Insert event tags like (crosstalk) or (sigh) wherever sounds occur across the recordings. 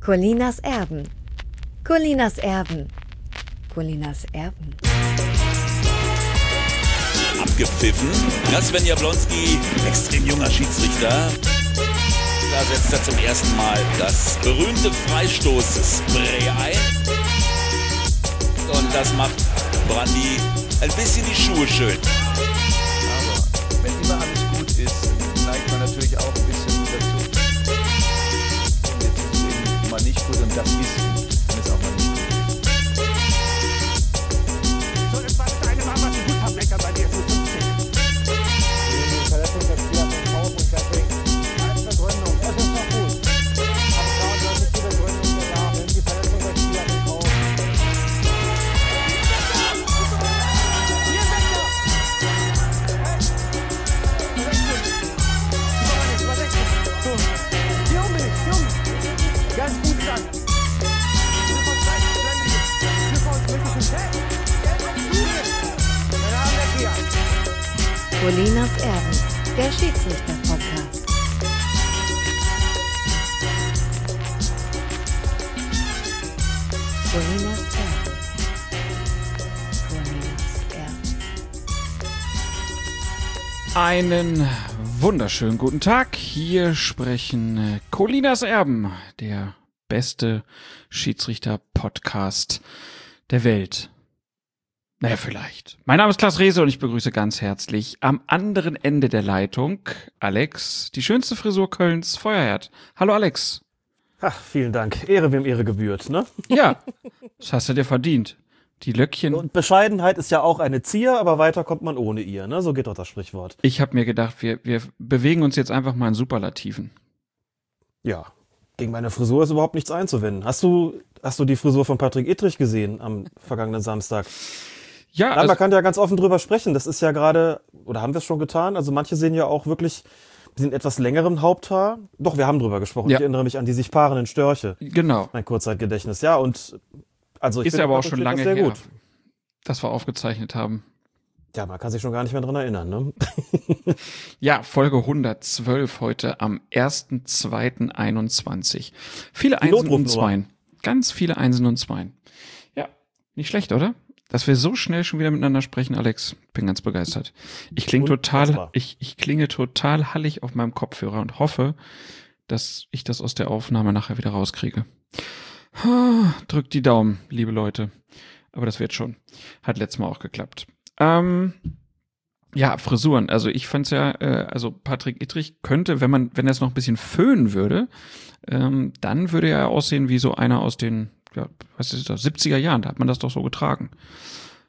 Colinas Erben. Colinas Erben. Colinas Erben. Abgepfiffen. Das Sven Jablonski, extrem junger Schiedsrichter. Da setzt er zum ersten Mal das berühmte Freistoß-Spray ein. Und das macht Brandi ein bisschen die Schuhe schön. Aber wenn immer alles gut ist, neigt man natürlich auch ein bisschen mal Colinas Erben. Der Schiedsrichter-Podcast. Colinas Erben. Colinas Erben. Einen wunderschönen guten Tag. Hier sprechen äh, Colinas Erben, der beste Schiedsrichter-Podcast der Welt. Naja, vielleicht. Mein Name ist Klaas Rehse und ich begrüße ganz herzlich am anderen Ende der Leitung Alex, die schönste Frisur Kölns, Feuerherd. Hallo Alex. Ach, vielen Dank. Ehre, wem Ehre gebührt, ne? (laughs) Ja, das hast du dir verdient. Die Löckchen. Und Bescheidenheit ist ja auch eine Zier, aber weiter kommt man ohne ihr, ne? So geht doch das Sprichwort. Ich habe mir gedacht, wir, wir bewegen uns jetzt einfach mal in Superlativen. Ja. Gegen meine Frisur ist überhaupt nichts einzuwenden. Hast du, hast du die Frisur von Patrick Ittrich gesehen am vergangenen Samstag? Ja, Nein, also, man kann ja ganz offen drüber sprechen. Das ist ja gerade, oder haben wir es schon getan? Also manche sehen ja auch wirklich den etwas längeren Haupthaar. Doch, wir haben drüber gesprochen. Ja. Ich erinnere mich an die sich paarenden Störche. genau. Mein Kurzzeitgedächtnis. Ja, und also ich Ist finde, ja aber auch schon lange sehr her, gut. dass wir aufgezeichnet haben. Ja, man kann sich schon gar nicht mehr dran erinnern, ne? (laughs) Ja, Folge 112 heute am 1.2.21. Viele Einsen und. Zweien. Ganz viele Einsen und Zweien. Ja, nicht schlecht, oder? Dass wir so schnell schon wieder miteinander sprechen, Alex. Bin ganz begeistert. Ich klinge total, ich, ich klinge total hallig auf meinem Kopfhörer und hoffe, dass ich das aus der Aufnahme nachher wieder rauskriege. (sighs) Drückt die Daumen, liebe Leute. Aber das wird schon. Hat letztes Mal auch geklappt. Ähm, ja, Frisuren. Also ich fand's ja, äh, also Patrick Ittrich könnte, wenn man, wenn er es noch ein bisschen föhnen würde, ähm, dann würde er aussehen wie so einer aus den, ja, was ist das, 70er Jahren. Da hat man das doch so getragen.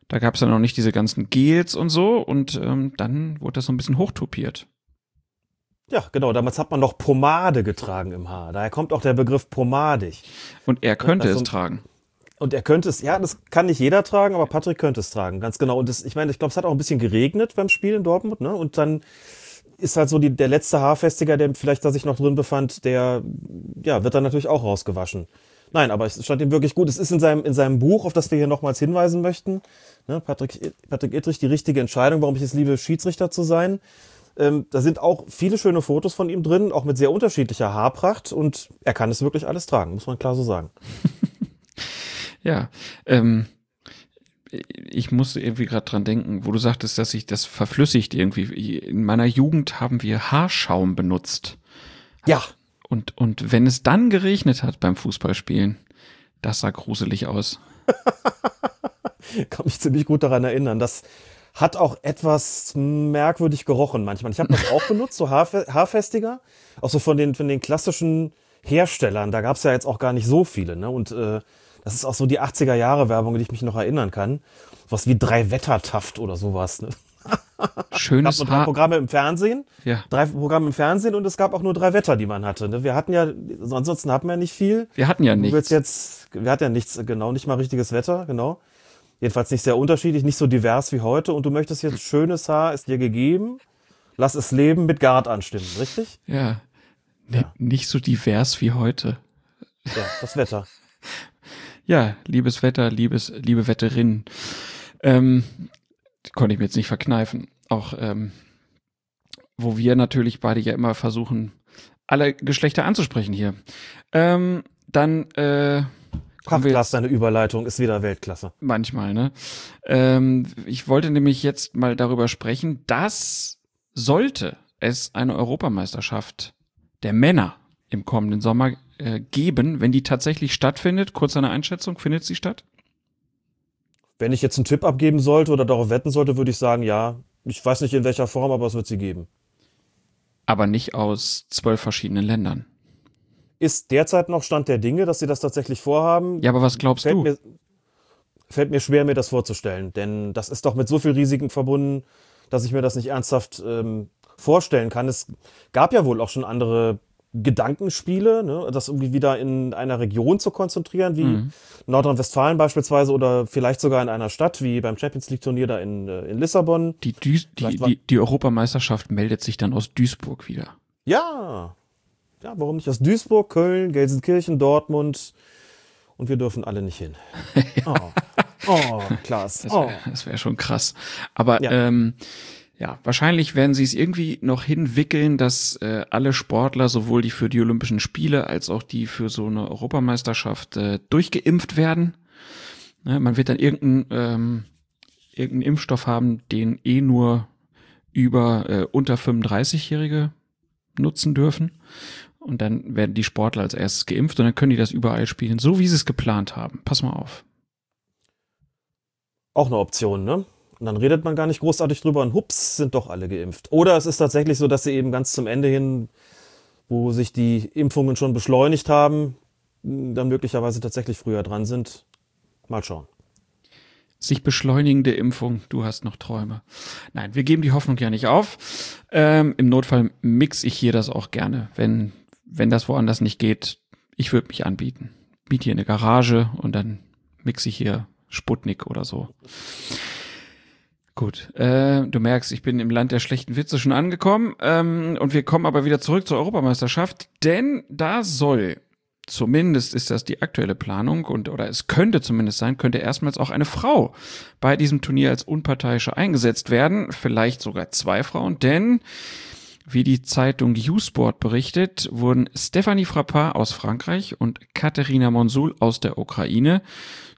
Da gab's dann noch nicht diese ganzen Gels und so und ähm, dann wurde das so ein bisschen hochtopiert. Ja, genau. Damals hat man noch Pomade getragen im Haar. Daher kommt auch der Begriff pomadig. Und er könnte also- es tragen. Und er könnte es, ja, das kann nicht jeder tragen, aber Patrick könnte es tragen, ganz genau. Und das, ich meine, ich glaube, es hat auch ein bisschen geregnet beim Spiel in Dortmund, ne? Und dann ist halt so die, der letzte Haarfestiger, der vielleicht da sich noch drin befand, der, ja, wird dann natürlich auch rausgewaschen. Nein, aber es stand ihm wirklich gut. Es ist in seinem, in seinem Buch, auf das wir hier nochmals hinweisen möchten, ne? Patrick, Patrick Ittrich, die richtige Entscheidung, warum ich es liebe, Schiedsrichter zu sein. Ähm, da sind auch viele schöne Fotos von ihm drin, auch mit sehr unterschiedlicher Haarpracht und er kann es wirklich alles tragen, muss man klar so sagen. (laughs) Ja, ähm, ich musste irgendwie gerade dran denken, wo du sagtest, dass sich das verflüssigt irgendwie. In meiner Jugend haben wir Haarschaum benutzt. Ja, Und, und wenn es dann geregnet hat beim Fußballspielen, das sah gruselig aus. (laughs) kann mich ziemlich gut daran erinnern. Das hat auch etwas merkwürdig gerochen manchmal. Ich habe das auch benutzt, so Haarfe Haarfestiger. Auch so von den, von den klassischen Herstellern. Da gab es ja jetzt auch gar nicht so viele. Ne? Und äh, das ist auch so die 80er Jahre Werbung, die ich mich noch erinnern kann. Was wie drei Wettertaft oder sowas. Ne? Gab Schönes nur drei Haar. Programme im Fernsehen. Ja, Drei Programme im Fernsehen und es gab auch nur drei Wetter, die man hatte. Ne? Wir hatten ja, ansonsten hatten wir ja nicht viel. wir hatten ja nichts. jetzt, wir hatten ja nichts, genau, nicht mal richtiges Wetter, genau. Jedenfalls nicht sehr unterschiedlich, nicht so divers wie heute. Und du möchtest jetzt schönes Haar, ist dir gegeben. Lass es leben mit Gard anstimmen, richtig? Ja. N Nicht so divers wie heute. Ja, das Wetter. (laughs) Ja, liebes Wetter, liebes, liebe Wetterin. Ähm, konnte ich mir jetzt nicht verkneifen. Auch, ähm, wo wir natürlich beide ja immer versuchen, alle Geschlechter anzusprechen hier. Ähm, dann äh, wir Krass, deine Überleitung ist wieder Weltklasse. manchmal, ne? Ähm, ich wollte nämlich jetzt mal darüber sprechen, dass sollte es eine Europameisterschaft der Männer im kommenden Sommer äh, geben, wenn die tatsächlich stattfindet, kurz eine Einschätzung, findet sie statt? Wenn ich jetzt einen Tipp abgeben sollte oder darauf wetten sollte, würde ich sagen, ja. Ich weiß nicht in welcher Form, aber es wird sie geben. Aber nicht aus zwölf verschiedenen Ländern. Ist derzeit noch Stand der Dinge, dass sie das tatsächlich vorhaben? Ja, aber was glaubst fällt du? Mir, fällt mir schwer, mir das vorzustellen. Denn das ist doch mit so viel Risiken verbunden, dass ich mir das nicht ernsthaft ähm, vorstellen kann. Es gab ja wohl auch schon andere Gedankenspiele, ne? das irgendwie wieder in einer Region zu konzentrieren, wie Mhm. Nordrhein-Westfalen beispielsweise oder vielleicht sogar in einer Stadt, wie beim Champions League-Turnier da in, äh, in Lissabon. Die, Duis die, die, die Europameisterschaft meldet sich dann aus Duisburg wieder. Ja, ja, warum nicht aus Duisburg, Köln, Gelsenkirchen, Dortmund und wir dürfen alle nicht hin. (laughs) Oh, oh Klaas. Das Oh. wäre das wär schon krass. Aber Ja. ähm, ja, wahrscheinlich werden sie es irgendwie noch hinwickeln, dass äh, alle Sportler, sowohl die für die Olympischen Spiele als auch die für so eine Europameisterschaft äh, durchgeimpft werden. Ne, man wird dann irgendeinen ähm, irgendeinen Impfstoff haben, den eh nur über äh, unter 35-Jährige nutzen dürfen. Und dann werden die Sportler als erstes geimpft und dann können die das überall spielen, so wie sie es geplant haben. Pass mal auf. Auch eine Option, ne? Und dann redet man gar nicht großartig drüber und hups, sind doch alle geimpft. Oder es ist tatsächlich so, dass sie eben ganz zum Ende hin, wo sich die Impfungen schon beschleunigt haben, dann möglicherweise tatsächlich früher dran sind. Mal schauen. sich beschleunigende Impfung, du hast noch Träume. Nein, wir geben die Hoffnung ja nicht auf. Ähm, Im Notfall mix ich hier das auch gerne, wenn, wenn das woanders nicht geht. Ich würde mich anbieten. Miet hier eine Garage und dann mix ich hier Sputnik oder so. Gut, äh, du merkst, ich bin im Land der schlechten Witze schon angekommen ähm, und wir kommen aber wieder zurück zur Europameisterschaft, denn da soll zumindest ist das die aktuelle Planung und oder es könnte zumindest sein, könnte erstmals auch eine Frau bei diesem Turnier als Unparteiische eingesetzt werden, vielleicht sogar zwei Frauen, denn wie die Zeitung U-Sport berichtet, wurden Stephanie Frappard aus Frankreich und Katharina Monsul aus der Ukraine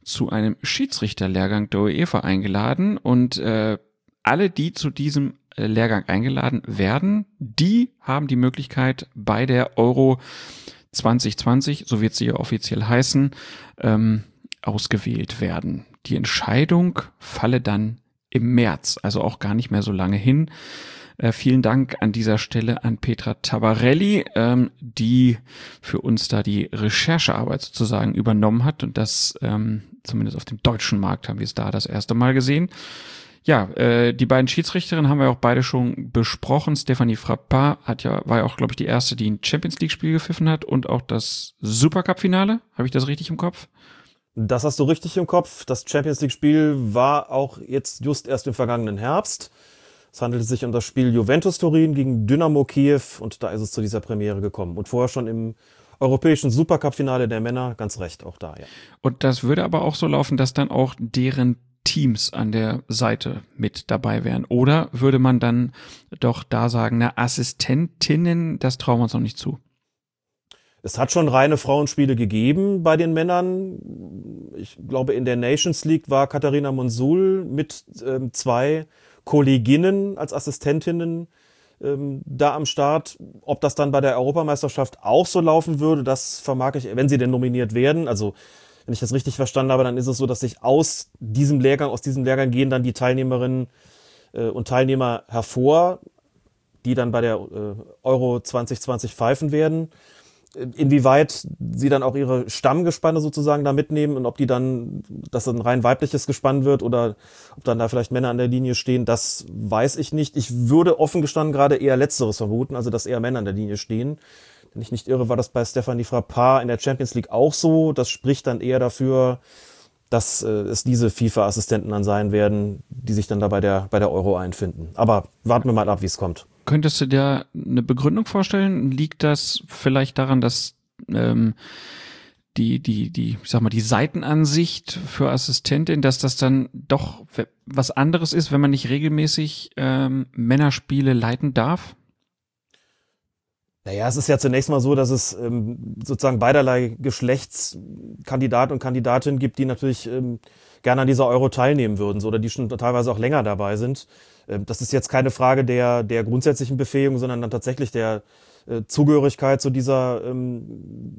zu einem Schiedsrichterlehrgang der UEFA eingeladen und äh, alle, die zu diesem äh, Lehrgang eingeladen werden, die haben die Möglichkeit bei der Euro 2020, so wird sie ja offiziell heißen, ähm, ausgewählt werden. Die Entscheidung falle dann im März, also auch gar nicht mehr so lange hin. Äh, vielen Dank an dieser Stelle an Petra Tabarelli, ähm, die für uns da die Recherchearbeit sozusagen übernommen hat und das ähm, zumindest auf dem deutschen Markt haben wir es da das erste Mal gesehen. Ja, äh, die beiden Schiedsrichterinnen haben wir auch beide schon besprochen. Stephanie Frappard hat ja, war ja auch, glaube ich, die erste, die ein Champions League-Spiel gepfiffen hat und auch das Supercup-Finale. Habe ich das richtig im Kopf? Das hast du richtig im Kopf. Das Champions League-Spiel war auch jetzt just erst im vergangenen Herbst. Es handelte sich um das Spiel Juventus Turin gegen Dynamo Kiew und da ist es zu dieser Premiere gekommen. Und vorher schon im europäischen Supercup-Finale der Männer, ganz recht, auch da, ja. Und das würde aber auch so laufen, dass dann auch deren Teams an der Seite mit dabei wären. Oder würde man dann doch da sagen, na, Assistentinnen, das trauen wir uns noch nicht zu. Es hat schon reine Frauenspiele gegeben bei den Männern. Ich glaube, in der Nations League war Katharina Monsul mit ähm, zwei Kolleginnen als Assistentinnen ähm, da am Start. Ob das dann bei der Europameisterschaft auch so laufen würde, das vermag ich, wenn sie denn nominiert werden. Also, wenn ich das richtig verstanden habe, dann ist es so, dass sich aus diesem Lehrgang, aus diesem Lehrgang gehen dann die Teilnehmerinnen äh, und Teilnehmer hervor, die dann bei der äh, Euro 2020 pfeifen werden inwieweit sie dann auch ihre Stammgespanne sozusagen da mitnehmen und ob die dann, dass ein rein weibliches Gespann wird oder ob dann da vielleicht Männer an der Linie stehen, das weiß ich nicht. Ich würde offen gestanden gerade eher Letzteres vermuten, also dass eher Männer an der Linie stehen. Wenn ich nicht irre, war das bei Stephanie Frappard in der Champions League auch so. Das spricht dann eher dafür, dass äh, es diese FIFA-Assistenten dann sein werden, die sich dann da bei der, bei der Euro einfinden. Aber warten wir mal ab, wie es kommt. Könntest du dir eine Begründung vorstellen? Liegt das vielleicht daran, dass ähm, die, die, die, ich sag mal, die Seitenansicht für Assistentin, dass das dann doch was anderes ist, wenn man nicht regelmäßig ähm, Männerspiele leiten darf? Naja, es ist ja zunächst mal so, dass es ähm, sozusagen beiderlei Geschlechtskandidaten und Kandidatinnen gibt, die natürlich ähm, gerne an dieser Euro teilnehmen würden so, oder die schon teilweise auch länger dabei sind. Ähm, das ist jetzt keine Frage der, der grundsätzlichen Befähigung, sondern dann tatsächlich der äh, Zugehörigkeit zu dieser, ähm,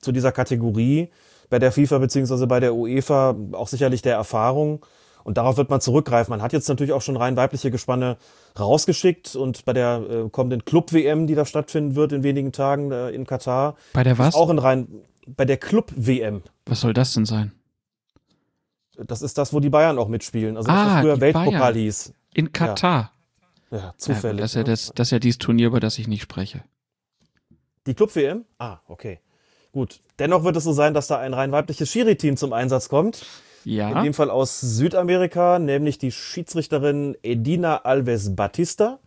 zu dieser Kategorie bei der FIFA beziehungsweise bei der UEFA, auch sicherlich der Erfahrung. Und darauf wird man zurückgreifen. Man hat jetzt natürlich auch schon rein weibliche Gespanne rausgeschickt und bei der äh, kommenden Club-WM, die da stattfinden wird in wenigen Tagen äh, in Katar. Bei der was? Auch in rein bei der Club-WM. Was soll das denn sein? Das ist das, wo die Bayern auch mitspielen. Also das, Ah, was früher Weltpokal Bayern. hieß. In Katar. Ja, Ja, zufällig. das, ist ja das, das ist ja dieses Turnier, über das ich nicht spreche. Die Club-WM? Ah, okay. Gut. Dennoch wird es so sein, dass da ein rein weibliches Schiri-Team zum Einsatz kommt. In Ja. dem Fall aus Südamerika, nämlich die Schiedsrichterin Edina Alves Batista.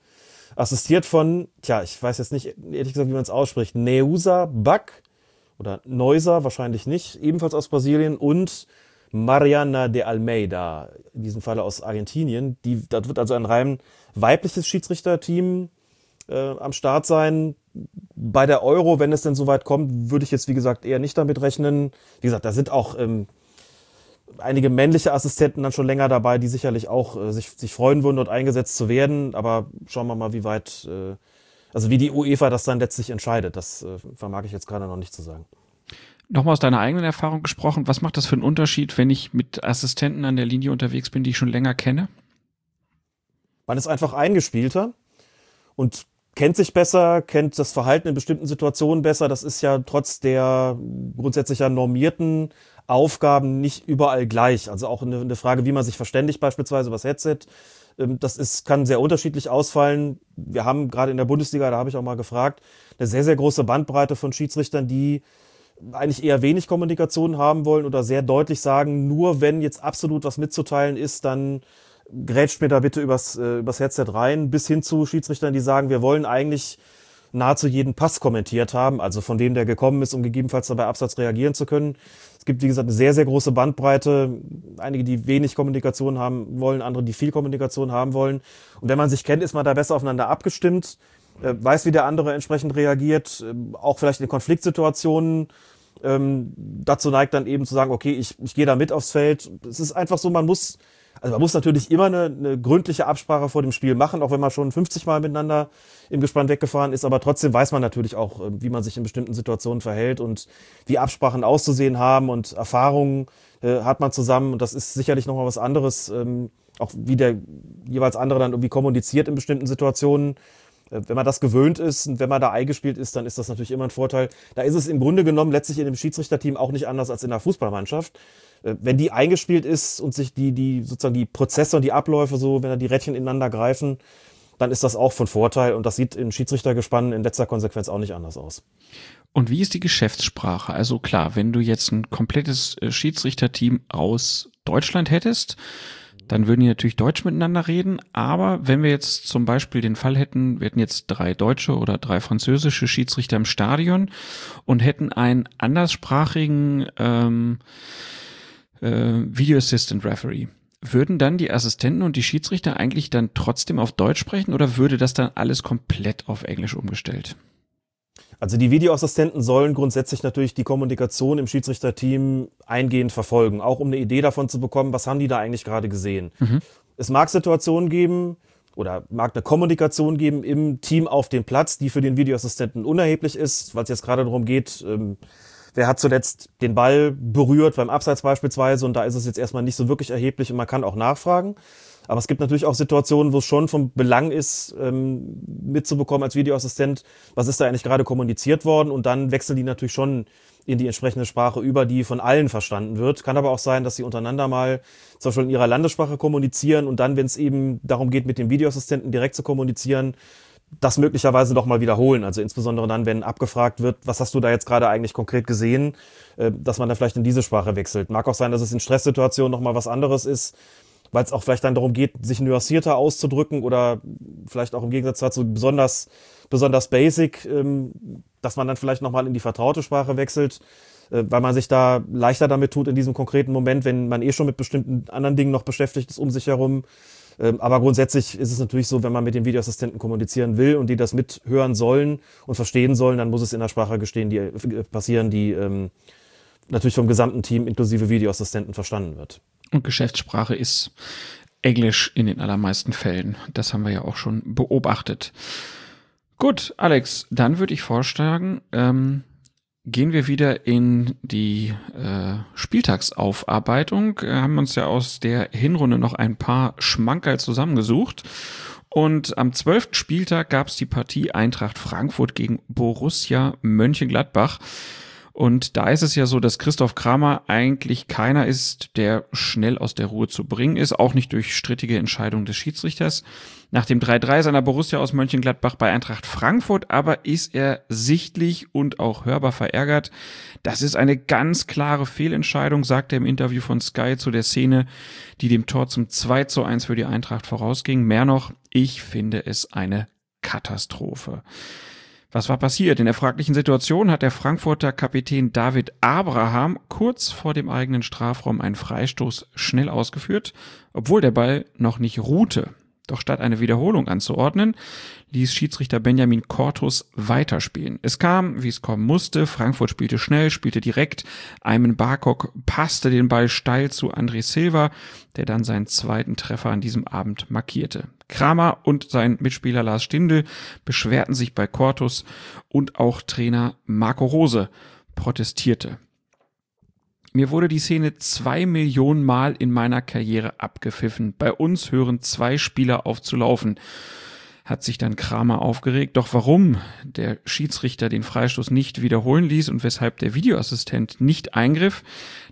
Assistiert von, tja, ich weiß jetzt nicht ehrlich gesagt, wie man es ausspricht, Neusa Bak oder Neusa, wahrscheinlich nicht, ebenfalls aus Brasilien und Mariana de Almeida, in diesem Falle aus Argentinien. Die, das wird also ein rein weibliches Schiedsrichterteam äh, am Start sein. Bei der Euro, wenn es denn soweit kommt, würde ich jetzt, wie gesagt, eher nicht damit rechnen. Wie gesagt, da sind auch ähm, einige männliche Assistenten dann schon länger dabei, die sicherlich auch äh, sich, sich freuen würden, dort eingesetzt zu werden. Aber schauen wir mal, wie weit, äh, also wie die UEFA das dann letztlich entscheidet. Das äh, vermag ich jetzt gerade noch nicht zu sagen. Nochmal aus deiner eigenen Erfahrung gesprochen, was macht das für einen Unterschied, wenn ich mit Assistenten an der Linie unterwegs bin, die ich schon länger kenne? Man ist einfach eingespielter und kennt sich besser, kennt das Verhalten in bestimmten Situationen besser. Das ist ja trotz der grundsätzlich ja normierten Aufgaben nicht überall gleich. Also auch eine, eine Frage, wie man sich verständigt, beispielsweise über das Headset. Ähm, Das ist, kann sehr unterschiedlich ausfallen. Wir haben gerade in der Bundesliga, da habe ich auch mal gefragt, eine sehr, sehr große Bandbreite von Schiedsrichtern, die eigentlich eher wenig Kommunikation haben wollen oder sehr deutlich sagen, nur wenn jetzt absolut was mitzuteilen ist, dann grätscht mir da bitte übers, äh, übers Headset rein, bis hin zu Schiedsrichtern, die sagen, wir wollen eigentlich nahezu jeden Pass kommentiert haben, also von wem der gekommen ist, um gegebenenfalls dabei Absatz reagieren zu können. Es gibt, wie gesagt, eine sehr, sehr große Bandbreite. Einige, die wenig Kommunikation haben wollen, andere, die viel Kommunikation haben wollen. Und wenn man sich kennt, ist man da besser aufeinander abgestimmt, äh, weiß, wie der andere entsprechend reagiert, äh, auch vielleicht in Konfliktsituationen ähm, dazu neigt dann eben zu sagen, okay, ich, ich gehe da mit aufs Feld. Es ist einfach so, man muss, also man muss natürlich immer eine, eine gründliche Absprache vor dem Spiel machen, auch wenn man schon 50 Mal miteinander im Gespann weggefahren ist, aber trotzdem weiß man natürlich auch, äh, wie man sich in bestimmten Situationen verhält und wie Absprachen auszusehen haben und Erfahrungen äh, hat man zusammen und das ist sicherlich nochmal was anderes, ähm, auch wie der jeweils andere dann irgendwie kommuniziert in bestimmten Situationen. Äh, Wenn man das gewöhnt ist und wenn man da eingespielt ist, dann ist das natürlich immer ein Vorteil. Da ist es im Grunde genommen letztlich in dem Schiedsrichterteam auch nicht anders als in der Fußballmannschaft. Äh, Wenn die eingespielt ist und sich die, die sozusagen die Prozesse und die Abläufe so, wenn da die Rädchen ineinander greifen, dann ist das auch von Vorteil und das sieht in Schiedsrichtergespannen in letzter Konsequenz auch nicht anders aus. Und wie ist die Geschäftssprache? Also klar, wenn du jetzt ein komplettes äh, Schiedsrichterteam aus Deutschland hättest, dann würden die natürlich Deutsch miteinander reden. Aber wenn wir jetzt zum Beispiel den Fall hätten, wir hätten jetzt drei deutsche oder drei französische Schiedsrichter im Stadion und hätten einen anderssprachigen ähm, äh, Video Assistant Referee. Würden dann die Assistenten und die Schiedsrichter eigentlich dann trotzdem auf Deutsch sprechen oder würde das dann alles komplett auf Englisch umgestellt? Also die Videoassistenten sollen grundsätzlich natürlich die Kommunikation im Schiedsrichterteam eingehend verfolgen, auch um eine Idee davon zu bekommen, was haben die da eigentlich gerade gesehen. Es mag Situationen geben oder mag eine Kommunikation geben im Team auf dem Platz, die für den Videoassistenten unerheblich ist, weil es jetzt gerade darum geht, ähm, wer hat zuletzt den Ball berührt beim Abseits beispielsweise und da ist es jetzt erstmal nicht so wirklich erheblich und man kann auch nachfragen. Aber es gibt natürlich auch Situationen, wo es schon von Belang ist, ähm, mitzubekommen als Videoassistent, was ist da eigentlich gerade kommuniziert worden und dann wechseln die natürlich schon in die entsprechende Sprache über, die von allen verstanden wird. Kann aber auch sein, dass sie untereinander mal zum Beispiel in ihrer Landessprache kommunizieren und dann, wenn es eben darum geht, mit dem Videoassistenten direkt zu kommunizieren, das möglicherweise doch mal wiederholen. Also insbesondere dann, wenn abgefragt wird, was hast du da jetzt gerade eigentlich konkret gesehen, äh, dass man dann vielleicht in diese Sprache wechselt. Mag auch sein, dass es in Stresssituationen noch mal was anderes ist, weil es auch vielleicht dann darum geht, sich nuancierter auszudrücken oder vielleicht auch im Gegensatz dazu besonders, besonders basic, ähm, dass man dann vielleicht noch mal in die vertraute Sprache wechselt, äh, weil man sich da leichter damit tut in diesem konkreten Moment, wenn man eh schon mit bestimmten anderen Dingen noch beschäftigt ist um sich herum, aber grundsätzlich ist es natürlich so, wenn man mit den Videoassistenten kommunizieren will und die das mithören sollen und verstehen sollen, dann muss es in der Sprache gestehen, die, äh, passieren, die ähm, natürlich vom gesamten Team inklusive Videoassistenten verstanden wird. Und Geschäftssprache ist Englisch in den allermeisten Fällen. Das haben wir ja auch schon beobachtet. Gut, Alex, dann würde ich vorschlagen, ähm, gehen wir wieder in die äh, Spieltagsaufarbeitung. Wir haben uns ja aus der Hinrunde noch ein paar Schmankerl zusammengesucht. Und am zwölften Spieltag gab es die Partie Eintracht Frankfurt gegen Borussia Mönchengladbach. Und da ist es ja so, dass Christoph Kramer eigentlich keiner ist, der schnell aus der Ruhe zu bringen ist, auch nicht durch strittige Entscheidungen des Schiedsrichters. Nach dem 3-3 seiner Borussia aus Mönchengladbach bei Eintracht Frankfurt aber ist er sichtlich und auch hörbar verärgert. Das ist eine ganz klare Fehlentscheidung, sagt er im Interview von Sky zu der Szene, die dem Tor zum 2 zu 1 für die Eintracht vorausging. Mehr noch, ich finde es eine Katastrophe. Was war passiert? In der fraglichen Situation hat der Frankfurter Kapitän David Abraham kurz vor dem eigenen Strafraum einen Freistoß schnell ausgeführt, obwohl der Ball noch nicht ruhte. Doch statt eine Wiederholung anzuordnen, ließ Schiedsrichter Benjamin Cortus weiterspielen. Es kam, wie es kommen musste. Frankfurt spielte schnell, spielte direkt. Ayman Barkok passte den Ball steil zu André Silva, der dann seinen zweiten Treffer an diesem Abend markierte. Kramer und sein Mitspieler Lars Stindl beschwerten sich bei Cortus und auch Trainer Marco Rose protestierte. Mir wurde die Szene zwei Millionen Mal in meiner Karriere abgepfiffen. Bei uns hören zwei Spieler auf zu laufen. Hat sich dann Kramer aufgeregt. Doch warum der Schiedsrichter den Freistoß nicht wiederholen ließ und weshalb der Videoassistent nicht eingriff,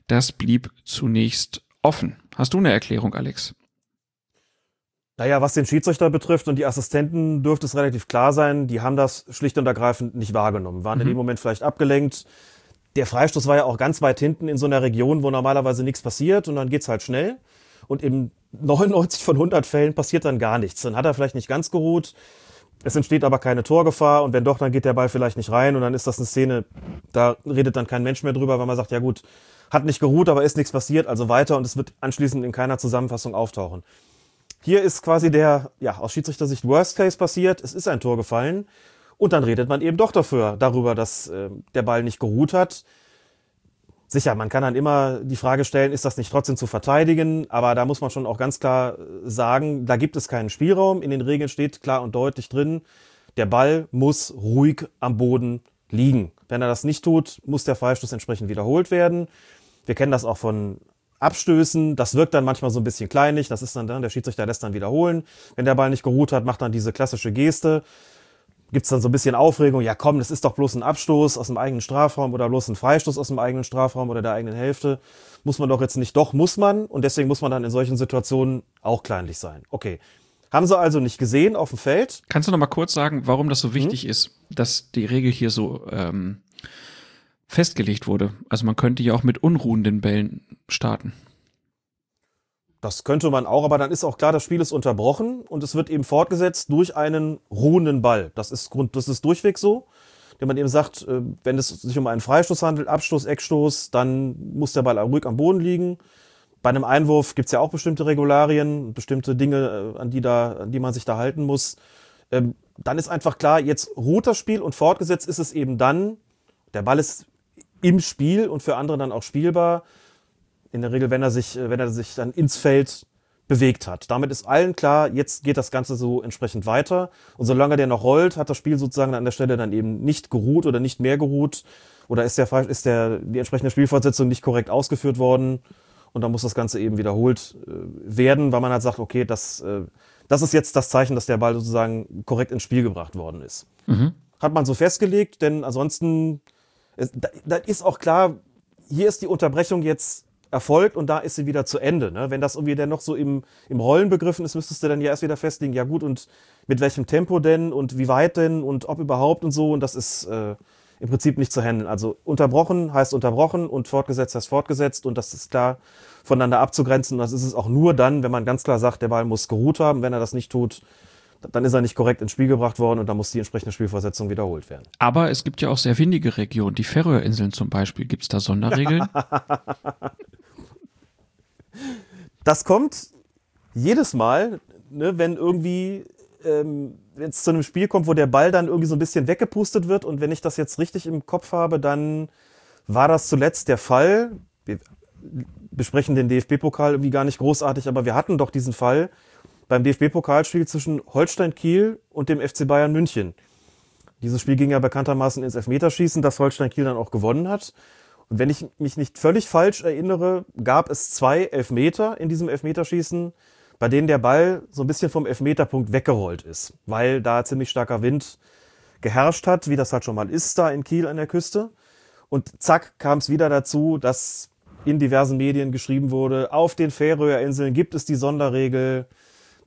das blieb zunächst offen. Hast du eine Erklärung, Alex? Naja, was den Schiedsrichter betrifft und die Assistenten dürfte es relativ klar sein, die haben das schlicht und ergreifend nicht wahrgenommen, waren mhm. in dem Moment vielleicht abgelenkt. Der Freistoß war ja auch ganz weit hinten in so einer Region, wo normalerweise nichts passiert und dann geht's halt schnell. Und in (laughs) 99 von 100 Fällen passiert dann gar nichts. Dann hat er vielleicht nicht ganz geruht, es entsteht aber keine Torgefahr und wenn doch, dann geht der Ball vielleicht nicht rein und dann ist das eine Szene, da redet dann kein Mensch mehr drüber, weil man sagt, ja gut, hat nicht geruht, aber ist nichts passiert, also weiter und es wird anschließend in keiner Zusammenfassung auftauchen. Hier ist quasi der, ja, aus Schiedsrichtersicht Worst Case passiert. Es ist ein Tor gefallen. Und dann redet man eben doch dafür, darüber, dass äh, der Ball nicht geruht hat. Sicher, man kann dann immer die Frage stellen, ist das nicht trotzdem zu verteidigen? Aber da muss man schon auch ganz klar äh, sagen, da gibt es keinen Spielraum. In den Regeln steht klar und deutlich drin, der Ball muss ruhig am Boden liegen. Wenn er das nicht tut, muss der Freistoß entsprechend wiederholt werden. Wir kennen das auch von Abstößen. Das wirkt dann manchmal so ein bisschen kleinlich. Das ist dann, dann der Schiedsrichter lässt dann wiederholen. Wenn der Ball nicht geruht hat, macht dann diese klassische Geste. Gibt's dann so ein bisschen Aufregung. Ja, komm, das ist doch bloß ein Abstoß aus dem eigenen Strafraum oder bloß ein Freistoß aus dem eigenen Strafraum oder der eigenen Hälfte. Muss man doch jetzt nicht. Doch, muss man. Und deswegen muss man dann in solchen Situationen auch kleinlich sein. Okay. Haben sie also nicht gesehen auf dem Feld. Kannst du noch mal kurz sagen, warum das so wichtig hm? ist, dass die Regel hier so ähm, festgelegt wurde. Also man könnte ja auch mit unruhenden Bällen starten. Das könnte man auch, aber dann ist auch klar, das Spiel ist unterbrochen und es wird eben fortgesetzt durch einen ruhenden Ball. Das ist, Grund, das ist durchweg so. Wenn man eben sagt, äh, wenn es sich um einen Freistoß handelt, Abstoß, Eckstoß, dann muss der Ball ruhig am Boden liegen. Bei einem Einwurf gibt es ja auch bestimmte Regularien, bestimmte Dinge, äh, an die, da, an die man sich da halten muss. Ähm, dann ist einfach klar, jetzt ruht das Spiel und fortgesetzt ist es eben dann, der Ball ist im Spiel und für andere dann auch spielbar. In der Regel, wenn er sich, wenn er sich dann ins Feld bewegt hat. Damit ist allen klar, jetzt geht das Ganze so entsprechend weiter. Und solange der noch rollt, hat das Spiel sozusagen an der Stelle dann eben nicht geruht oder nicht mehr geruht. Oder ist der, ist der, die entsprechende Spielfortsetzung nicht korrekt ausgeführt worden. Und dann muss das Ganze eben wiederholt äh, werden, weil man halt sagt, okay, das, äh, das ist jetzt das Zeichen, dass der Ball sozusagen korrekt ins Spiel gebracht worden ist. Mhm. Hat man so festgelegt, denn ansonsten da, da ist auch klar, hier ist die Unterbrechung jetzt erfolgt und da ist sie wieder zu Ende. Ne? Wenn das irgendwie dann noch so im, im Rollen begriffen ist, müsstest du dann ja erst wieder festlegen, ja gut, und mit welchem Tempo denn und wie weit denn und ob überhaupt und so. Und das ist äh, im Prinzip nicht zu handeln. Also unterbrochen heißt unterbrochen und fortgesetzt heißt fortgesetzt und das ist klar voneinander abzugrenzen. Und das ist es auch nur dann, wenn man ganz klar sagt, der Ball muss geruht haben. Wenn er das nicht tut, dann ist er nicht korrekt ins Spiel gebracht worden und dann muss die entsprechende Spielversetzung wiederholt werden. Aber es gibt ja auch sehr windige Regionen, die Färöerinseln zum Beispiel. Gibt es da Sonderregeln? (laughs) das kommt jedes Mal, ne, wenn irgendwie, ähm, wenn es zu einem Spiel kommt, wo der Ball dann irgendwie so ein bisschen weggepustet wird und wenn ich das jetzt richtig im Kopf habe, dann war das zuletzt der Fall. Wir besprechen den DFB-Pokal irgendwie gar nicht großartig, aber wir hatten doch diesen Fall beim DFB-Pokalspiel zwischen Holstein Kiel und dem FC Bayern München. Dieses Spiel ging ja bekanntermaßen ins Elfmeterschießen, das Holstein Kiel dann auch gewonnen hat. Und wenn ich mich nicht völlig falsch erinnere, gab es zwei Elfmeter in diesem Elfmeterschießen, bei denen der Ball so ein bisschen vom Elfmeterpunkt weggerollt ist, weil da ziemlich starker Wind geherrscht hat, wie das halt schon mal ist da in Kiel an der Küste. Und zack kam es wieder dazu, dass in diversen Medien geschrieben wurde, auf den Färöer Inseln gibt es die Sonderregel,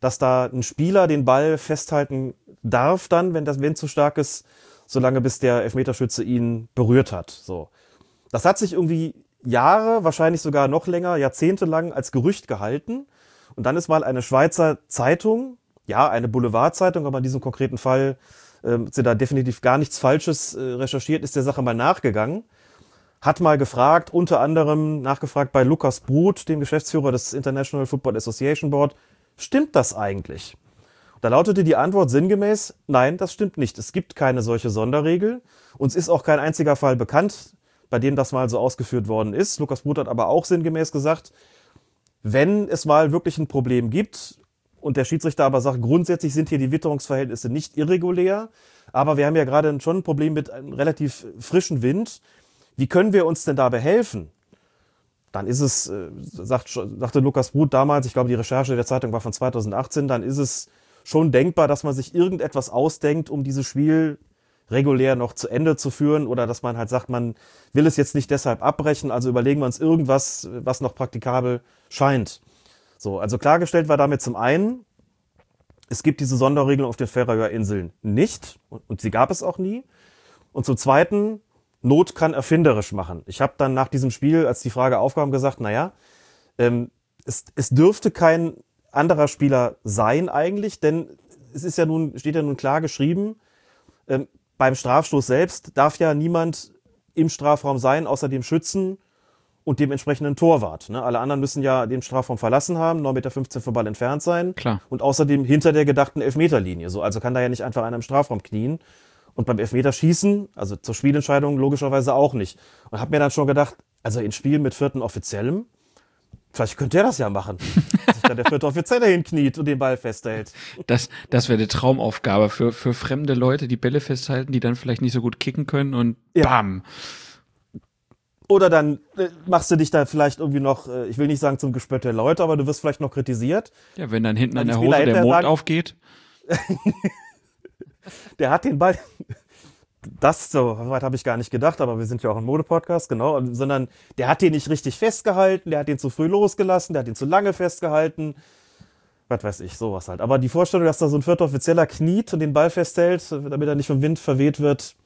dass da ein Spieler den Ball festhalten darf dann, wenn das Wind zu stark ist, solange bis der Elfmeterschütze ihn berührt hat. So. Das hat sich irgendwie Jahre, wahrscheinlich sogar noch länger, Jahrzehnte lang als Gerücht gehalten. Und dann ist mal eine Schweizer Zeitung, ja, eine Boulevardzeitung, aber in diesem konkreten Fall äh, sie da definitiv gar nichts Falsches äh, recherchiert, ist der Sache mal nachgegangen. Hat mal gefragt, unter anderem nachgefragt bei Lukas Brut, dem Geschäftsführer des International Football Association Board, stimmt das eigentlich? Da lautete die Antwort sinngemäß, nein, das stimmt nicht. Es gibt keine solche Sonderregel. Uns ist auch kein einziger Fall bekannt, bei dem das mal so ausgeführt worden ist. Lukas Brut hat aber auch sinngemäß gesagt, wenn es mal wirklich ein Problem gibt und der Schiedsrichter aber sagt, grundsätzlich sind hier die Witterungsverhältnisse nicht irregulär, aber wir haben ja gerade schon ein Problem mit einem relativ frischen Wind. Wie können wir uns denn dabei helfen? Dann ist es, äh, sagt, sagte Lukas Brut damals, ich glaube, die Recherche der Zeitung war von 2018, dann ist es schon denkbar, dass man sich irgendetwas ausdenkt, um dieses Spiel regulär noch zu Ende zu führen oder dass man halt sagt, man will es jetzt nicht deshalb abbrechen, also überlegen wir uns irgendwas, was noch praktikabel scheint. So, also klargestellt war damit zum einen, es gibt diese Sonderregelung auf den Färöer-Inseln nicht und sie gab es auch nie. Und zum zweiten, Not kann erfinderisch machen. Ich habe dann nach diesem Spiel, als die Frage aufkam, gesagt, naja, ähm, es, es dürfte kein anderer Spieler sein eigentlich, denn es ist ja nun, steht ja nun klar geschrieben, ähm, beim Strafstoß selbst darf ja niemand im Strafraum sein, außer dem Schützen und dem entsprechenden Torwart. Ne? Alle anderen müssen ja den Strafraum verlassen haben, 9,15 Meter vom Ball entfernt sein. Klar. Und außerdem hinter der gedachten Elfmeterlinie. So, also kann da ja nicht einfach einer im Strafraum knien. Und beim Elfmeterschießen, also zur Spielentscheidung logischerweise auch nicht. Und habe mir dann schon gedacht, also in Spielen mit vierten Offiziellem, Vielleicht könnte er das ja machen. (laughs) Dass sich da der vierte Offizielle hinkniet und den Ball festhält. Das, das wäre eine Traumaufgabe für, für fremde Leute, die Bälle festhalten, die dann vielleicht nicht so gut kicken können und Ja. bam. Oder dann äh, machst du dich da vielleicht irgendwie noch, äh, ich will nicht sagen zum Gespött der Leute, aber du wirst vielleicht noch kritisiert. Ja, wenn dann hinten an der Hose der Mond sagen- aufgeht. (laughs) Der hat den Ball. Das, so weit habe ich gar nicht gedacht, aber wir sind ja auch ein Modepodcast, genau, sondern der hat den nicht richtig festgehalten, der hat den zu früh losgelassen, der hat den zu lange festgehalten. Was weiß ich, sowas halt. Aber die Vorstellung, dass da so ein vierter Offizieller kniet und den Ball festhält, damit er nicht vom Wind verweht wird,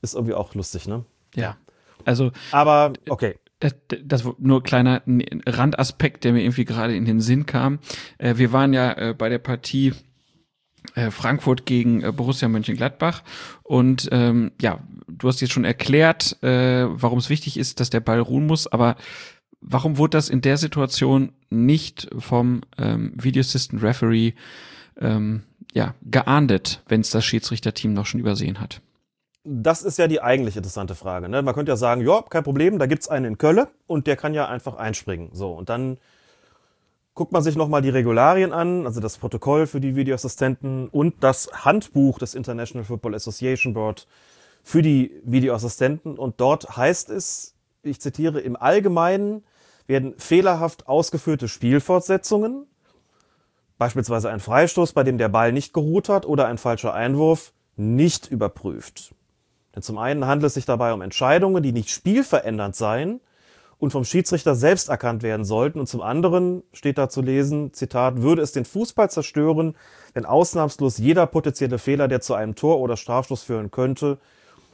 ist irgendwie auch lustig, ne? Ja. Also, Aber okay. das, das nur kleiner Randaspekt, der mir irgendwie gerade in den Sinn kam. Äh, wir waren ja äh, bei der Partie äh, Frankfurt gegen äh, Borussia Mönchengladbach und ähm, ja, du hast jetzt schon erklärt, äh, warum es wichtig ist, dass der Ball ruhen muss, aber warum wurde das in der Situation nicht vom ähm, Video Assistant Referee ähm, ja, geahndet, wenn es das Schiedsrichterteam noch schon übersehen hat? Das ist ja die eigentlich interessante Frage. Ne? Man könnte ja sagen, ja, kein Problem, da gibt's einen in Kölle und der kann ja einfach einspringen. So, und dann guckt man sich nochmal die Regularien an, also das Protokoll für die Videoassistenten und das Handbuch des International Football Association Board für die Videoassistenten. Und dort heißt es, ich zitiere, im Allgemeinen werden fehlerhaft ausgeführte Spielfortsetzungen, beispielsweise ein Freistoß, bei dem der Ball nicht geruht hat oder ein falscher Einwurf, nicht überprüft. Denn zum einen handelt es sich dabei um Entscheidungen, die nicht spielverändernd seien und vom Schiedsrichter selbst erkannt werden sollten. Und zum anderen steht da zu lesen, Zitat, würde es den Fußball zerstören, wenn ausnahmslos jeder potenzielle Fehler, der zu einem Tor oder Strafstoß führen könnte,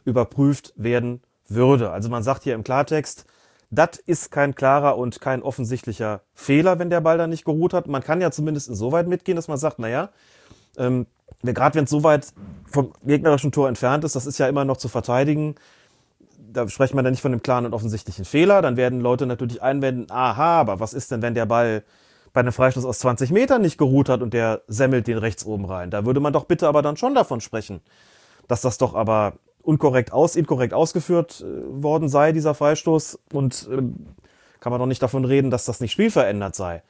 überprüft werden würde. Also man sagt hier im Klartext, das ist kein klarer und kein offensichtlicher Fehler, wenn der Ball da nicht geruht hat. Man kann ja zumindest insoweit mitgehen, dass man sagt, naja, ähm, gerade wenn es so weit vom gegnerischen Tor entfernt ist, das ist ja immer noch zu verteidigen. Da sprechen wir dann nicht von dem klaren und offensichtlichen Fehler. Dann werden Leute natürlich einwenden, aha, aber was ist denn, wenn der Ball bei einem Freistoß aus 20 Metern nicht geruht hat und der semmelt den rechts oben rein. Da würde man doch bitte aber dann schon davon sprechen, dass das doch aber unkorrekt aus, inkorrekt ausgeführt äh, worden sei, dieser Freistoß. Und ähm, kann man doch nicht davon reden, dass das nicht spielverändert sei.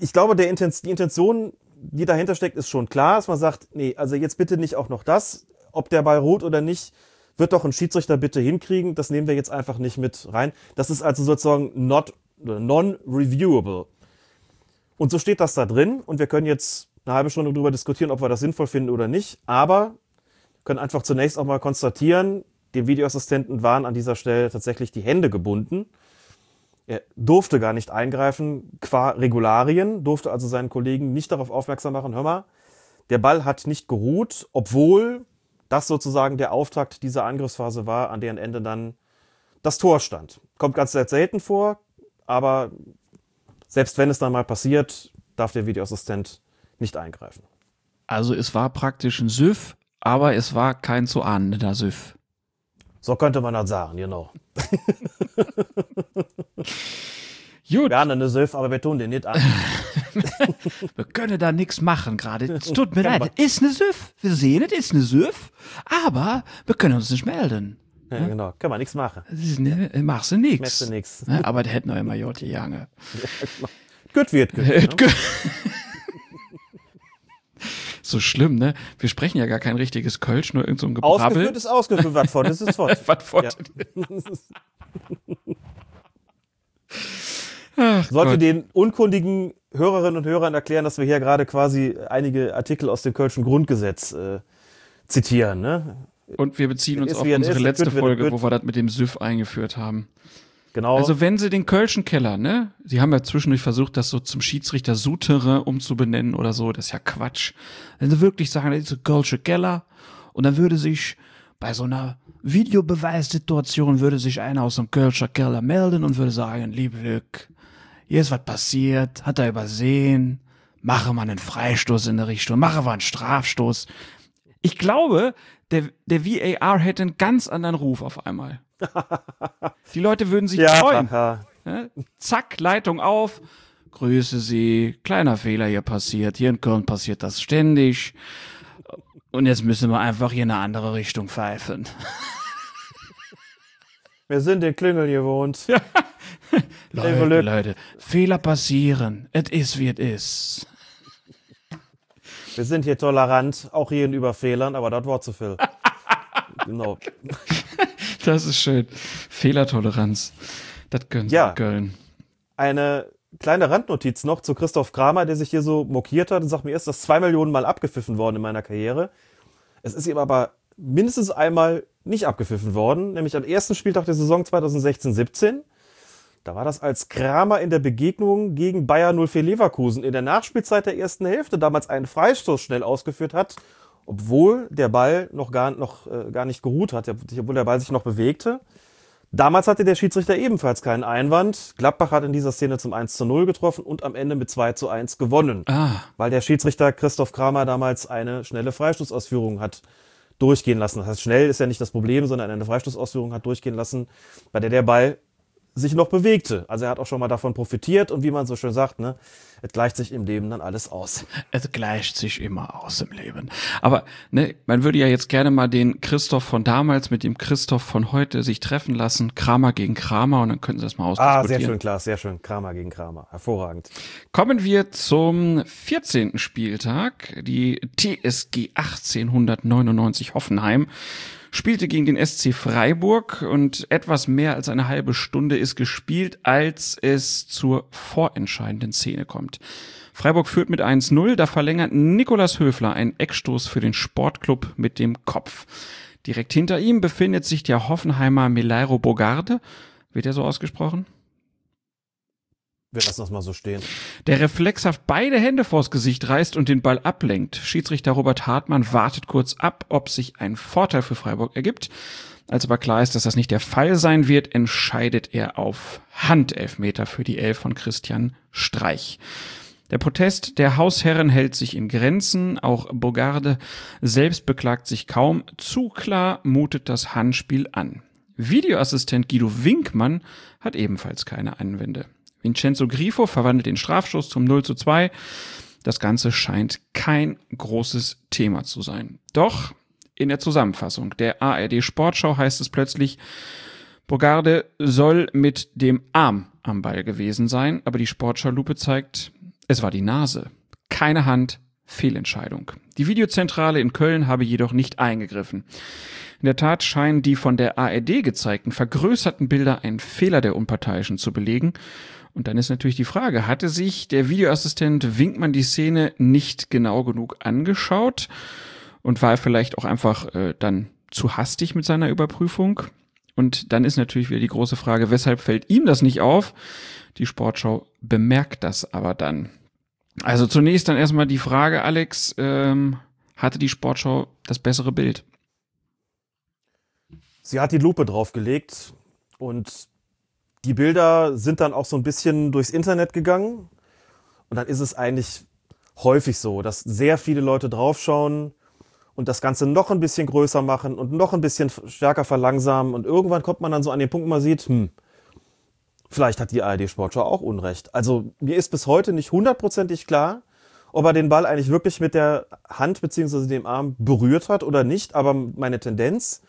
Ich glaube, der Intens die Intention, die dahinter steckt, ist schon klar, dass man sagt, nee, also jetzt bitte nicht auch noch das, ob der Ball ruht oder nicht, wird doch ein Schiedsrichter bitte hinkriegen. Das nehmen wir jetzt einfach nicht mit rein. Das ist also sozusagen not, non-reviewable. Und so steht das da drin und wir können jetzt eine halbe Stunde darüber diskutieren, ob wir das sinnvoll finden oder nicht. Aber können einfach zunächst auch mal konstatieren, dem Videoassistenten waren an dieser Stelle tatsächlich die Hände gebunden. Er durfte gar nicht eingreifen qua Regularien, durfte also seinen Kollegen nicht darauf aufmerksam machen, hör mal, der Ball hat nicht geruht, obwohl das sozusagen der Auftakt dieser Angriffsphase war, an deren Ende dann das Tor stand. Kommt ganz selten vor, aber selbst wenn es dann mal passiert, darf der Videoassistent nicht eingreifen. Also es war praktisch ein Süff, aber es war kein zu ahnender Süff. So könnte man das sagen, genau. (laughs) Gut, Gerne eine Süff, aber wir tun den nicht an. (laughs) wir können da nichts machen gerade. Es tut mir leid. Es ist eine Süff. Wir sehen, es ist eine Süff, aber wir können uns nicht melden. Ja, genau, kann man nichts machen. Ne, machst du nichts. Machst du nix. Ne, Aber der hätte noch immer Jotti Jange. (laughs) Gut wird, gut. Äh, Ne? (laughs) So schlimm, ne? Wir sprechen ja gar kein richtiges Kölsch, nur irgend so ein Gebrabbel. Ausgeführt ist ausgeführt, was fort ist, ist fort. Was fort. Ach Sollte Gott. den unkundigen Hörerinnen und Hörern erklären, dass wir hier gerade quasi einige Artikel aus dem Kölschen Grundgesetz äh, zitieren. Ne? Und wir beziehen uns Ist auf unsere ist, letzte wird Folge, gut. wo wir das mit dem Süff eingeführt haben. Genau. Also wenn sie den Kölschen Keller, ne? Sie haben ja zwischendurch versucht, das so zum Schiedsrichter Sutere umzubenennen oder so. Das ist ja Quatsch. Wenn sie wirklich sagen, das ist ein Kölsche Keller und dann würde sich bei so einer Videobeweissituation würde sich einer aus dem Kölscher Keller melden und würde sagen, liebe Glück, hier ist was passiert, hat er übersehen, mache mal einen Freistoß in der Richtung, mache mal einen Strafstoß. Ich glaube, der, der VAR hätte einen ganz anderen Ruf auf einmal. (laughs) Die Leute würden sich ja, freuen. ja. Zack, Leitung auf. Grüße Sie. Kleiner Fehler hier passiert. Hier in Köln passiert das ständig. Und jetzt müssen wir einfach hier in eine andere Richtung pfeifen. (laughs) Wir sind den Klüngel gewohnt. (laughs) Leute, Glück. Leute, Fehler passieren. Es ist, wie es ist. Wir sind hier tolerant, auch hier über Fehlern, aber das Wort zu viel. (laughs) genau. (laughs) Das ist schön. Fehlertoleranz. Das können Ja. Köln. Eine kleine Randnotiz noch zu Christoph Kramer, der sich hier so mokiert hat und sagt, mir ist das zwei Millionen Mal abgepfiffen worden in meiner Karriere. Es ist ihm aber mindestens einmal nicht abgepfiffen worden, nämlich am ersten Spieltag der Saison 2016-17. Da war das als Kramer in der Begegnung gegen Bayer 04 Leverkusen in der Nachspielzeit der ersten Hälfte damals einen Freistoß schnell ausgeführt hat, obwohl der Ball noch gar, noch, äh, gar nicht geruht hat, obwohl der Ball sich noch bewegte. Damals hatte der Schiedsrichter ebenfalls keinen Einwand. Gladbach hat in dieser Szene zum 1 zu 0 getroffen und am Ende mit 2 zu 1 gewonnen. Ah, Weil der Schiedsrichter Christoph Kramer damals eine schnelle Freistoßausführung hat durchgehen lassen. Das heißt, schnell ist ja nicht das Problem, sondern eine Freistoßausführung hat durchgehen lassen, bei der der Ball sich noch bewegte. Also er hat auch schon mal davon profitiert und wie man so schön sagt, ne, es gleicht sich im Leben dann alles aus. es gleicht sich immer aus im Leben. Aber ne, man würde ja jetzt gerne mal den Christoph von damals mit dem Christoph von heute sich treffen lassen. Kramer gegen Kramer und dann könnten sie das mal ausdiskutieren. Ah, sehr schön, klar, sehr schön. Kramer gegen Kramer. Hervorragend. Kommen wir zum 14. Spieltag. Die TSG 1899 Hoffenheim spielte gegen den SC Freiburg und etwas mehr als eine halbe Stunde ist gespielt, als es zur vorentscheidenden Szene kommt. Freiburg führt mit 1-0, da verlängert Nikolas Höfler einen Eckstoß für den Sportclub mit dem Kopf. Direkt hinter ihm befindet sich der Hoffenheimer Melairo Bogarde. Wird er so ausgesprochen? Wir lassen das mal so stehen. der reflexhaft beide Hände vors Gesicht reißt und den Ball ablenkt. Schiedsrichter Robert Hartmann wartet kurz ab, ob sich ein Vorteil für Freiburg ergibt. Als aber klar ist, dass das nicht der Fall sein wird, entscheidet er auf Handelfmeter für die Elf von Christian Streich. Der Protest der Hausherren hält sich in Grenzen. Auch Bogarde selbst beklagt sich kaum. Zu klar mutet das Handspiel an. Videoassistent Guido Winkmann hat ebenfalls keine Einwände. Vincenzo Grifo verwandelt den Strafschuss zum 0 zu 2. Das Ganze scheint kein großes Thema zu sein. Doch in der Zusammenfassung der ARD Sportschau heißt es plötzlich, Bogarde soll mit dem Arm am Ball gewesen sein, aber die Sportschau-Lupe zeigt, es war die Nase. Keine Hand, Fehlentscheidung. Die Videozentrale in Köln habe jedoch nicht eingegriffen. In der Tat scheinen die von der ARD gezeigten vergrößerten Bilder einen Fehler der Unparteiischen zu belegen. Und dann ist natürlich die Frage, hatte sich der Videoassistent Winkmann die Szene nicht genau genug angeschaut und war vielleicht auch einfach äh, dann zu hastig mit seiner Überprüfung? Und dann ist natürlich wieder die große Frage, weshalb fällt ihm das nicht auf? Die Sportschau bemerkt das aber dann. Also zunächst dann erstmal die Frage, Alex, ähm, hatte die Sportschau das bessere Bild? Sie hat die Lupe draufgelegt und die Bilder sind dann auch so ein bisschen durchs Internet gegangen. Und dann ist es eigentlich häufig so, dass sehr viele Leute draufschauen und das Ganze noch ein bisschen größer machen und noch ein bisschen stärker verlangsamen. Und irgendwann kommt man dann so an den Punkt, wo man sieht, hm, vielleicht hat die ARD Sportschau auch Unrecht. Also mir ist bis heute nicht hundertprozentig klar, ob er den Ball eigentlich wirklich mit der Hand beziehungsweise dem Arm berührt hat oder nicht. Aber meine Tendenz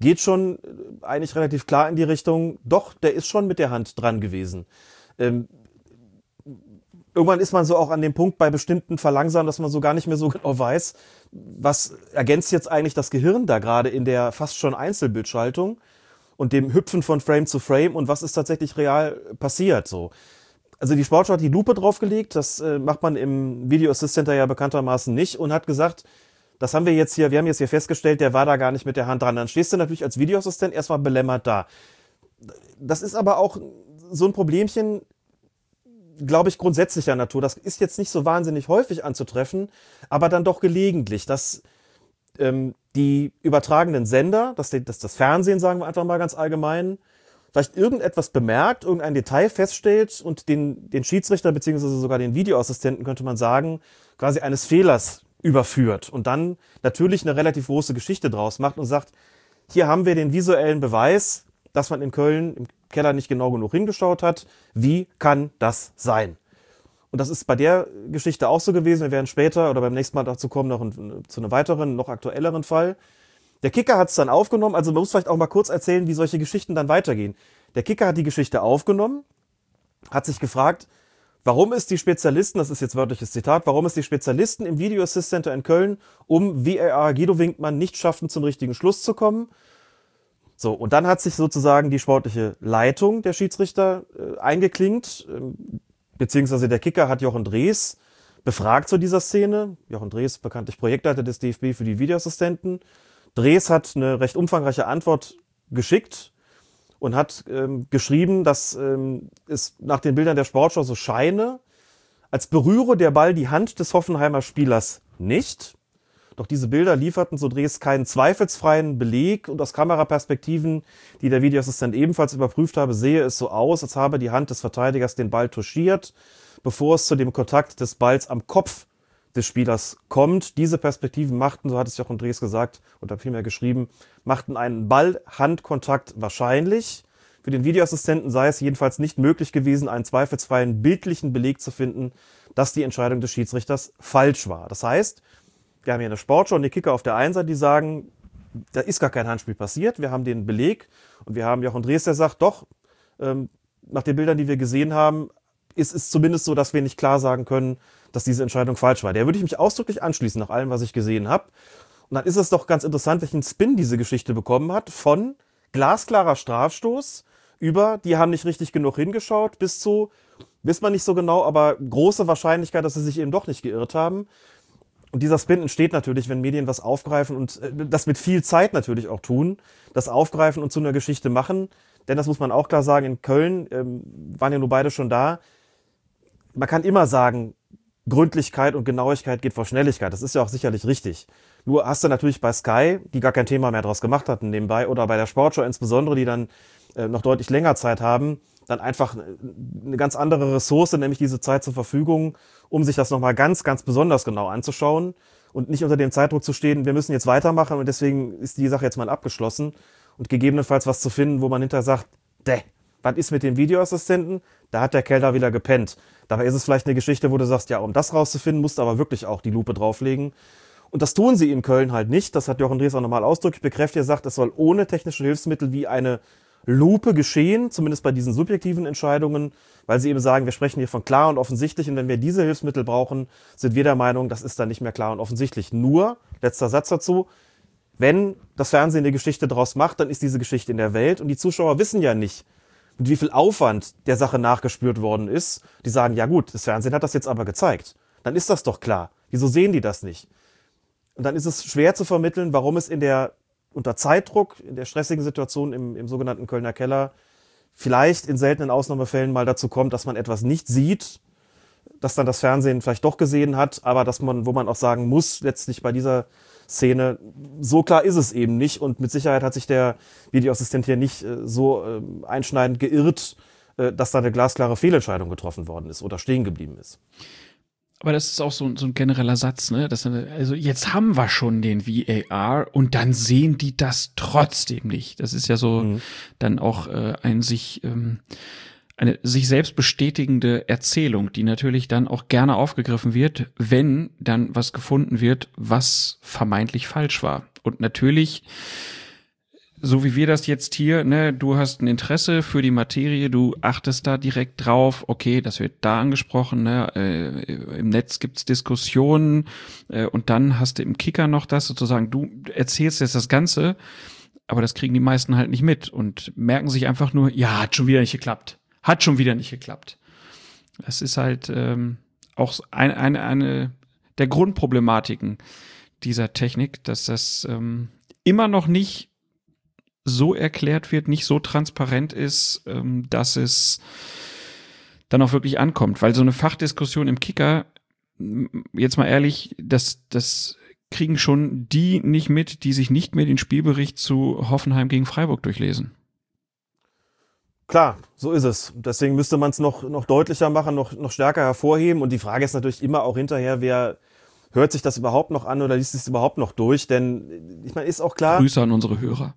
geht schon äh, eigentlich relativ klar in die Richtung, doch, der ist schon mit der Hand dran gewesen. Ähm, irgendwann ist man so auch an dem Punkt bei bestimmten Verlangsamen, dass man so gar nicht mehr so genau weiß, was ergänzt jetzt eigentlich das Gehirn da gerade in der fast schon Einzelbildschaltung und dem Hüpfen von Frame zu Frame und was ist tatsächlich real passiert so. Also die Sportschau hat die Lupe draufgelegt, das äh, macht man im Video Assistant ja bekanntermaßen nicht und hat gesagt, das haben wir jetzt hier, wir haben jetzt hier festgestellt, der war da gar nicht mit der Hand dran. Dann stehst du natürlich als Videoassistent erstmal belämmert da. Das ist aber auch so ein Problemchen, glaube ich, grundsätzlicher Natur. Das ist jetzt nicht so wahnsinnig häufig anzutreffen, aber dann doch gelegentlich, dass ähm, die übertragenen Sender, dass, die, dass das Fernsehen, sagen wir einfach mal ganz allgemein, vielleicht irgendetwas bemerkt, irgendein Detail feststellt und den, den Schiedsrichter beziehungsweise sogar den Videoassistenten, könnte man sagen, quasi eines Fehlers überführt und dann natürlich eine relativ große Geschichte draus macht und sagt, hier haben wir den visuellen Beweis, dass man in Köln im Keller nicht genau genug hingeschaut hat. Wie kann das sein? Und das ist bei der Geschichte auch so gewesen. Wir werden später oder beim nächsten Mal dazu kommen, noch ein, zu einem weiteren, noch aktuelleren Fall. Der Kicker hat es dann aufgenommen. Also man muss vielleicht auch mal kurz erzählen, wie solche Geschichten dann weitergehen. Der Kicker hat die Geschichte aufgenommen, hat sich gefragt, Warum es die Spezialisten, das ist jetzt wörtliches Zitat, warum es die Spezialisten im Video Assist Center in Köln um VAR Guido Winkmann nicht schafften, zum richtigen Schluss zu kommen. So, und dann hat sich sozusagen die sportliche Leitung der Schiedsrichter äh, eingeklinkt, äh, beziehungsweise der Kicker hat Jochen Drees befragt zu dieser Szene. Jochen Drees, bekanntlich Projektleiter des DFB für die Videoassistenten. Drees hat eine recht umfangreiche Antwort geschickt und hat ähm, geschrieben, dass ähm, es nach den Bildern der Sportschau so scheine, als berühre der Ball die Hand des Hoffenheimer Spielers nicht. Doch diese Bilder lieferten so Dres keinen zweifelsfreien Beleg und aus Kameraperspektiven, die der Videoassistent ebenfalls überprüft habe, sehe es so aus, als habe die Hand des Verteidigers den Ball touchiert, bevor es zu dem Kontakt des Balls am Kopf des Spielers kommt. Diese Perspektiven machten, so hat es Jochen Drees gesagt oder vielmehr geschrieben, machten einen Ball-Handkontakt wahrscheinlich. Für den Videoassistenten sei es jedenfalls nicht möglich gewesen, einen zweifelsfreien bildlichen Beleg zu finden, dass die Entscheidung des Schiedsrichters falsch war. Das heißt, wir haben hier eine Sportschau und die Kicker auf der einen Seite, die sagen, da ist gar kein Handspiel passiert. Wir haben den Beleg und wir haben Jochen Drees, der sagt, doch, ähm, nach den Bildern, die wir gesehen haben, ist es zumindest so, dass wir nicht klar sagen können, dass diese Entscheidung falsch war. Der würde ich mich ausdrücklich anschließen nach allem, was ich gesehen habe. Und dann ist es doch ganz interessant, welchen Spin diese Geschichte bekommen hat. Von glasklarer Strafstoß über, die haben nicht richtig genug hingeschaut, bis zu, wisst man nicht so genau, aber große Wahrscheinlichkeit, dass sie sich eben doch nicht geirrt haben. Und dieser Spin entsteht natürlich, wenn Medien was aufgreifen und äh, das mit viel Zeit natürlich auch tun, das aufgreifen und zu einer Geschichte machen. Denn das muss man auch klar sagen, in Köln ähm, waren ja nur beide schon da. Man kann immer sagen, Gründlichkeit und Genauigkeit geht vor Schnelligkeit. Das ist ja auch sicherlich richtig. Nur hast du natürlich bei Sky, die gar kein Thema mehr draus gemacht hatten nebenbei, oder bei der Sportshow insbesondere, die dann äh, noch deutlich länger Zeit haben, dann einfach äh, eine ganz andere Ressource, nämlich diese Zeit zur Verfügung, um sich das nochmal ganz, ganz besonders genau anzuschauen und nicht unter dem Zeitdruck zu stehen, wir müssen jetzt weitermachen und deswegen ist die Sache jetzt mal abgeschlossen und gegebenenfalls was zu finden, wo man hinterher sagt, däh, Was ist mit dem Videoassistenten? Da hat der da wieder gepennt. Dabei ist es vielleicht eine Geschichte, wo du sagst, ja, um das rauszufinden, musst du aber wirklich auch die Lupe drauflegen. Und das tun sie in Köln halt nicht. Das hat Jochen Dries auch nochmal ausdrücklich bekräftigt. Er sagt, es soll ohne technische Hilfsmittel wie eine Lupe geschehen, zumindest bei diesen subjektiven Entscheidungen, weil sie eben sagen, wir sprechen hier von klar und offensichtlich und wenn wir diese Hilfsmittel brauchen, sind wir der Meinung, das ist dann nicht mehr klar und offensichtlich. Nur, letzter Satz dazu, wenn das Fernsehen eine Geschichte draus macht, dann ist diese Geschichte in der Welt und die Zuschauer wissen ja nicht, mit wie viel Aufwand der Sache nachgespürt worden ist. Die sagen, ja gut, das Fernsehen hat das jetzt aber gezeigt. Dann ist das doch klar. Wieso sehen die das nicht? Und dann ist es schwer zu vermitteln, warum es in der unter Zeitdruck, in der stressigen Situation im, im sogenannten Kölner Keller, vielleicht in seltenen Ausnahmefällen mal dazu kommt, dass man etwas nicht sieht, dass dann das Fernsehen vielleicht doch gesehen hat, aber dass man, wo man auch sagen muss, letztlich bei dieser Szene, so klar ist es eben nicht und mit Sicherheit hat sich der Videoassistent hier nicht äh, so äh, einschneidend geirrt, äh, dass da eine glasklare Fehlentscheidung getroffen worden ist oder stehen geblieben ist. Aber das ist auch so, so ein genereller Satz, ne? Das, also jetzt haben wir schon den VAR und dann sehen die das trotzdem nicht. Das ist ja so mhm. dann auch äh, ein sich ähm, eine sich selbst bestätigende Erzählung, die natürlich dann auch gerne aufgegriffen wird, wenn dann was gefunden wird, was vermeintlich falsch war. Und natürlich so wie wir das jetzt hier, ne, du hast ein Interesse für die Materie, du achtest da direkt drauf, okay, das wird da angesprochen, ne, äh, im Netz gibt's Diskussionen äh, und dann hast du im Kicker noch das sozusagen, du erzählst jetzt das Ganze, aber das kriegen die meisten halt nicht mit und merken sich einfach nur, ja, hat schon wieder nicht geklappt, hat schon wieder nicht geklappt. Das ist halt ähm, auch eine, eine, eine der Grundproblematiken dieser Technik, dass das ähm, immer noch nicht so erklärt wird, nicht so transparent ist, ähm, dass es dann auch wirklich ankommt. Weil so eine Fachdiskussion im Kicker, jetzt mal ehrlich, das, das kriegen schon die nicht mit, die sich nicht mehr den Spielbericht zu Hoffenheim gegen Freiburg durchlesen. Klar, so ist es. Deswegen müsste man es noch, noch deutlicher machen, noch, noch stärker hervorheben. Und die Frage ist natürlich immer auch hinterher, wer hört sich das überhaupt noch an oder liest es überhaupt noch durch? Denn ich meine, ist auch klar. Grüße an unsere Hörer.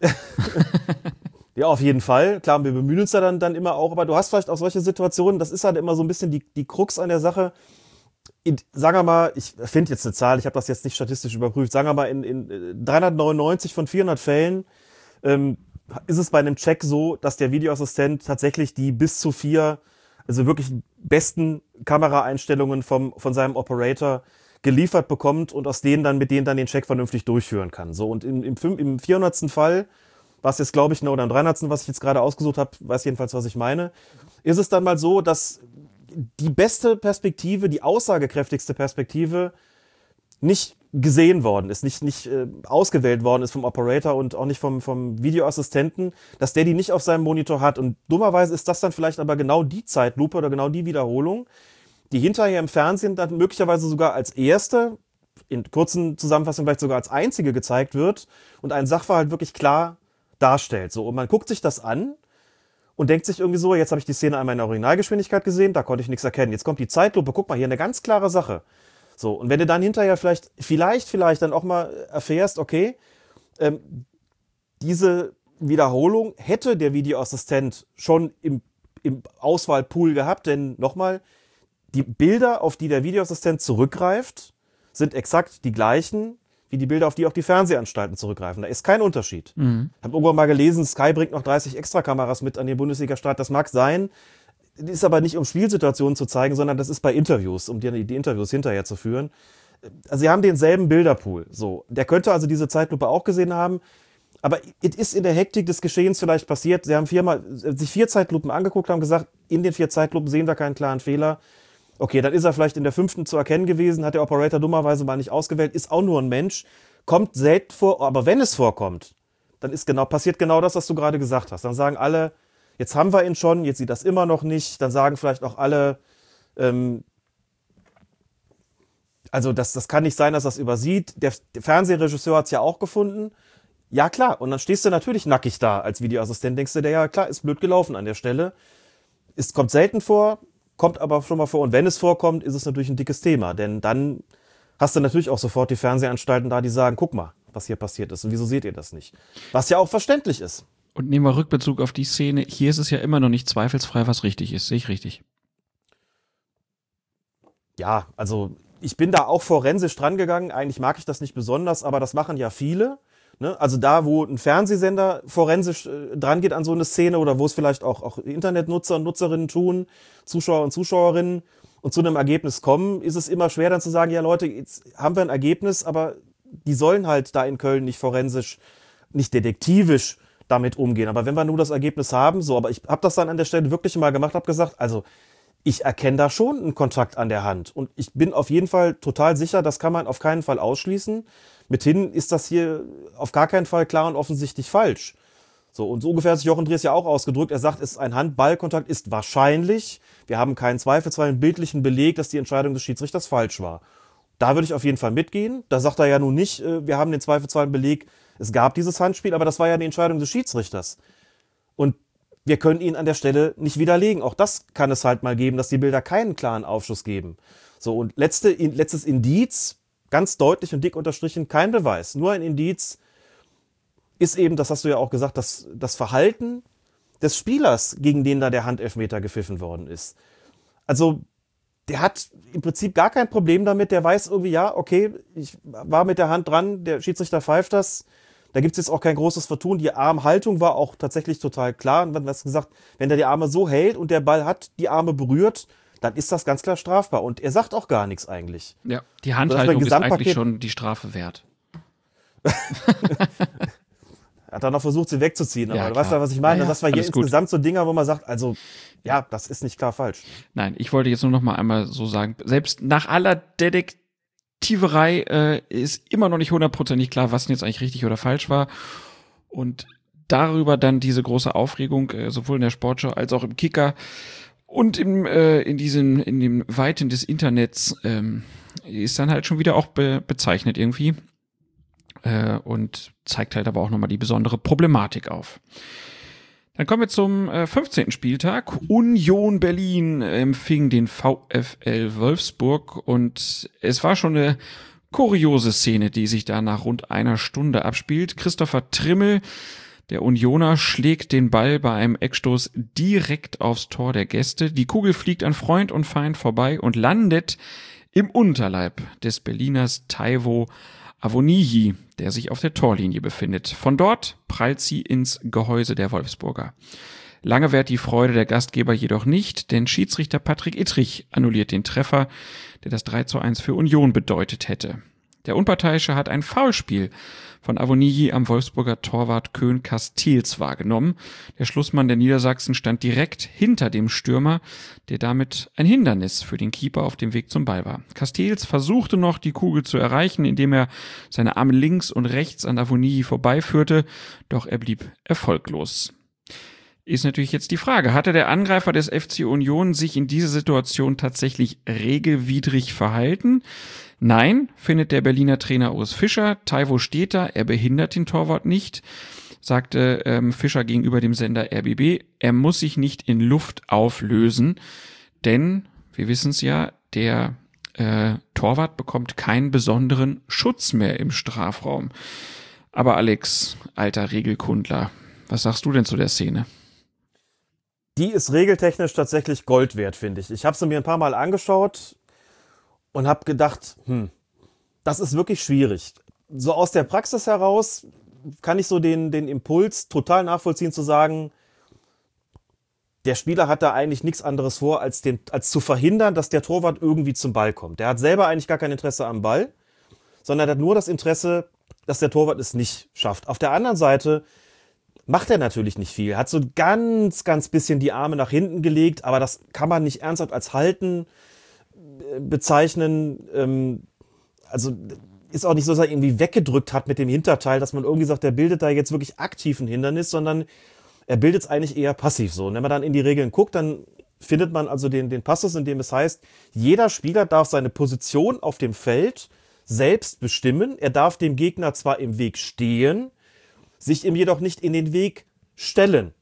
(laughs) ja, auf jeden Fall. Klar, wir bemühen uns da dann, dann immer auch, aber du hast vielleicht auch solche Situationen, das ist halt immer so ein bisschen die, die Krux an der Sache. In, sagen wir mal, ich finde jetzt eine Zahl, ich habe das jetzt nicht statistisch überprüft, sagen wir mal, in, in 399 von 400 Fällen ähm, ist es bei einem Check so, dass der Videoassistent tatsächlich die bis zu vier, also wirklich besten Kameraeinstellungen vom, von seinem Operator geliefert bekommt und aus denen dann mit denen dann den Check vernünftig durchführen kann. So und im, im, im 400. Fall, was jetzt glaube ich nur oder im 300. was ich jetzt gerade ausgesucht habe, weiß jedenfalls, was ich meine, ist es dann mal so, dass die beste Perspektive, die aussagekräftigste Perspektive nicht gesehen worden ist, nicht, nicht äh, ausgewählt worden ist vom Operator und auch nicht vom, vom Videoassistenten, dass der die nicht auf seinem Monitor hat. Und dummerweise ist das dann vielleicht aber genau die Zeitlupe oder genau die Wiederholung, die hinterher im Fernsehen dann möglicherweise sogar als erste, in kurzen Zusammenfassungen vielleicht sogar als einzige gezeigt wird und einen Sachverhalt wirklich klar darstellt. So, und man guckt sich das an und denkt sich irgendwie so, jetzt habe ich die Szene einmal in der Originalgeschwindigkeit gesehen, da konnte ich nichts erkennen. Jetzt kommt die Zeitlupe, guck mal, hier eine ganz klare Sache. So, und wenn du dann hinterher vielleicht, vielleicht, vielleicht dann auch mal erfährst, okay, ähm, diese Wiederholung hätte der Videoassistent schon im, im Auswahlpool gehabt, denn nochmal, die Bilder, auf die der Videoassistent zurückgreift, sind exakt die gleichen wie die Bilder, auf die auch die Fernsehanstalten zurückgreifen. Da ist kein Unterschied. Mhm. Ich habe irgendwann mal gelesen, Sky bringt noch 30 Extrakameras mit an den Bundesliga-Start. Das mag sein, ist aber nicht um Spielsituationen zu zeigen, sondern das ist bei Interviews, um die, die Interviews hinterher zu führen. Also sie haben denselben Bilderpool. So, der könnte also diese Zeitlupe auch gesehen haben. Aber es ist in der Hektik des Geschehens vielleicht passiert. Sie haben viermal, sich vier Zeitlupen angeguckt, haben gesagt, in den vier Zeitlupen sehen wir keinen klaren Fehler. Okay, dann ist er vielleicht in der fünften zu erkennen gewesen, hat der Operator dummerweise mal nicht ausgewählt, ist auch nur ein Mensch, kommt selten vor, aber wenn es vorkommt, dann ist genau, passiert genau das, was du gerade gesagt hast. Dann sagen alle, jetzt haben wir ihn schon, jetzt sieht das immer noch nicht. Dann sagen vielleicht auch alle, ähm, also das, das kann nicht sein, dass das übersieht. Der, der Fernsehregisseur hat es ja auch gefunden. Ja, klar. Und dann stehst du natürlich nackig da als Videoassistent, denkst du dir, ja klar, ist blöd gelaufen an der Stelle. Es kommt selten vor, kommt aber schon mal vor. Und wenn es vorkommt, ist es natürlich ein dickes Thema. Denn dann hast du natürlich auch sofort die Fernsehanstalten da, die sagen, guck mal, was hier passiert ist. Und wieso seht ihr das nicht? Was ja auch verständlich ist. Und nehmen wir Rückbezug auf die Szene. Hier ist es ja immer noch nicht zweifelsfrei, was richtig ist. Sehe ich richtig? Ja, also ich bin da auch forensisch drangegangen. Eigentlich mag ich das nicht besonders, aber das machen ja viele. Ne? Also da, wo ein Fernsehsender forensisch äh, dran geht an so eine Szene oder wo es vielleicht auch, auch Internetnutzer und Nutzerinnen tun, Zuschauer und Zuschauerinnen und zu einem Ergebnis kommen, ist es immer schwer dann zu sagen, ja Leute, jetzt haben wir ein Ergebnis, aber die sollen halt da in Köln nicht forensisch, nicht detektivisch damit umgehen. Aber wenn wir nur das Ergebnis haben, so, aber ich habe das dann an der Stelle wirklich mal gemacht, habe gesagt, also ich erkenne da schon einen Kontakt an der Hand. Und ich bin auf jeden Fall total sicher, das kann man auf keinen Fall ausschließen. Mithin ist das hier auf gar keinen Fall klar und offensichtlich falsch. So, und so ungefähr hat sich Jochen Dries ja auch ausgedrückt. Er sagt, es ist ein Handballkontakt ist wahrscheinlich. Wir haben keinen zweifelsfreien bildlichen Beleg, dass die Entscheidung des Schiedsrichters falsch war. Da würde ich auf jeden Fall mitgehen. Da sagt er ja nun nicht, äh, wir haben den zweifelsfreien Beleg, es gab dieses Handspiel, aber das war ja die Entscheidung des Schiedsrichters. Und wir können ihn an der Stelle nicht widerlegen. Auch das kann es halt mal geben, dass die Bilder keinen klaren Aufschluss geben. So, und letzte, letztes Indiz, ganz deutlich und dick unterstrichen, kein Beweis, nur ein Indiz, ist eben, das hast du ja auch gesagt, dass das Verhalten des Spielers, gegen den da der Handelfmeter gepfiffen worden ist. Also, der hat im Prinzip gar kein Problem damit, der weiß irgendwie, ja, okay, ich war mit der Hand dran, der Schiedsrichter pfeift das, da gibt es jetzt auch kein großes Vertun. Die Armhaltung war auch tatsächlich total klar. Und man hat gesagt, wenn er die Arme so hält und der Ball hat die Arme berührt, dann ist das ganz klar strafbar. Und er sagt auch gar nichts eigentlich. Ja, die Handhaltung ist eigentlich schon die Strafe wert. (laughs) Er hat dann noch versucht, sie wegzuziehen. Aber Ja, du weißt klar. ja, was ich meine. Ja, das war hier alles gut. insgesamt so Dinger, wo man sagt, also, ja, das ist nicht klar falsch. Nein, ich wollte jetzt nur noch mal einmal so sagen, selbst nach aller Detektiverei äh, ist immer noch nicht hundertprozentig klar, was denn jetzt eigentlich richtig oder falsch war. Und darüber dann diese große Aufregung, äh, sowohl in der Sportschau als auch im Kicker und im, äh, in diesen, in den Weiten des Internets, ähm, ist dann halt schon wieder auch be bezeichnet irgendwie. Äh, und zeigt halt aber auch nochmal die besondere Problematik auf. Dann kommen wir zum äh, 15. Spieltag. Union Berlin empfing den VfL Wolfsburg und es war schon eine kuriose Szene, die sich da nach rund einer Stunde abspielt. Christopher Trimmel, der Unioner, schlägt den Ball bei einem Eckstoß direkt aufs Tor der Gäste. Die Kugel fliegt an Freund und Feind vorbei und landet im Unterleib des Berliners Taiwo Avoniyi, der sich auf der Torlinie befindet. Von dort prallt sie ins Gehäuse der Wolfsburger. Lange währt die Freude der Gastgeber jedoch nicht, denn Schiedsrichter Patrick Ittrich annulliert den Treffer, der das 3 zu 1 für Union bedeutet hätte. Der Unparteiische hat ein Foulspiel von Avoniyi am Wolfsburger Torwart Köhn Castils wahrgenommen. Der Schlussmann der Niedersachsen stand direkt hinter dem Stürmer, der damit ein Hindernis für den Keeper auf dem Weg zum Ball war. Castils versuchte noch, die Kugel zu erreichen, indem er seine Arme links und rechts an Avoniyi vorbeiführte, doch er blieb erfolglos. Ist natürlich jetzt die Frage, hatte der Angreifer des FC Union sich in dieser Situation tatsächlich regelwidrig verhalten? Nein, findet der Berliner Trainer Urs Fischer. Taiwo steht da, er behindert den Torwart nicht, sagte ähm, Fischer gegenüber dem Sender RBB. Er muss sich nicht in Luft auflösen, denn, wir wissen es ja, der äh, Torwart bekommt keinen besonderen Schutz mehr im Strafraum. Aber Alex, alter Regelkundler, was sagst du denn zu der Szene? Die ist regeltechnisch tatsächlich Gold wert, finde ich. Ich habe sie mir ein paar Mal angeschaut und habe gedacht, hm, das ist wirklich schwierig. So aus der Praxis heraus kann ich so den, den Impuls total nachvollziehen zu sagen, der Spieler hat da eigentlich nichts anderes vor, als, den, als zu verhindern, dass der Torwart irgendwie zum Ball kommt. Der hat selber eigentlich gar kein Interesse am Ball, sondern er hat nur das Interesse, dass der Torwart es nicht schafft. Auf der anderen Seite macht er natürlich nicht viel. Hat so ganz, ganz bisschen die Arme nach hinten gelegt, aber das kann man nicht ernsthaft als Halten bezeichnen. Ähm, also ist auch nicht so, dass er irgendwie weggedrückt hat mit dem Hinterteil, dass man irgendwie sagt, der bildet da jetzt wirklich aktiv ein Hindernis, sondern er bildet es eigentlich eher passiv so. Und wenn man dann in die Regeln guckt, dann findet man also den, den Passus, in dem es heißt, jeder Spieler darf seine Position auf dem Feld selbst bestimmen. Er darf dem Gegner zwar im Weg stehen, sich ihm jedoch nicht in den Weg stellen.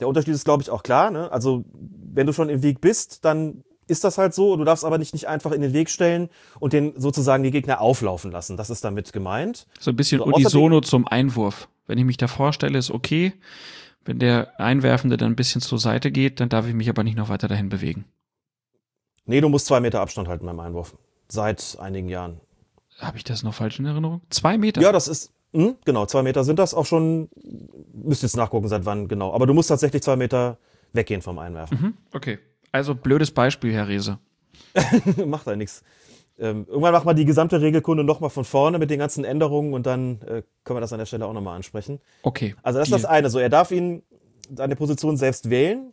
Der Unterschied ist, glaube ich, auch klar. Ne? Also, wenn du schon im Weg bist, dann ist das halt so. Du darfst aber nicht, nicht einfach in den Weg stellen und den sozusagen die Gegner auflaufen lassen. Das ist damit gemeint. So ein bisschen So, unisono zum Einwurf Wenn ich mich da vorstelle, ist okay. Wenn der Einwerfende dann ein bisschen zur Seite geht, dann darf ich mich aber nicht noch weiter dahin bewegen. Nee, du musst zwei Meter Abstand halten beim Einwurf. Seit einigen Jahren. Habe ich das noch falsch in Erinnerung? Zwei Meter? Ja, das ist, hm, genau, zwei Meter sind das auch schon. Müsst jetzt nachgucken, seit wann genau. Aber du musst tatsächlich zwei Meter weggehen vom Einwerfen. Mhm, okay. Also blödes Beispiel, Herr Rehse. (laughs) macht da nichts. Ähm, irgendwann macht man die gesamte Regelkunde nochmal von vorne mit den ganzen Änderungen und dann äh, können wir das an der Stelle auch nochmal ansprechen. Okay. Also das ist das eine. So, er darf ihn seine Position selbst wählen.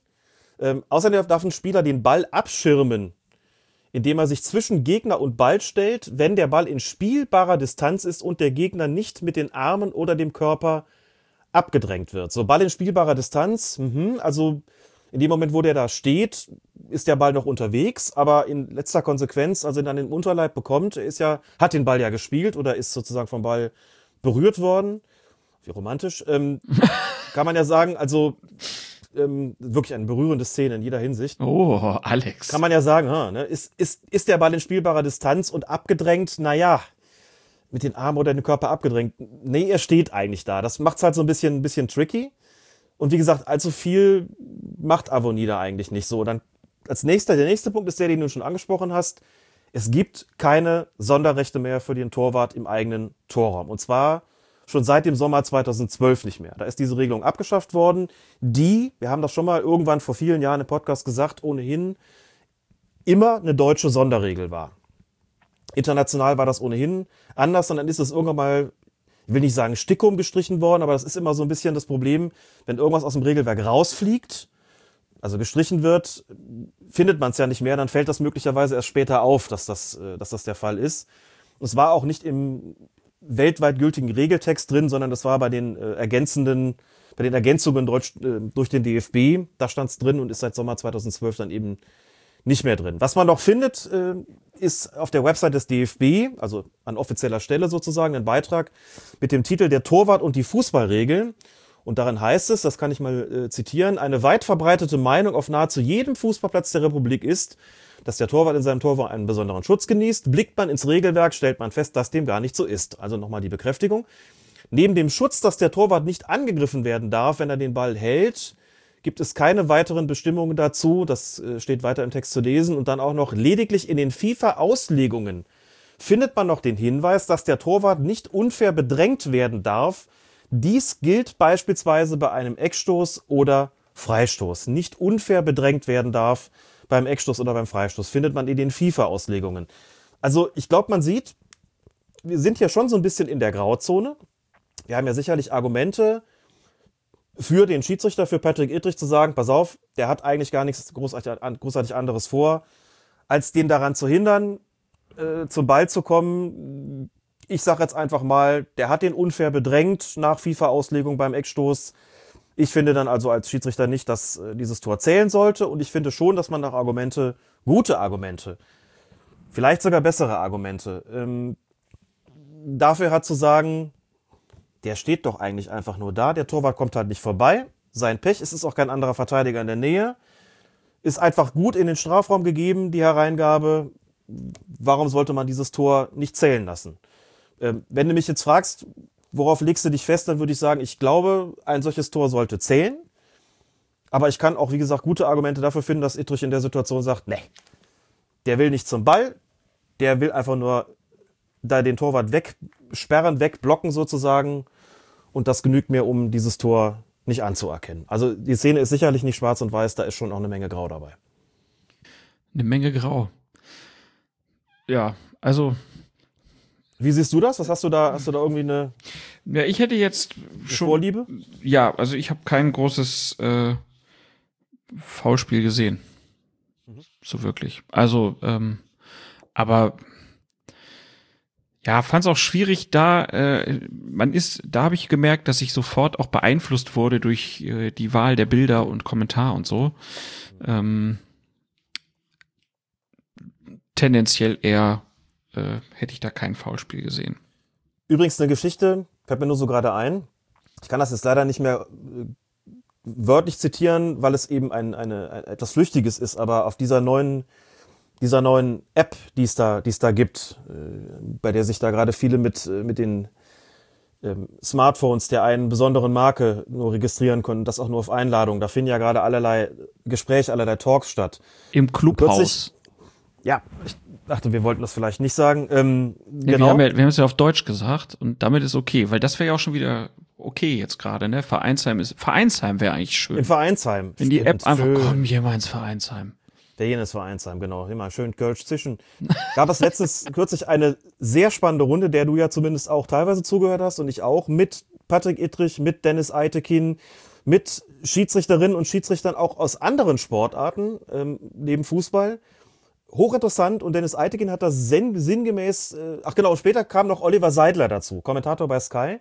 Ähm, außerdem darf ein Spieler den Ball abschirmen, indem er sich zwischen Gegner und Ball stellt, wenn der Ball in spielbarer Distanz ist und der Gegner nicht mit den Armen oder dem Körper abgedrängt wird. So, Ball in spielbarer Distanz, mhm, also in dem Moment, wo der da steht, ist der Ball noch unterwegs, aber in letzter Konsequenz, also dann den Unterleib bekommt, er ist ja, hat den Ball ja gespielt oder ist sozusagen vom Ball berührt worden. Wie romantisch. Ähm, (laughs) kann man ja sagen, also ähm, wirklich eine berührende Szene in jeder Hinsicht. Oh, Alex. Kann man ja sagen, ha, ne? ist, ist, ist der Ball in spielbarer Distanz und abgedrängt? Naja, mit den Armen oder dem Körper abgedrängt. Nee, er steht eigentlich da. Das macht's halt so ein bisschen, ein bisschen tricky. Und wie gesagt, allzu viel macht Avonie da eigentlich nicht so. Dann als nächster, der nächste Punkt ist der, den du schon angesprochen hast. Es gibt keine Sonderrechte mehr für den Torwart im eigenen Torraum. Und zwar schon seit dem Sommer 2012 nicht mehr. Da ist diese Regelung abgeschafft worden, die, wir haben das schon mal irgendwann vor vielen Jahren im Podcast gesagt, ohnehin immer eine deutsche Sonderregel war. International war das ohnehin anders und dann ist es irgendwann mal, ich will nicht sagen Stickum gestrichen worden, aber das ist immer so ein bisschen das Problem, wenn irgendwas aus dem Regelwerk rausfliegt, also gestrichen wird, findet man es ja nicht mehr, dann fällt das möglicherweise erst später auf, dass das, äh, dass das der Fall ist. Und es war auch nicht im weltweit gültigen Regeltext drin, sondern das war bei den äh, ergänzenden, bei den Ergänzungen durch, äh, durch den DFB, da stand es drin und ist seit Sommer 2012 dann eben nicht mehr drin. Was man noch findet, äh, ist auf der Website des DFB, also an offizieller Stelle sozusagen, ein Beitrag mit dem Titel Der Torwart und die Fußballregeln. Und darin heißt es, das kann ich mal äh, zitieren, eine weit verbreitete Meinung auf nahezu jedem Fußballplatz der Republik ist, dass der Torwart in seinem Tor einen besonderen Schutz genießt. Blickt man ins Regelwerk, stellt man fest, dass dem gar nicht so ist. Also nochmal die Bekräftigung. Neben dem Schutz, dass der Torwart nicht angegriffen werden darf, wenn er den Ball hält, gibt es keine weiteren Bestimmungen dazu. Das äh, steht weiter im Text zu lesen. Und dann auch noch lediglich in den FIFA-Auslegungen findet man noch den Hinweis, dass der Torwart nicht unfair bedrängt werden darf. Dies gilt beispielsweise bei einem Eckstoß oder Freistoß. Nicht unfair bedrängt werden darf beim Eckstoß oder beim Freistoß. Findet man in den FIFA-Auslegungen. Also ich glaube, man sieht, wir sind hier schon so ein bisschen in der Grauzone. Wir haben ja sicherlich Argumente für den Schiedsrichter, für Patrick Ittrich zu sagen, pass auf, der hat eigentlich gar nichts großartig, großartig anderes vor, als den daran zu hindern, äh, zum Ball zu kommen. Ich sage jetzt einfach mal, der hat den unfair bedrängt nach FIFA-Auslegung beim Eckstoß. Ich finde dann also als Schiedsrichter nicht, dass äh, dieses Tor zählen sollte und ich finde schon, dass man nach Argumente, gute Argumente, vielleicht sogar bessere Argumente, ähm, dafür hat zu sagen, der steht doch eigentlich einfach nur da, der Torwart kommt halt nicht vorbei, sein Pech, es ist auch kein anderer Verteidiger in der Nähe, ist einfach gut in den Strafraum gegeben, die Hereingabe, warum sollte man dieses Tor nicht zählen lassen? Ähm, wenn du mich jetzt fragst, worauf legst du dich fest, dann würde ich sagen, ich glaube, ein solches Tor sollte zählen. Aber ich kann auch, wie gesagt, gute Argumente dafür finden, dass Ittrich in der Situation sagt, nee, der will nicht zum Ball, der will einfach nur da den Torwart wegsperren, wegblocken sozusagen. Und das genügt mir, um dieses Tor nicht anzuerkennen. Also die Szene ist sicherlich nicht schwarz und weiß, da ist schon auch eine Menge Grau dabei. Eine Menge Grau. Ja, also Wie siehst du das? Was hast du da? Hast du da irgendwie eine, ja, ich hätte jetzt schon Vorliebe? Ja, also ich habe kein großes äh, Foulspiel gesehen. So wirklich. Also, ähm, aber ja, fand es auch schwierig, da, äh, man ist, da habe ich gemerkt, dass ich sofort auch beeinflusst wurde durch äh, die Wahl der Bilder und Kommentar und so. Ähm, tendenziell eher äh, hätte ich da kein Foulspiel gesehen. Übrigens eine Geschichte, fällt mir nur so gerade ein. Ich kann das jetzt leider nicht mehr äh, wörtlich zitieren, weil es eben ein, eine, ein, etwas Flüchtiges ist, aber auf dieser neuen, dieser neuen App, die es da, die es da gibt, äh, bei der sich da gerade viele mit, äh, mit den ähm, Smartphones der einen besonderen Marke nur registrieren können, das auch nur auf Einladung. Da finden ja gerade allerlei Gespräche, allerlei Talks statt. Im Clubhaus. Ja, ich dachte, wir wollten das vielleicht nicht sagen. Ähm, Nee, genau. wir, haben ja, wir haben es ja auf Deutsch gesagt und damit ist okay, weil das wäre ja auch schon wieder okay jetzt gerade, ne? Vereinsheim ist, Vereinsheim wäre eigentlich schön. in Vereinsheim. Wenn die App einfach, schön. komm hier mal ins Vereinsheim. Der jenes Vereinsheim, genau. Immer schön Kölsch zischen. Gab es letztens (laughs) kürzlich eine sehr spannende Runde, der du ja zumindest auch teilweise zugehört hast und ich auch, mit Patrick Ittrich, mit Dennis Eitekin, mit Schiedsrichterinnen und Schiedsrichtern auch aus anderen Sportarten, ähm, neben Fußball. Hochinteressant und Dennis Eitekin hat das sinn sinngemäß, äh, ach genau, später kam noch Oliver Seidler dazu, Kommentator bei Sky.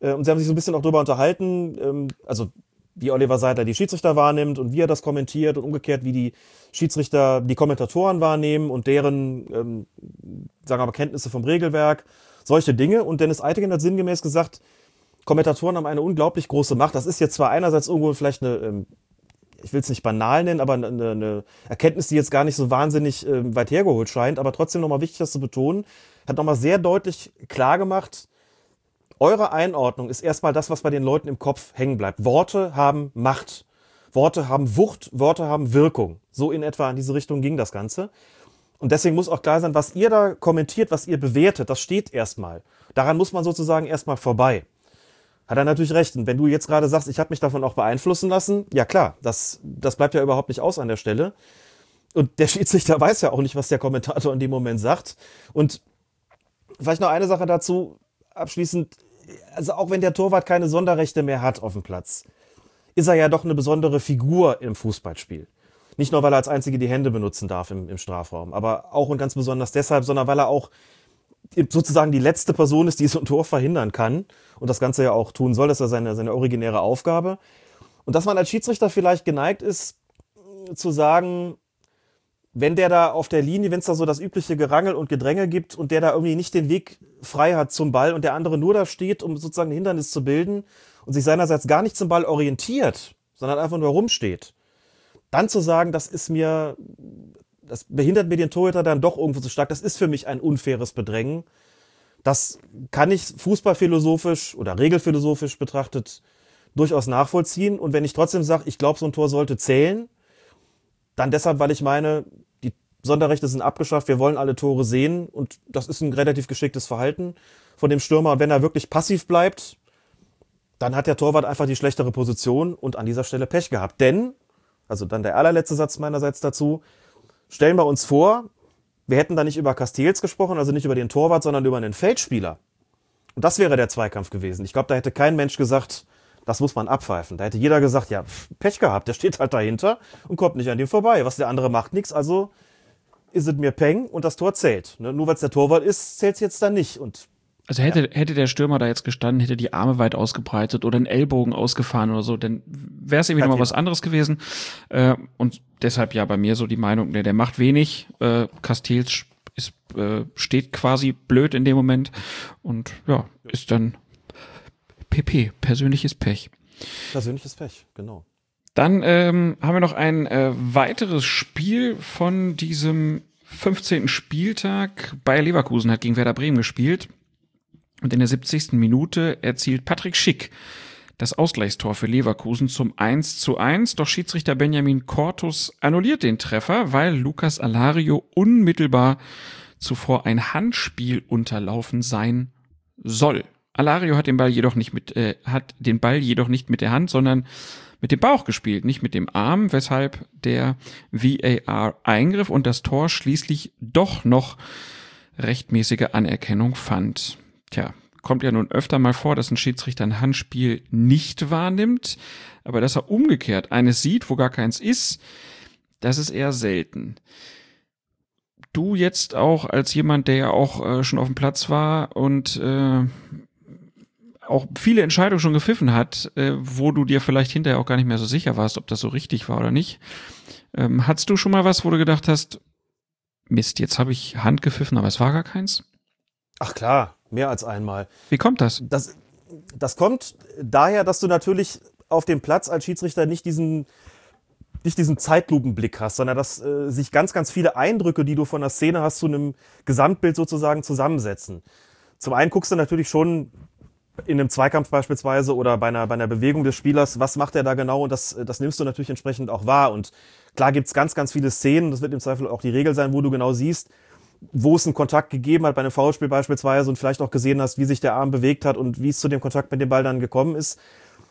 Äh, und sie haben sich so ein bisschen auch drüber unterhalten, ähm, also wie Oliver Seidler die Schiedsrichter wahrnimmt und wie er das kommentiert und umgekehrt, wie die Schiedsrichter die Kommentatoren wahrnehmen und deren, ähm, sagen wir mal, Kenntnisse vom Regelwerk, solche Dinge. Und Dennis Eitigen hat sinngemäß gesagt, Kommentatoren haben eine unglaublich große Macht. Das ist jetzt zwar einerseits irgendwo vielleicht eine, ähm, ich will es nicht banal nennen, aber eine, eine Erkenntnis, die jetzt gar nicht so wahnsinnig ähm, weit hergeholt scheint, aber trotzdem nochmal wichtig, das zu betonen, hat nochmal sehr deutlich klar gemacht, eure Einordnung ist erstmal das, was bei den Leuten im Kopf hängen bleibt. Worte haben Macht. Worte haben Wucht, Worte haben Wirkung. So in etwa in diese Richtung ging das Ganze. Und deswegen muss auch klar sein, was ihr da kommentiert, was ihr bewertet, das steht erstmal. Daran muss man sozusagen erstmal vorbei. Hat er natürlich recht. Und wenn du jetzt gerade sagst, ich habe mich davon auch beeinflussen lassen, ja klar, das, das bleibt ja überhaupt nicht aus an der Stelle. Und der (laughs) Schiedsrichter weiß ja auch nicht, was der Kommentator in dem Moment sagt. Und vielleicht noch eine Sache dazu, abschließend. Also auch wenn der Torwart keine Sonderrechte mehr hat auf dem Platz, ist er ja doch eine besondere Figur im Fußballspiel. Nicht nur, weil er als Einzige die Hände benutzen darf im, im Strafraum, aber auch und ganz besonders deshalb, sondern weil er auch sozusagen die letzte Person ist, die so ein Tor verhindern kann und das Ganze ja auch tun soll. Das ist ja seine, seine originäre Aufgabe. Und dass man als Schiedsrichter vielleicht geneigt ist, zu sagen, wenn der da auf der Linie, wenn es da so das übliche Gerangel und Gedränge gibt und der da irgendwie nicht den Weg frei hat zum Ball und der andere nur da steht, um sozusagen ein Hindernis zu bilden und sich seinerseits gar nicht zum Ball orientiert, sondern einfach nur rumsteht, dann zu sagen, das ist mir, das behindert mir den Torhüter dann doch irgendwo zu stark, das ist für mich ein unfaires Bedrängen. Das kann ich fußballphilosophisch oder regelphilosophisch betrachtet durchaus nachvollziehen. Und wenn ich trotzdem sage, ich glaube, so ein Tor sollte zählen, dann deshalb, weil ich meine, die Sonderrechte sind abgeschafft, wir wollen alle Tore sehen und das ist ein relativ geschicktes Verhalten von dem Stürmer. Und wenn er wirklich passiv bleibt, dann hat der Torwart einfach die schlechtere Position und an dieser Stelle Pech gehabt. Denn, also dann der allerletzte Satz meinerseits dazu, stellen wir uns vor, wir hätten da nicht über Castells gesprochen, also nicht über den Torwart, sondern über einen Feldspieler. Und das wäre der Zweikampf gewesen. Ich glaube, da hätte kein Mensch gesagt, das muss man abpfeifen. Da hätte jeder gesagt, ja, Pech gehabt, der steht halt dahinter und kommt nicht an dem vorbei. Was der andere macht, nichts. Also ist es mir Peng und das Tor zählt. Ne? Nur weil es der Torwart ist, zählt es jetzt dann nicht. Und Also hätte, hätte der Stürmer da jetzt gestanden, hätte die Arme weit ausgebreitet oder einen Ellbogen ausgefahren oder so, dann wäre es irgendwie nochmal was anderes gewesen. Äh, und deshalb ja bei mir so die Meinung, der, der macht wenig. Äh, Castells ist, äh, steht quasi blöd in dem Moment und ja, ist dann PP, persönliches Pech. persönliches Pech, genau. Dann ähm, haben wir noch ein äh, weiteres Spiel von diesem 15. Spieltag. Bayer Leverkusen hat gegen Werder Bremen gespielt. Und in der 70. Minute erzielt Patrick Schick das Ausgleichstor für Leverkusen zum 1 zu 1. Doch Schiedsrichter Benjamin Cortus annulliert den Treffer, weil Lukas Alario unmittelbar zuvor ein Handspiel unterlaufen sein soll. Alario hat den Ball jedoch nicht mit, äh, hat den Ball jedoch nicht mit der Hand, sondern mit dem Bauch gespielt, nicht mit dem Arm, weshalb der VAR eingriff und das Tor schließlich doch noch rechtmäßige Anerkennung fand. Tja, kommt ja nun öfter mal vor, dass ein Schiedsrichter ein Handspiel nicht wahrnimmt, aber dass er umgekehrt eines sieht, wo gar keins ist, das ist eher selten. Du jetzt auch als jemand, der ja auch äh, schon auf dem Platz war und äh, auch viele Entscheidungen schon gepfiffen hat, äh, wo du dir vielleicht hinterher auch gar nicht mehr so sicher warst, ob das so richtig war oder nicht. Ähm, hattest du schon mal was, wo du gedacht hast, Mist, jetzt habe ich Hand gepfiffen, aber es war gar keins? Ach klar, mehr als einmal. Wie kommt das? Das, das kommt daher, dass du natürlich auf dem Platz als Schiedsrichter nicht diesen, nicht diesen Zeitlupenblick hast, sondern dass äh, sich ganz, ganz viele Eindrücke, die du von der Szene hast, zu einem Gesamtbild sozusagen zusammensetzen. Zum einen guckst du natürlich schon in einem Zweikampf beispielsweise oder bei einer, bei einer Bewegung des Spielers, was macht er da genau? Und das, das nimmst du natürlich entsprechend auch wahr. Und klar gibt's ganz, ganz viele Szenen, das wird im Zweifel auch die Regel sein, wo du genau siehst, wo es einen Kontakt gegeben hat, bei einem Foulspiel beispielsweise und vielleicht auch gesehen hast, wie sich der Arm bewegt hat und wie es zu dem Kontakt mit dem Ball dann gekommen ist.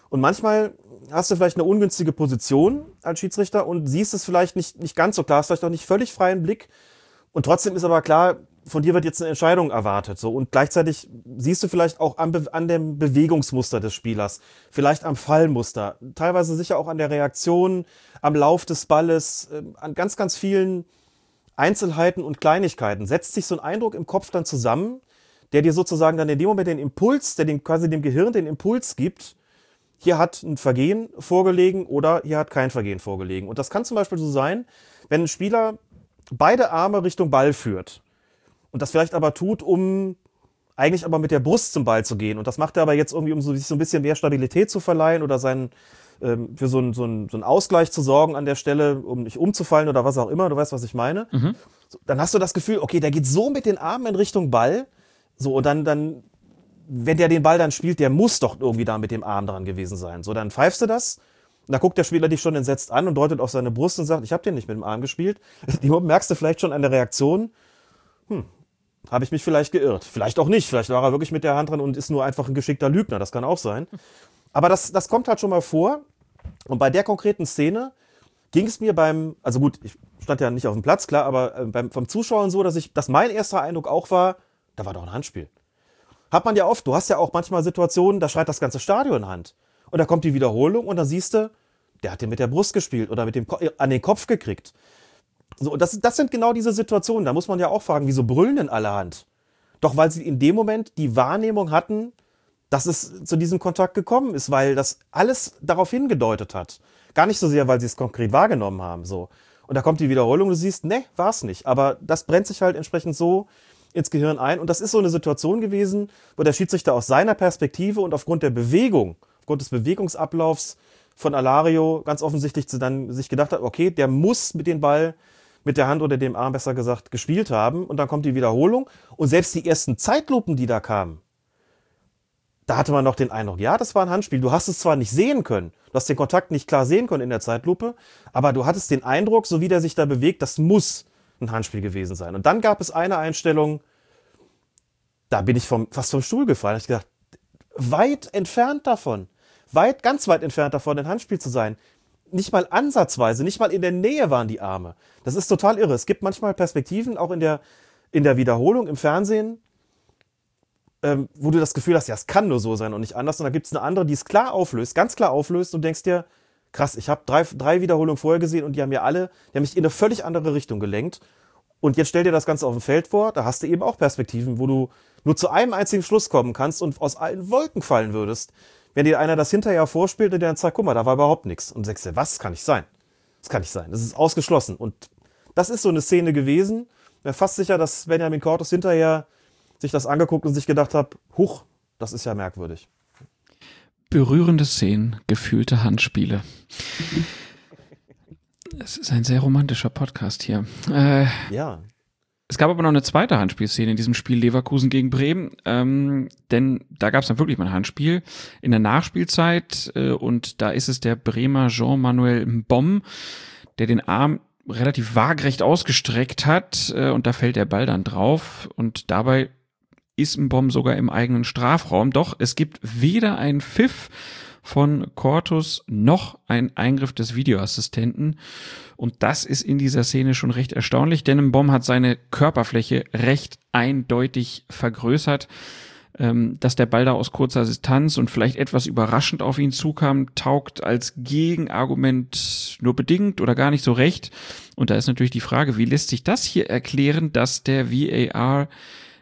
Und manchmal hast du vielleicht eine ungünstige Position als Schiedsrichter und siehst es vielleicht nicht, nicht ganz so klar, hast vielleicht auch nicht völlig freien Blick. Und trotzdem ist aber klar, von dir wird jetzt eine Entscheidung erwartet. So. Und gleichzeitig siehst du vielleicht auch an, an dem Bewegungsmuster des Spielers, vielleicht am Fallmuster, teilweise sicher auch an der Reaktion, am Lauf des Balles, äh, an ganz, ganz vielen Einzelheiten und Kleinigkeiten. Setzt sich so ein Eindruck im Kopf dann zusammen, der dir sozusagen dann in dem Moment den Impuls, der dem quasi dem Gehirn den Impuls gibt, hier hat ein Vergehen vorgelegen oder hier hat kein Vergehen vorgelegen. Und das kann zum Beispiel so sein, wenn ein Spieler beide Arme Richtung Ball führt und das vielleicht aber tut, um eigentlich aber mit der Brust zum Ball zu gehen. Und das macht er aber jetzt irgendwie, um so, sich so ein bisschen mehr Stabilität zu verleihen oder seinen, ähm, für so einen so einen, so einen Ausgleich zu sorgen an der Stelle, um nicht umzufallen oder was auch immer. Du weißt, was ich meine. Mhm. So, dann hast du das Gefühl, okay, der geht so mit den Armen in Richtung Ball. So, und dann, dann, wenn der den Ball dann spielt, der muss doch irgendwie da mit dem Arm dran gewesen sein. So, dann pfeifst du das. Und da guckt der Spieler dich schon entsetzt an und deutet auf seine Brust und sagt, ich habe den nicht mit dem Arm gespielt. (laughs) Die merkst du vielleicht schon an der Reaktion, hm, habe ich mich vielleicht geirrt. Vielleicht auch nicht. Vielleicht war er wirklich mit der Hand dran und ist nur einfach ein geschickter Lügner. Das kann auch sein. Aber das, das kommt halt schon mal vor. Und bei der konkreten Szene ging es mir beim, also gut, ich stand ja nicht auf dem Platz, klar, aber äh, beim, vom Zuschauen so, dass ich, dass mein erster Eindruck auch war, da war doch ein Handspiel. Hat man ja oft, du hast ja auch manchmal Situationen, da schreit das ganze Stadion Hand. Und da kommt die Wiederholung und dann siehst du, der hat den mit der Brust gespielt oder mit dem Ko an den Kopf gekriegt. So, das, das sind genau diese Situationen. Da muss man ja auch fragen, wieso brüllen denn alle Hand? Doch weil sie in dem Moment die Wahrnehmung hatten, dass es zu diesem Kontakt gekommen ist, weil das alles darauf hingedeutet hat. Gar nicht so sehr, weil sie es konkret wahrgenommen haben. So. Und da kommt die Wiederholung, du siehst, ne, war es nicht. Aber das brennt sich halt entsprechend so ins Gehirn ein. Und das ist so eine Situation gewesen, wo der Schiedsrichter aus seiner Perspektive und aufgrund der Bewegung, aufgrund des Bewegungsablaufs von Alario ganz offensichtlich dann sich gedacht hat, okay, der muss mit dem Ball mit der Hand oder dem Arm besser gesagt gespielt haben und dann kommt die Wiederholung und selbst die ersten Zeitlupen, die da kamen, da hatte man noch den Eindruck, ja, das war ein Handspiel. Du hast es zwar nicht sehen können, du hast den Kontakt nicht klar sehen können in der Zeitlupe, aber du hattest den Eindruck, so wie der sich da bewegt, das muss ein Handspiel gewesen sein. Und dann gab es eine Einstellung, da bin ich vom, fast vom Stuhl gefallen. Ich gedacht, weit entfernt davon, weit, ganz weit entfernt davon, ein Handspiel zu sein. Nicht mal ansatzweise, nicht mal in der Nähe waren die Arme. Das ist total irre. Es gibt manchmal Perspektiven, auch in der, in der Wiederholung im Fernsehen, ähm, wo du das Gefühl hast, ja, es kann nur so sein und nicht anders. Und dann gibt es eine andere, die es klar auflöst, ganz klar auflöst und denkst dir, krass, ich habe drei, drei Wiederholungen vorher gesehen und die haben mir alle, die haben mich in eine völlig andere Richtung gelenkt. Und jetzt stell dir das Ganze auf dem Feld vor, da hast du eben auch Perspektiven, wo du nur zu einem einzigen Schluss kommen kannst und aus allen Wolken fallen würdest, wenn dir einer das hinterher vorspielt und dir dann sagt, guck mal, da war überhaupt nichts. Und du sagst dir, was kann nicht sein? Das kann nicht sein. Das ist ausgeschlossen. Und das ist so eine Szene gewesen. Ich bin fast sicher, dass Benjamin Cortus hinterher sich das angeguckt und sich gedacht hat, huch, das ist ja merkwürdig. Berührende Szenen, gefühlte Handspiele. Es ist ein sehr romantischer Podcast hier. Äh, Ja. Es gab aber noch eine zweite Handspielszene in diesem Spiel Leverkusen gegen Bremen, ähm, denn da gab es dann wirklich mal ein Handspiel in der Nachspielzeit äh, und da ist es der Bremer Jean-Manuel Mbom, der den Arm relativ waagrecht ausgestreckt hat äh, und da fällt der Ball dann drauf. Und dabei ist Mbom sogar im eigenen Strafraum. Doch es gibt weder einen Pfiff von Cortus noch ein Eingriff des Videoassistenten. Und das ist in dieser Szene schon recht erstaunlich, denn Mbom hat seine Körperfläche recht eindeutig vergrößert. Ähm, dass der Ball da aus kurzer Distanz und vielleicht etwas überraschend auf ihn zukam, taugt als Gegenargument nur bedingt oder gar nicht so recht. Und da ist natürlich die Frage, wie lässt sich das hier erklären, dass der VAR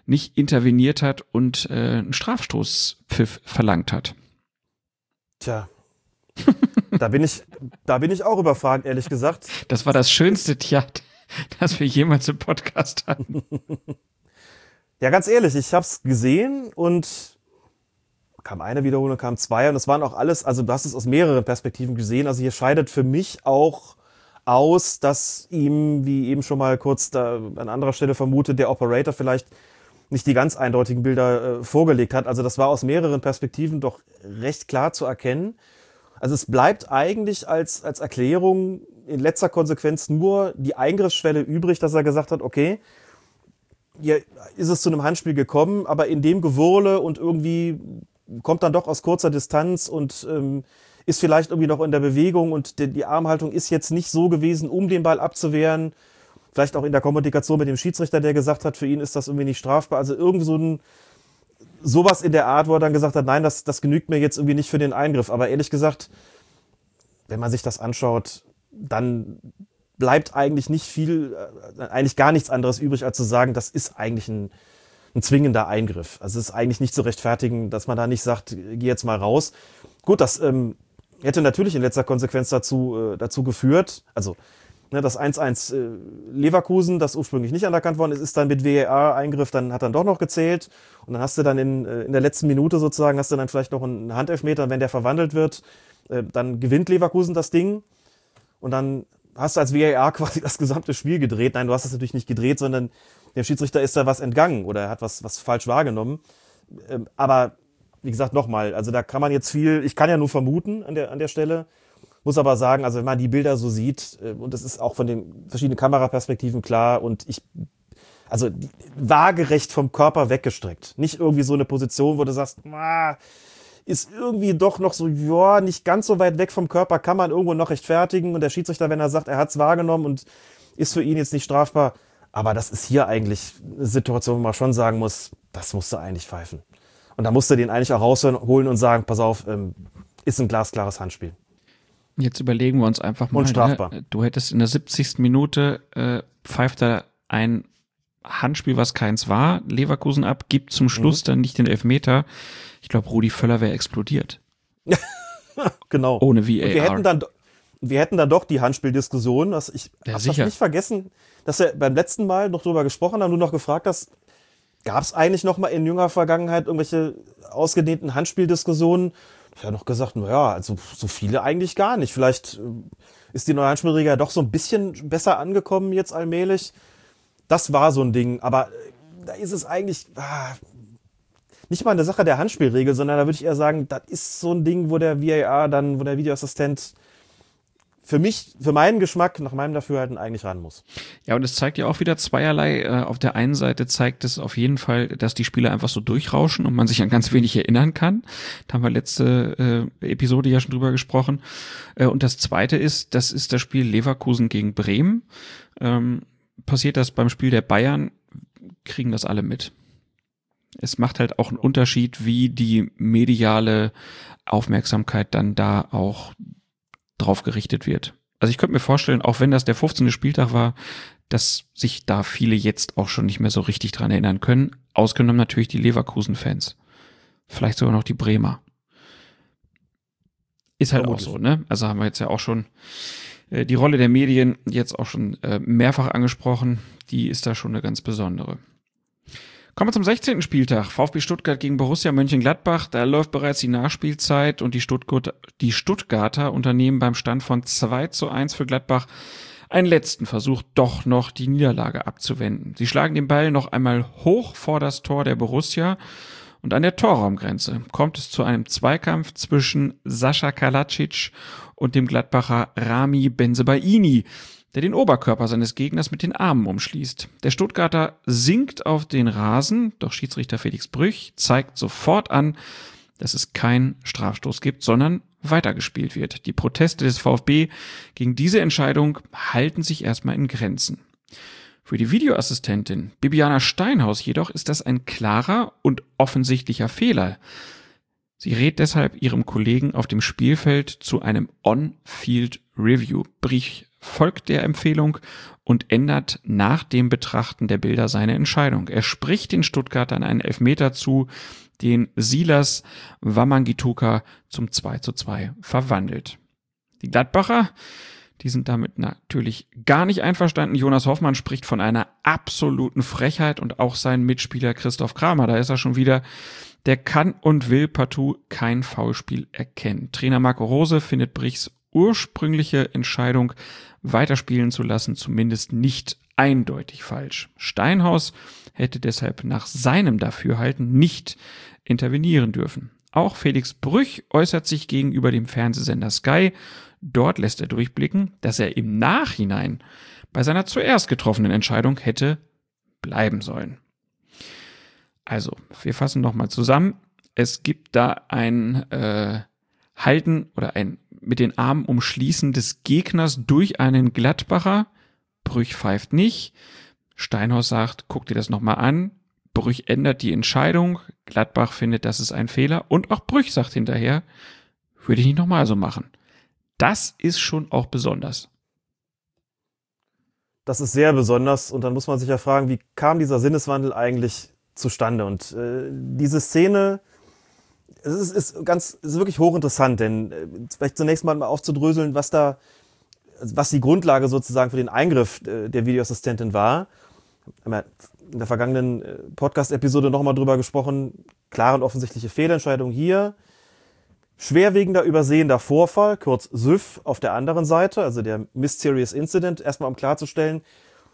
nicht interveniert hat und äh, einen Strafstoßpfiff verlangt hat? Tja. da bin ich, da bin ich auch überfragt, ehrlich gesagt. Das war das schönste Tjat, das wir jemals im Podcast hatten. Ja, ganz ehrlich, ich hab's gesehen und kam eine Wiederholung, kam zwei und es waren auch alles, also du hast es aus mehreren Perspektiven gesehen. Also hier scheidet für mich auch aus, dass ihm, wie eben schon mal kurz da an anderer Stelle vermutet, der Operator vielleicht nicht die ganz eindeutigen Bilder äh, vorgelegt hat. Also das war aus mehreren Perspektiven doch recht klar zu erkennen. Also es bleibt eigentlich als, als Erklärung in letzter Konsequenz nur die Eingriffsschwelle übrig, dass er gesagt hat, okay, hier ist es zu einem Handspiel gekommen, aber in dem Gewurle und irgendwie kommt dann doch aus kurzer Distanz und ähm, ist vielleicht irgendwie noch in der Bewegung und die, die Armhaltung ist jetzt nicht so gewesen, um den Ball abzuwehren. Vielleicht auch in der Kommunikation mit dem Schiedsrichter, der gesagt hat, für ihn ist das irgendwie nicht strafbar. Also irgendwie so ein, sowas in der Art, wo er dann gesagt hat, nein, das, das genügt mir jetzt irgendwie nicht für den Eingriff. Aber ehrlich gesagt, wenn man sich das anschaut, dann bleibt eigentlich nicht viel, äh, eigentlich gar nichts anderes übrig, als zu sagen, das ist eigentlich ein, ein zwingender Eingriff. Also es ist eigentlich nicht zu rechtfertigen, dass man da nicht sagt, geh jetzt mal raus. Gut, das ähm, hätte natürlich in letzter Konsequenz dazu, äh, dazu geführt, also ne, das 1-1 äh, Leverkusen, das ursprünglich nicht anerkannt worden ist, ist dann mit VAR-Eingriff, dann hat dann doch noch gezählt und dann hast du dann in, äh, in der letzten Minute sozusagen, hast du dann vielleicht noch einen Handelfmeter, wenn der verwandelt wird, äh, dann gewinnt Leverkusen das Ding und dann hast du als VAR quasi das gesamte Spiel gedreht. Nein, du hast es natürlich nicht gedreht, sondern dem Schiedsrichter ist da was entgangen oder er hat was, was falsch wahrgenommen. Ähm, aber wie gesagt, nochmal, also da kann man jetzt viel, ich kann ja nur vermuten an der, an der Stelle, muss aber sagen, also wenn man die Bilder so sieht, äh, und das ist auch von den verschiedenen Kameraperspektiven klar, und ich, also waagerecht vom Körper weggestreckt. Nicht irgendwie so eine Position, wo du sagst, ist irgendwie doch noch so, ja, nicht ganz so weit weg vom Körper, kann man irgendwo noch rechtfertigen. Und der Schiedsrichter, wenn er sagt, er hat es wahrgenommen und ist für ihn jetzt nicht strafbar. Aber das ist hier eigentlich eine Situation, wo man schon sagen muss, das musst du eigentlich pfeifen. Und da musst du den eigentlich auch rausholen und sagen, pass auf, ähm, ist ein glasklares Handspiel. Jetzt überlegen wir uns einfach mal. Unstrafbar. Ne? Du hättest in der 70. Minute äh, pfeift er ein Handspiel, was keins war, Leverkusen ab, gibt zum Schluss mhm. dann nicht den Elfmeter. Ich glaube, Rudi Völler wäre explodiert. (laughs) genau. Ohne VAR. Und wir hätten dann, wir hätten dann doch die Handspieldiskussion. Was ich Ja, habe das nicht vergessen, dass wir beim letzten Mal noch drüber gesprochen haben, du noch gefragt hast, gab es eigentlich noch mal in jüngerer Vergangenheit irgendwelche ausgedehnten Handspieldiskussionen? Ich habe noch gesagt, naja, also so viele eigentlich gar nicht. Vielleicht äh, ist die neue Handspielregel ja doch so ein bisschen besser angekommen jetzt allmählich. Das war so ein Ding, aber äh, da ist es eigentlich ah, nicht mal eine Sache der Handspielregel, sondern da würde ich eher sagen, das ist so ein Ding, wo der VAR dann, wo der Videoassistent für mich, für meinen Geschmack, nach meinem Dafürhalten eigentlich ran muss. Ja, und es zeigt ja auch wieder zweierlei. Äh, Auf der einen Seite zeigt es auf jeden Fall, dass die Spieler einfach so durchrauschen und man sich an ganz wenig erinnern kann. Da haben wir letzte äh, Episode ja schon drüber gesprochen. Äh, und das zweite ist, das ist das Spiel Leverkusen gegen Bremen. Ähm, passiert das beim Spiel der Bayern, kriegen das alle mit. Es macht halt auch einen Unterschied, wie die mediale Aufmerksamkeit dann da auch drauf gerichtet wird. Also ich könnte mir vorstellen, auch wenn das der 15. Spieltag war, dass sich da viele jetzt auch schon nicht mehr so richtig dran erinnern können. Ausgenommen natürlich die Leverkusen-Fans. Vielleicht sogar noch die Bremer. Ist halt Vermutlich. auch so, ne? Also haben wir jetzt ja auch schon äh, die Rolle der Medien jetzt auch schon äh, mehrfach angesprochen. Die ist da schon eine ganz besondere. Kommen wir zum 16. Spieltag. VfB Stuttgart gegen Borussia Mönchengladbach. Da läuft bereits die Nachspielzeit und die, Stuttgart, die Stuttgarter unternehmen beim Stand von 2 zu 1 für Gladbach einen letzten Versuch, doch noch die Niederlage abzuwenden. Sie schlagen den Ball noch einmal hoch vor das Tor der Borussia und an der Torraumgrenze kommt es zu einem Zweikampf zwischen Sascha Kalacic und dem Gladbacher Rami Benzebaini, der den Oberkörper seines Gegners mit den Armen umschließt. Der Stuttgarter sinkt auf den Rasen, doch Schiedsrichter Felix Brüch zeigt sofort an, dass es keinen Strafstoß gibt, sondern weitergespielt wird. Die Proteste des VfB gegen diese Entscheidung halten sich erstmal in Grenzen. Für die Videoassistentin Bibiana Steinhaus jedoch ist das ein klarer und offensichtlicher Fehler. Sie rät deshalb ihrem Kollegen auf dem Spielfeld zu einem On-Field Review. Brich folgt der Empfehlung und ändert nach dem Betrachten der Bilder seine Entscheidung. Er spricht den Stuttgartern einen Elfmeter zu, den Silas Wamangituka zum 2 zu 2 verwandelt. Die Gladbacher, die sind damit natürlich gar nicht einverstanden. Jonas Hoffmann spricht von einer absoluten Frechheit und auch sein Mitspieler Christoph Kramer, da ist er schon wieder, der kann und will partout kein Foulspiel erkennen. Trainer Marco Rose findet Brichs ursprüngliche Entscheidung, weiterspielen zu lassen, zumindest nicht eindeutig falsch. Steinhaus hätte deshalb nach seinem Dafürhalten nicht intervenieren dürfen. Auch Felix Brüch äußert sich gegenüber dem Fernsehsender Sky. Dort lässt er durchblicken, dass er im Nachhinein bei seiner zuerst getroffenen Entscheidung hätte bleiben sollen. Also, wir fassen nochmal zusammen. Es gibt da ein äh, Halten oder ein mit den Armen umschließen des Gegners durch einen Gladbacher. Brüch pfeift nicht. Steinhaus sagt, guck dir das nochmal an. Brüch ändert die Entscheidung. Gladbach findet, das ist ein Fehler. Und auch Brüch sagt hinterher, würde ich nicht nochmal so machen. Das ist schon auch besonders. Das ist sehr besonders und dann muss man sich ja fragen, wie kam dieser Sinneswandel eigentlich zustande? Und äh, diese Szene, es ist, ist ganz, ist wirklich hochinteressant, denn äh, vielleicht zunächst mal aufzudröseln, was da, was die Grundlage sozusagen für den Eingriff äh, der Videoassistentin war. In der vergangenen äh, Podcast-Episode nochmal drüber gesprochen. Klare und offensichtliche Fehlentscheidung hier. Schwerwiegender übersehender Vorfall, kurz SÜV auf der anderen Seite, also der Mysterious Incident, erstmal um klarzustellen,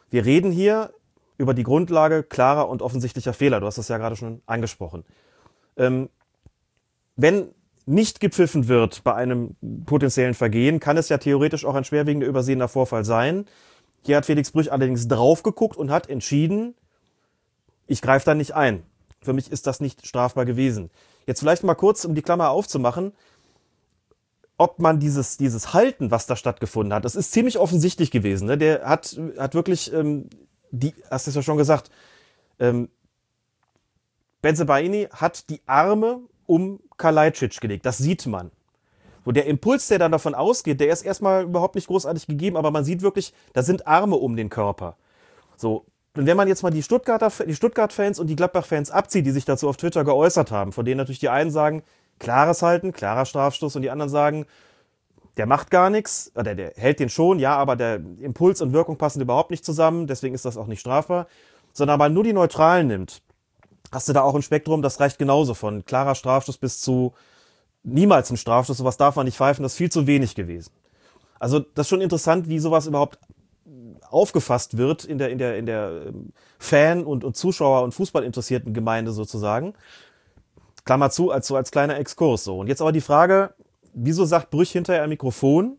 wir reden hier über die Grundlage klarer und offensichtlicher Fehler. Du hast das ja gerade schon angesprochen. Ähm, wenn nicht gepfiffen wird bei einem potenziellen Vergehen, kann es ja theoretisch auch ein schwerwiegender übersehender Vorfall sein. Hier hat Felix Brüch allerdings drauf geguckt und hat entschieden, ich greife da nicht ein. Für mich ist das nicht strafbar gewesen. Jetzt vielleicht mal kurz, um die Klammer aufzumachen, ob man dieses, dieses Halten, was da stattgefunden hat, das ist ziemlich offensichtlich gewesen. Ne? Der hat, hat wirklich, ähm, die, hast du es ja schon gesagt, ähm, Benzebaini hat die Arme um Kalajdzic gelegt. Das sieht man. Wo der Impuls, der dann davon ausgeht, der ist erstmal überhaupt nicht großartig gegeben, aber man sieht wirklich, da sind Arme um den Körper. So, und wenn man jetzt mal die Stuttgarter, die Stuttgart-Fans und die Gladbach-Fans abzieht, die sich dazu auf Twitter geäußert haben, von denen natürlich die einen sagen, klares Halten, klarer Strafstoß und die anderen sagen, der macht gar nichts, oder der hält den schon, ja, aber der Impuls und Wirkung passen überhaupt nicht zusammen, deswegen ist das auch nicht strafbar, sondern man nur die Neutralen nimmt, hast du da auch ein Spektrum, das reicht genauso von klarer Strafstoß bis zu niemals ein Strafstoß, sowas darf man nicht pfeifen, das ist viel zu wenig gewesen. Also das ist schon interessant, wie sowas überhaupt aufgefasst wird in der, in der, in der ähm, Fan- und, und Zuschauer- und Fußballinteressierten Gemeinde sozusagen. Klammer zu, als so als kleiner Exkurs so. Und jetzt aber die Frage, wieso sagt Brüch hinterher am Mikrofon,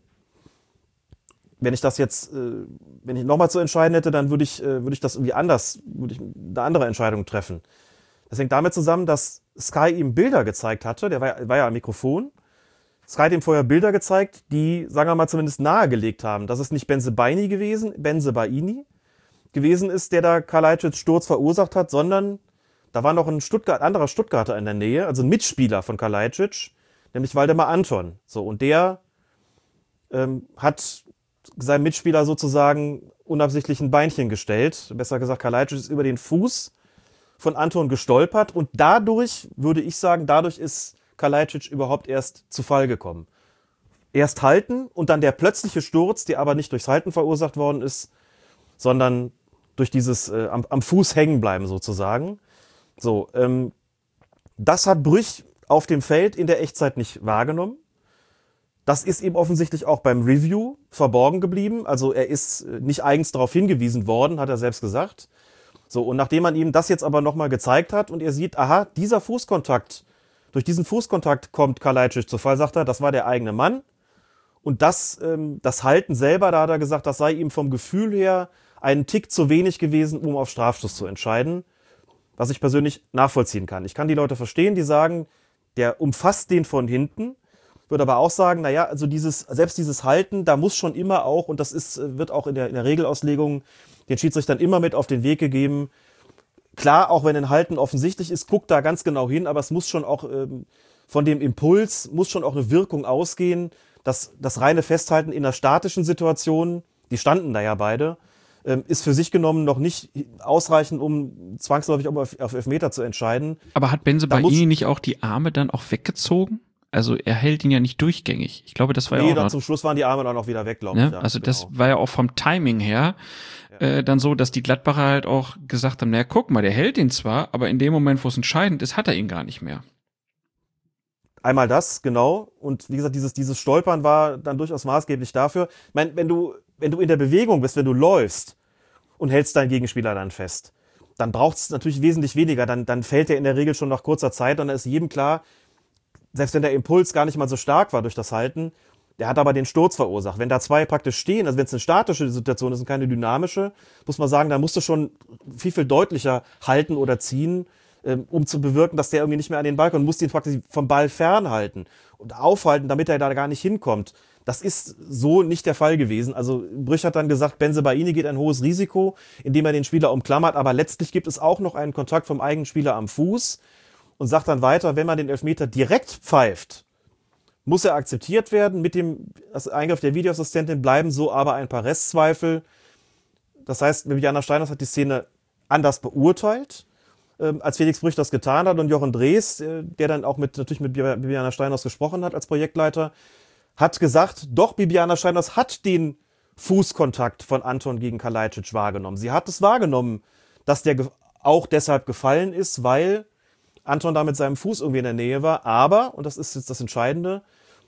wenn ich das jetzt, äh, wenn ich nochmal zu entscheiden hätte, dann würde ich, äh, würde ich das irgendwie anders, würde ich eine andere Entscheidung treffen. Das hängt damit zusammen, dass Sky ihm Bilder gezeigt hatte, der war, war ja am Mikrofon, Sky hat ihm vorher Bilder gezeigt, die, sagen wir mal, zumindest nahegelegt haben, dass es nicht Benzebaini gewesen, Benzebaini gewesen ist, der da Kalajdzic Sturz verursacht hat, sondern da war noch ein Stuttgart, anderer Stuttgarter in der Nähe, also ein Mitspieler von Kalajdzic, nämlich Waldemar Anton. So, und der ähm, hat seinem Mitspieler sozusagen unabsichtlich ein Beinchen gestellt. Besser gesagt, Kalajdzic ist über den Fuß von Anton gestolpert und dadurch, würde ich sagen, dadurch ist Kalajdzic überhaupt erst zu Fall gekommen. Erst halten und dann der plötzliche Sturz, der aber nicht durchs Halten verursacht worden ist, sondern durch dieses äh, am, am, Fuß hängen bleiben sozusagen. So, ähm, das hat Brüch auf dem Feld in der Echtzeit nicht wahrgenommen. Das ist ihm offensichtlich auch beim Review verborgen geblieben. Also er ist äh, nicht eigens darauf hingewiesen worden, hat er selbst gesagt. So, und nachdem man ihm das jetzt aber nochmal gezeigt hat und er sieht, aha, dieser Fußkontakt durch diesen Fußkontakt kommt Kalajdzic zu Fall, sagt er, das war der eigene Mann. Und das, ähm, das Halten selber, da hat er gesagt, das sei ihm vom Gefühl her einen Tick zu wenig gewesen, um auf Strafstoß zu entscheiden. Was ich persönlich nachvollziehen kann. Ich kann die Leute verstehen, die sagen, der umfasst den von hinten, würde aber auch sagen, naja, also dieses, selbst dieses Halten, da muss schon immer auch, und das ist, wird auch in der, in der Regelauslegung den Schiedsrichtern immer mit auf den Weg gegeben, Klar, auch wenn ein Halten offensichtlich ist, guckt da ganz genau hin, aber es muss schon auch ähm, von dem Impuls, muss schon auch eine Wirkung ausgehen. dass das reine Festhalten in einer statischen Situation, die standen da ja beide, ähm, ist für sich genommen noch nicht ausreichend, um zwangsläufig auf, auf Elfmeter zu entscheiden. Aber hat Benze bei Ihnen nicht auch die Arme dann auch weggezogen? Also er hält ihn ja nicht durchgängig. Ich glaube, das war nee, ja auch. dann noch, zum Schluss waren die Arme dann auch wieder weg, glaube ne? ich. Ja, also genau. das war ja auch vom Timing her äh, dann so, dass die Gladbacher halt auch gesagt haben, naja, guck mal, der hält ihn zwar, aber in dem Moment, wo es entscheidend ist, hat er ihn gar nicht mehr. Einmal das, genau. Und wie gesagt, dieses, dieses Stolpern war dann durchaus maßgeblich dafür. Ich meine, wenn du, wenn du in der Bewegung bist, wenn du läufst und hältst deinen Gegenspieler dann fest. Dann braucht es natürlich wesentlich weniger. Dann, dann fällt er in der Regel schon nach kurzer Zeit und dann ist jedem klar, selbst wenn der Impuls gar nicht mal so stark war durch das Halten, der hat aber den Sturz verursacht. Wenn da zwei praktisch stehen, also wenn es eine statische Situation ist und keine dynamische, muss man sagen, da musst du schon viel, viel deutlicher halten oder ziehen, ähm, um zu bewirken, dass der irgendwie nicht mehr an den Ball kommt. Du musst ihn praktisch vom Ball fernhalten und aufhalten, damit er da gar nicht hinkommt. Das ist so nicht der Fall gewesen. Also Brüch hat dann gesagt, Benzebaini geht ein hohes Risiko, indem er den Spieler umklammert, aber letztlich gibt es auch noch einen Kontakt vom eigenen Spieler am Fuß und sagt dann weiter, wenn man den Elfmeter direkt pfeift, muss er akzeptiert werden. Mit dem Eingriff der Videoassistentin bleiben so aber ein paar Restzweifel. Das heißt, Viviana Steiners hat die Szene anders beurteilt, ähm, als Felix Brüch das getan hat. Und Jochen Drees, äh, der dann auch mit, natürlich mit Bibiana Steiners gesprochen hat als Projektleiter, hat gesagt, doch, Bibiana Steiners hat den Fußkontakt von Anton gegen Kalajdzic wahrgenommen. Sie hat es wahrgenommen, dass der auch deshalb gefallen ist, weil Anton da mit seinem Fuß irgendwie in der Nähe war. Aber, und das ist jetzt das Entscheidende,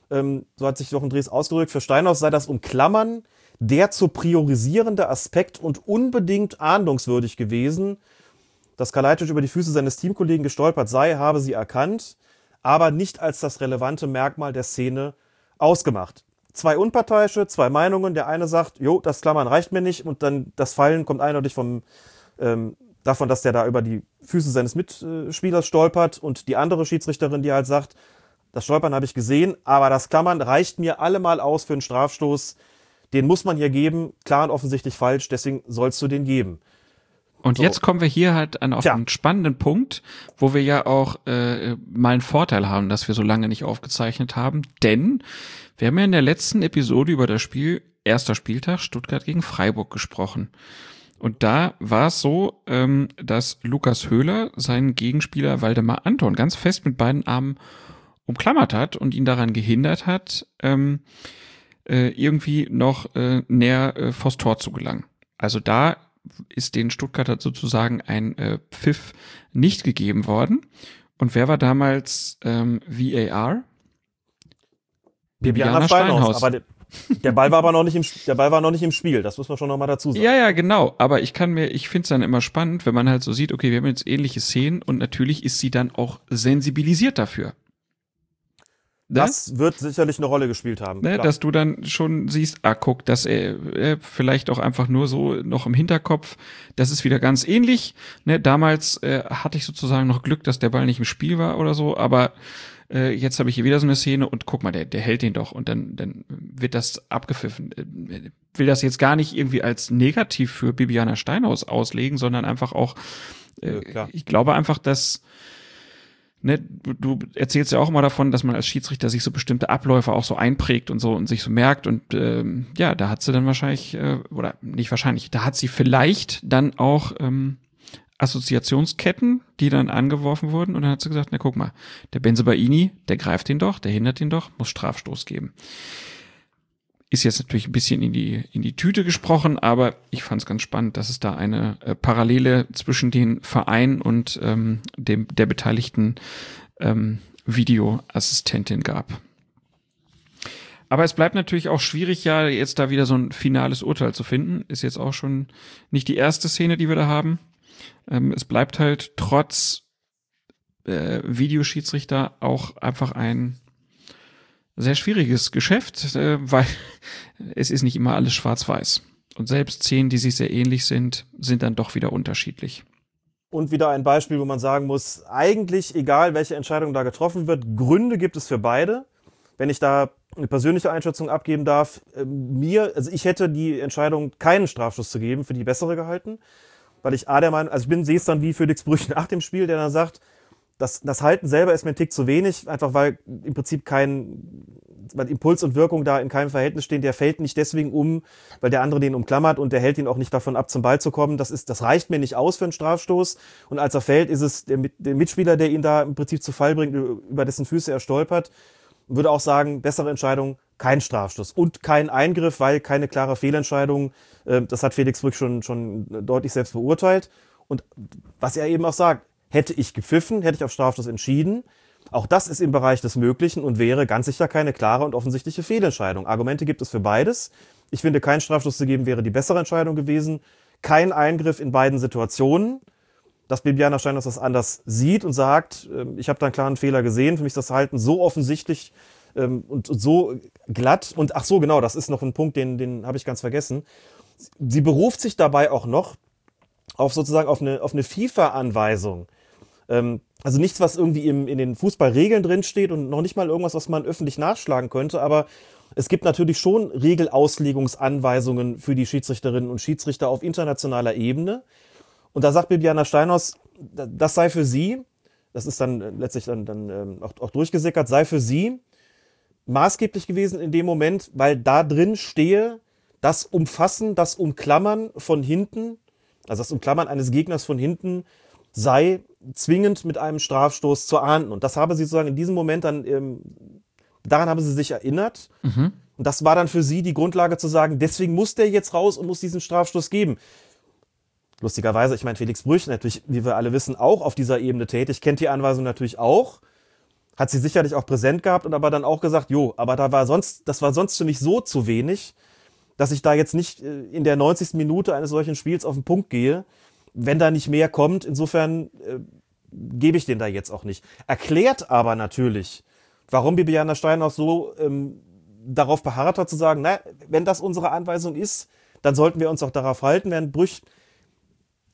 ähm, so hat sich Jochen Drees ausgedrückt, für Steinhaus sei das Umklammern der zu priorisierende Aspekt und unbedingt ahndungswürdig gewesen. Dass Kalajdzic über die Füße seines Teamkollegen gestolpert sei, habe sie erkannt, aber nicht als das relevante Merkmal der Szene ausgemacht. Zwei Unparteiische, zwei Meinungen. Der eine sagt, jo, das Klammern reicht mir nicht und dann das Fallen kommt eindeutig vom, ähm, davon, dass der da über die Füße seines Mitspielers stolpert und die andere Schiedsrichterin, die halt sagt, das Stolpern habe ich gesehen, aber das Klammern reicht mir allemal aus für einen Strafstoß. Den muss man hier geben, klar und offensichtlich falsch, deswegen sollst du den geben. Und So. jetzt kommen wir hier halt an auf Tja. einen spannenden Punkt, wo wir ja auch äh, mal einen Vorteil haben, dass wir so lange nicht aufgezeichnet haben, denn wir haben ja in der letzten Episode über das Spiel erster Spieltag Stuttgart gegen Freiburg gesprochen. Und da war es so, ähm, dass Lukas Höhler seinen Gegenspieler Waldemar Anton ganz fest mit beiden Armen umklammert hat und ihn daran gehindert hat, ähm, äh, irgendwie noch äh, näher äh, vors Tor zu gelangen. Also da ist den Stuttgarter sozusagen ein äh, Pfiff nicht gegeben worden. Und wer war damals ähm, VAR? Bibiana Steinhaus. Aber der, Ball war aber noch nicht im, der Ball war noch nicht im Spiel. Das muss man schon noch mal dazu sagen. Ja, ja, genau. Aber ich kann mir, ich finde es dann immer spannend, wenn man halt so sieht, okay, wir haben jetzt ähnliche Szenen und natürlich ist sie dann auch sensibilisiert dafür. Ne? Das wird sicherlich eine Rolle gespielt haben. ne, dass du dann schon siehst, ah, guck, dass er, er vielleicht auch einfach nur so noch im Hinterkopf, das ist wieder ganz ähnlich. Ne, damals äh, hatte ich sozusagen noch Glück, dass der Ball nicht im Spiel war oder so, aber äh, jetzt habe ich hier wieder so eine Szene und guck mal, der, der hält den doch. Und dann, dann wird das abgepfiffen. Äh, Will das jetzt gar nicht irgendwie als negativ für Bibiana Steinhaus auslegen, sondern einfach auch, äh, Ja, ich glaube einfach, dass ne, du, du erzählst ja auch immer davon, dass man als Schiedsrichter sich so bestimmte Abläufe auch so einprägt und so und sich so merkt. Und ähm, ja, da hat sie dann wahrscheinlich äh, oder nicht wahrscheinlich, da hat sie vielleicht dann auch ähm, Assoziationsketten, die dann angeworfen wurden und dann hat sie gesagt, na guck mal, der Benzebaini, der greift ihn doch, der hindert ihn doch, muss Strafstoß geben. Ist jetzt natürlich ein bisschen in die, in die Tüte gesprochen, aber ich fand es ganz spannend, dass es da eine äh, Parallele zwischen den Verein und ähm, dem, der beteiligten ähm, Videoassistentin gab. Aber es bleibt natürlich auch schwierig, ja, jetzt da wieder so ein finales Urteil zu finden. Ist jetzt auch schon nicht die erste Szene, die wir da haben. Ähm, es bleibt halt trotz äh, Videoschiedsrichter auch einfach ein sehr schwieriges Geschäft, äh, weil (laughs) es ist nicht immer alles schwarz-weiß. Und selbst Szenen, die sich sehr ähnlich sind, sind dann doch wieder unterschiedlich. Und wieder ein Beispiel, wo man sagen muss, eigentlich egal, welche Entscheidung da getroffen wird, Gründe gibt es für beide. Wenn ich da eine persönliche Einschätzung abgeben darf, äh, mir, also ich hätte die Entscheidung, keinen Strafschuss zu geben, für die bessere gehalten, weil ich A der Meinung, also ich bin, sehe es dann wie Felix Brüch nach dem Spiel, der dann sagt, das, das Halten selber ist mir ein Tick zu wenig, einfach weil im Prinzip kein, weil Impuls und Wirkung da in keinem Verhältnis stehen. Der fällt nicht deswegen um, weil der andere den umklammert und der hält ihn auch nicht davon ab, zum Ball zu kommen. Das ist, das reicht mir nicht aus für einen Strafstoß. Und als er fällt, ist es der, der Mitspieler, der ihn da im Prinzip zu Fall bringt, über dessen Füße er stolpert. Würde auch sagen, bessere Entscheidung, kein Strafstoß und kein Eingriff, weil keine klare Fehlentscheidung. Äh, Das hat Felix Brück schon, schon deutlich selbst beurteilt. Und was er eben auch sagt, hätte ich gepfiffen, hätte ich auf Strafstoß entschieden. Auch das ist im Bereich des Möglichen und wäre ganz sicher keine klare und offensichtliche Fehlentscheidung. Argumente gibt es für beides. Ich finde, keinen Strafstoß zu geben wäre die bessere Entscheidung gewesen. kein Eingriff in beiden Situationen. Dass Bibiana Steinhaus das anders sieht und sagt, ähm, ich habe da einen klaren Fehler gesehen, für mich ist das Verhalten so offensichtlich ähm, und, und so glatt. Und ach so, genau, das ist noch ein Punkt, den, den habe ich ganz vergessen. Sie beruft sich dabei auch noch auf sozusagen auf eine, auf eine FIFA-Anweisung. Ähm, also nichts, was irgendwie im, in den Fußballregeln drinsteht und noch nicht mal irgendwas, was man öffentlich nachschlagen könnte, aber es gibt natürlich schon Regelauslegungsanweisungen für die Schiedsrichterinnen und Schiedsrichter auf internationaler Ebene. Und da sagt Bibiana Steinhaus, das sei für sie, das ist dann letztlich dann, dann ähm, auch, auch durchgesickert, sei für sie maßgeblich gewesen in dem Moment, weil da drin stehe, das Umfassen, das Umklammern von hinten, also das Umklammern eines Gegners von hinten, sei zwingend mit einem Strafstoß zu ahnden. Und das habe sie sozusagen in diesem Moment dann ähm, Daran haben sie sich erinnert. Mhm. Und das war dann für sie die Grundlage zu sagen, deswegen muss der jetzt raus und muss diesen Strafstoß geben. Lustigerweise, ich meine, Felix Brüch natürlich, wie wir alle wissen, auch auf dieser Ebene tätig, kennt die Anweisung natürlich auch, hat sie sicherlich auch präsent gehabt und aber dann auch gesagt, jo, aber da war sonst, das war sonst für mich so zu wenig, dass ich da jetzt nicht äh, in der 90. Minute eines solchen Spiels auf den Punkt gehe, wenn da nicht mehr kommt. Insofern äh, gebe ich den da jetzt auch nicht. Erklärt aber natürlich, warum Bibiana Stein auch so ähm, darauf beharrt hat zu sagen, na, wenn das unsere Anweisung ist, dann sollten wir uns auch darauf halten, während Brüch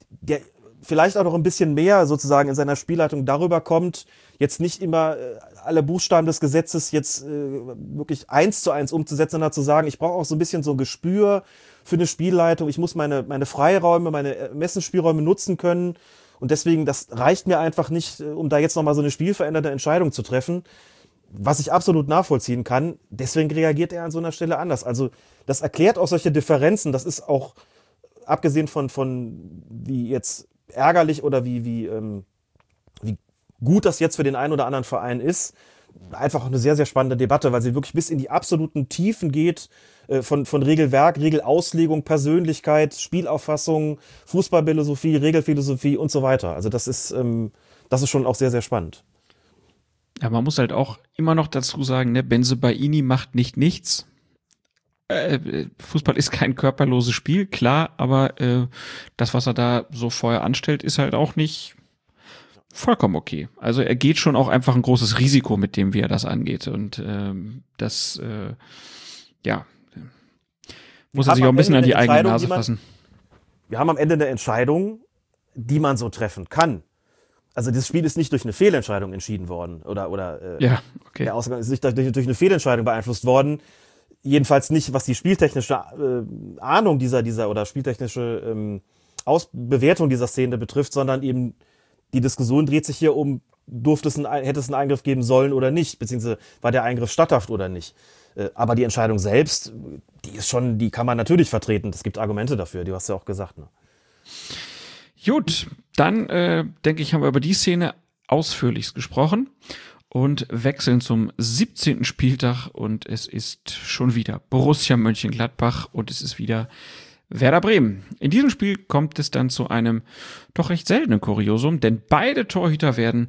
der vielleicht auch noch ein bisschen mehr sozusagen in seiner Spielleitung darüber kommt, jetzt nicht immer äh, alle Buchstaben des Gesetzes jetzt äh, wirklich eins zu eins umzusetzen, sondern zu sagen, ich brauche auch so ein bisschen so ein Gespür für eine Spielleitung, ich muss meine, meine Freiräume, meine Ermessensspielräume nutzen können und deswegen, das reicht mir einfach nicht, äh, um da jetzt nochmal so eine spielveränderte Entscheidung zu treffen was ich absolut nachvollziehen kann. Deswegen reagiert er an so einer Stelle anders. Also das erklärt auch solche Differenzen. Das ist auch, abgesehen von, von wie jetzt ärgerlich oder wie, wie, ähm, wie gut das jetzt für den einen oder anderen Verein ist, einfach eine sehr, sehr spannende Debatte, weil sie wirklich bis in die absoluten Tiefen geht äh, von, von Regelwerk, Regelauslegung, Persönlichkeit, Spielauffassung, Fußballphilosophie, Regelphilosophie und so weiter. Also das ist, ähm, das ist schon auch sehr, sehr spannend. Ja, man muss halt auch immer noch dazu sagen, ne, Benzebaini macht nicht nichts. Äh, Fußball ist kein körperloses Spiel, klar, aber äh, das, was er da so vorher anstellt, ist halt auch nicht vollkommen okay. Also er geht schon auch einfach ein großes Risiko mit dem, wie er das angeht. Und ähm, das, äh, ja, muss er sich auch ein bisschen an die eigene Nase fassen. Wir haben am Ende eine Entscheidung, die man so treffen kann also das Spiel ist nicht durch eine Fehlentscheidung entschieden worden oder oder äh, ja, okay. der Ausgang ist nicht durch, durch eine Fehlentscheidung beeinflusst worden. Jedenfalls nicht, was die spieltechnische äh, Ahnung dieser dieser oder spieltechnische ähm, Ausbewertung dieser Szene betrifft, sondern eben die Diskussion dreht sich hier um, durfte es ein, hätte es einen Eingriff geben sollen oder nicht, beziehungsweise war der Eingriff statthaft oder nicht. Äh, aber die Entscheidung selbst, die ist schon, die kann man natürlich vertreten. Es gibt Argumente dafür, die hast du ja auch gesagt. Ne? Gut, dann äh, denke ich, haben wir über die Szene ausführlichst gesprochen und wechseln zum 17. Spieltag und es ist schon wieder Borussia Mönchengladbach und es ist wieder Werder Bremen. In diesem Spiel kommt es dann zu einem doch recht seltenen Kuriosum, denn beide Torhüter werden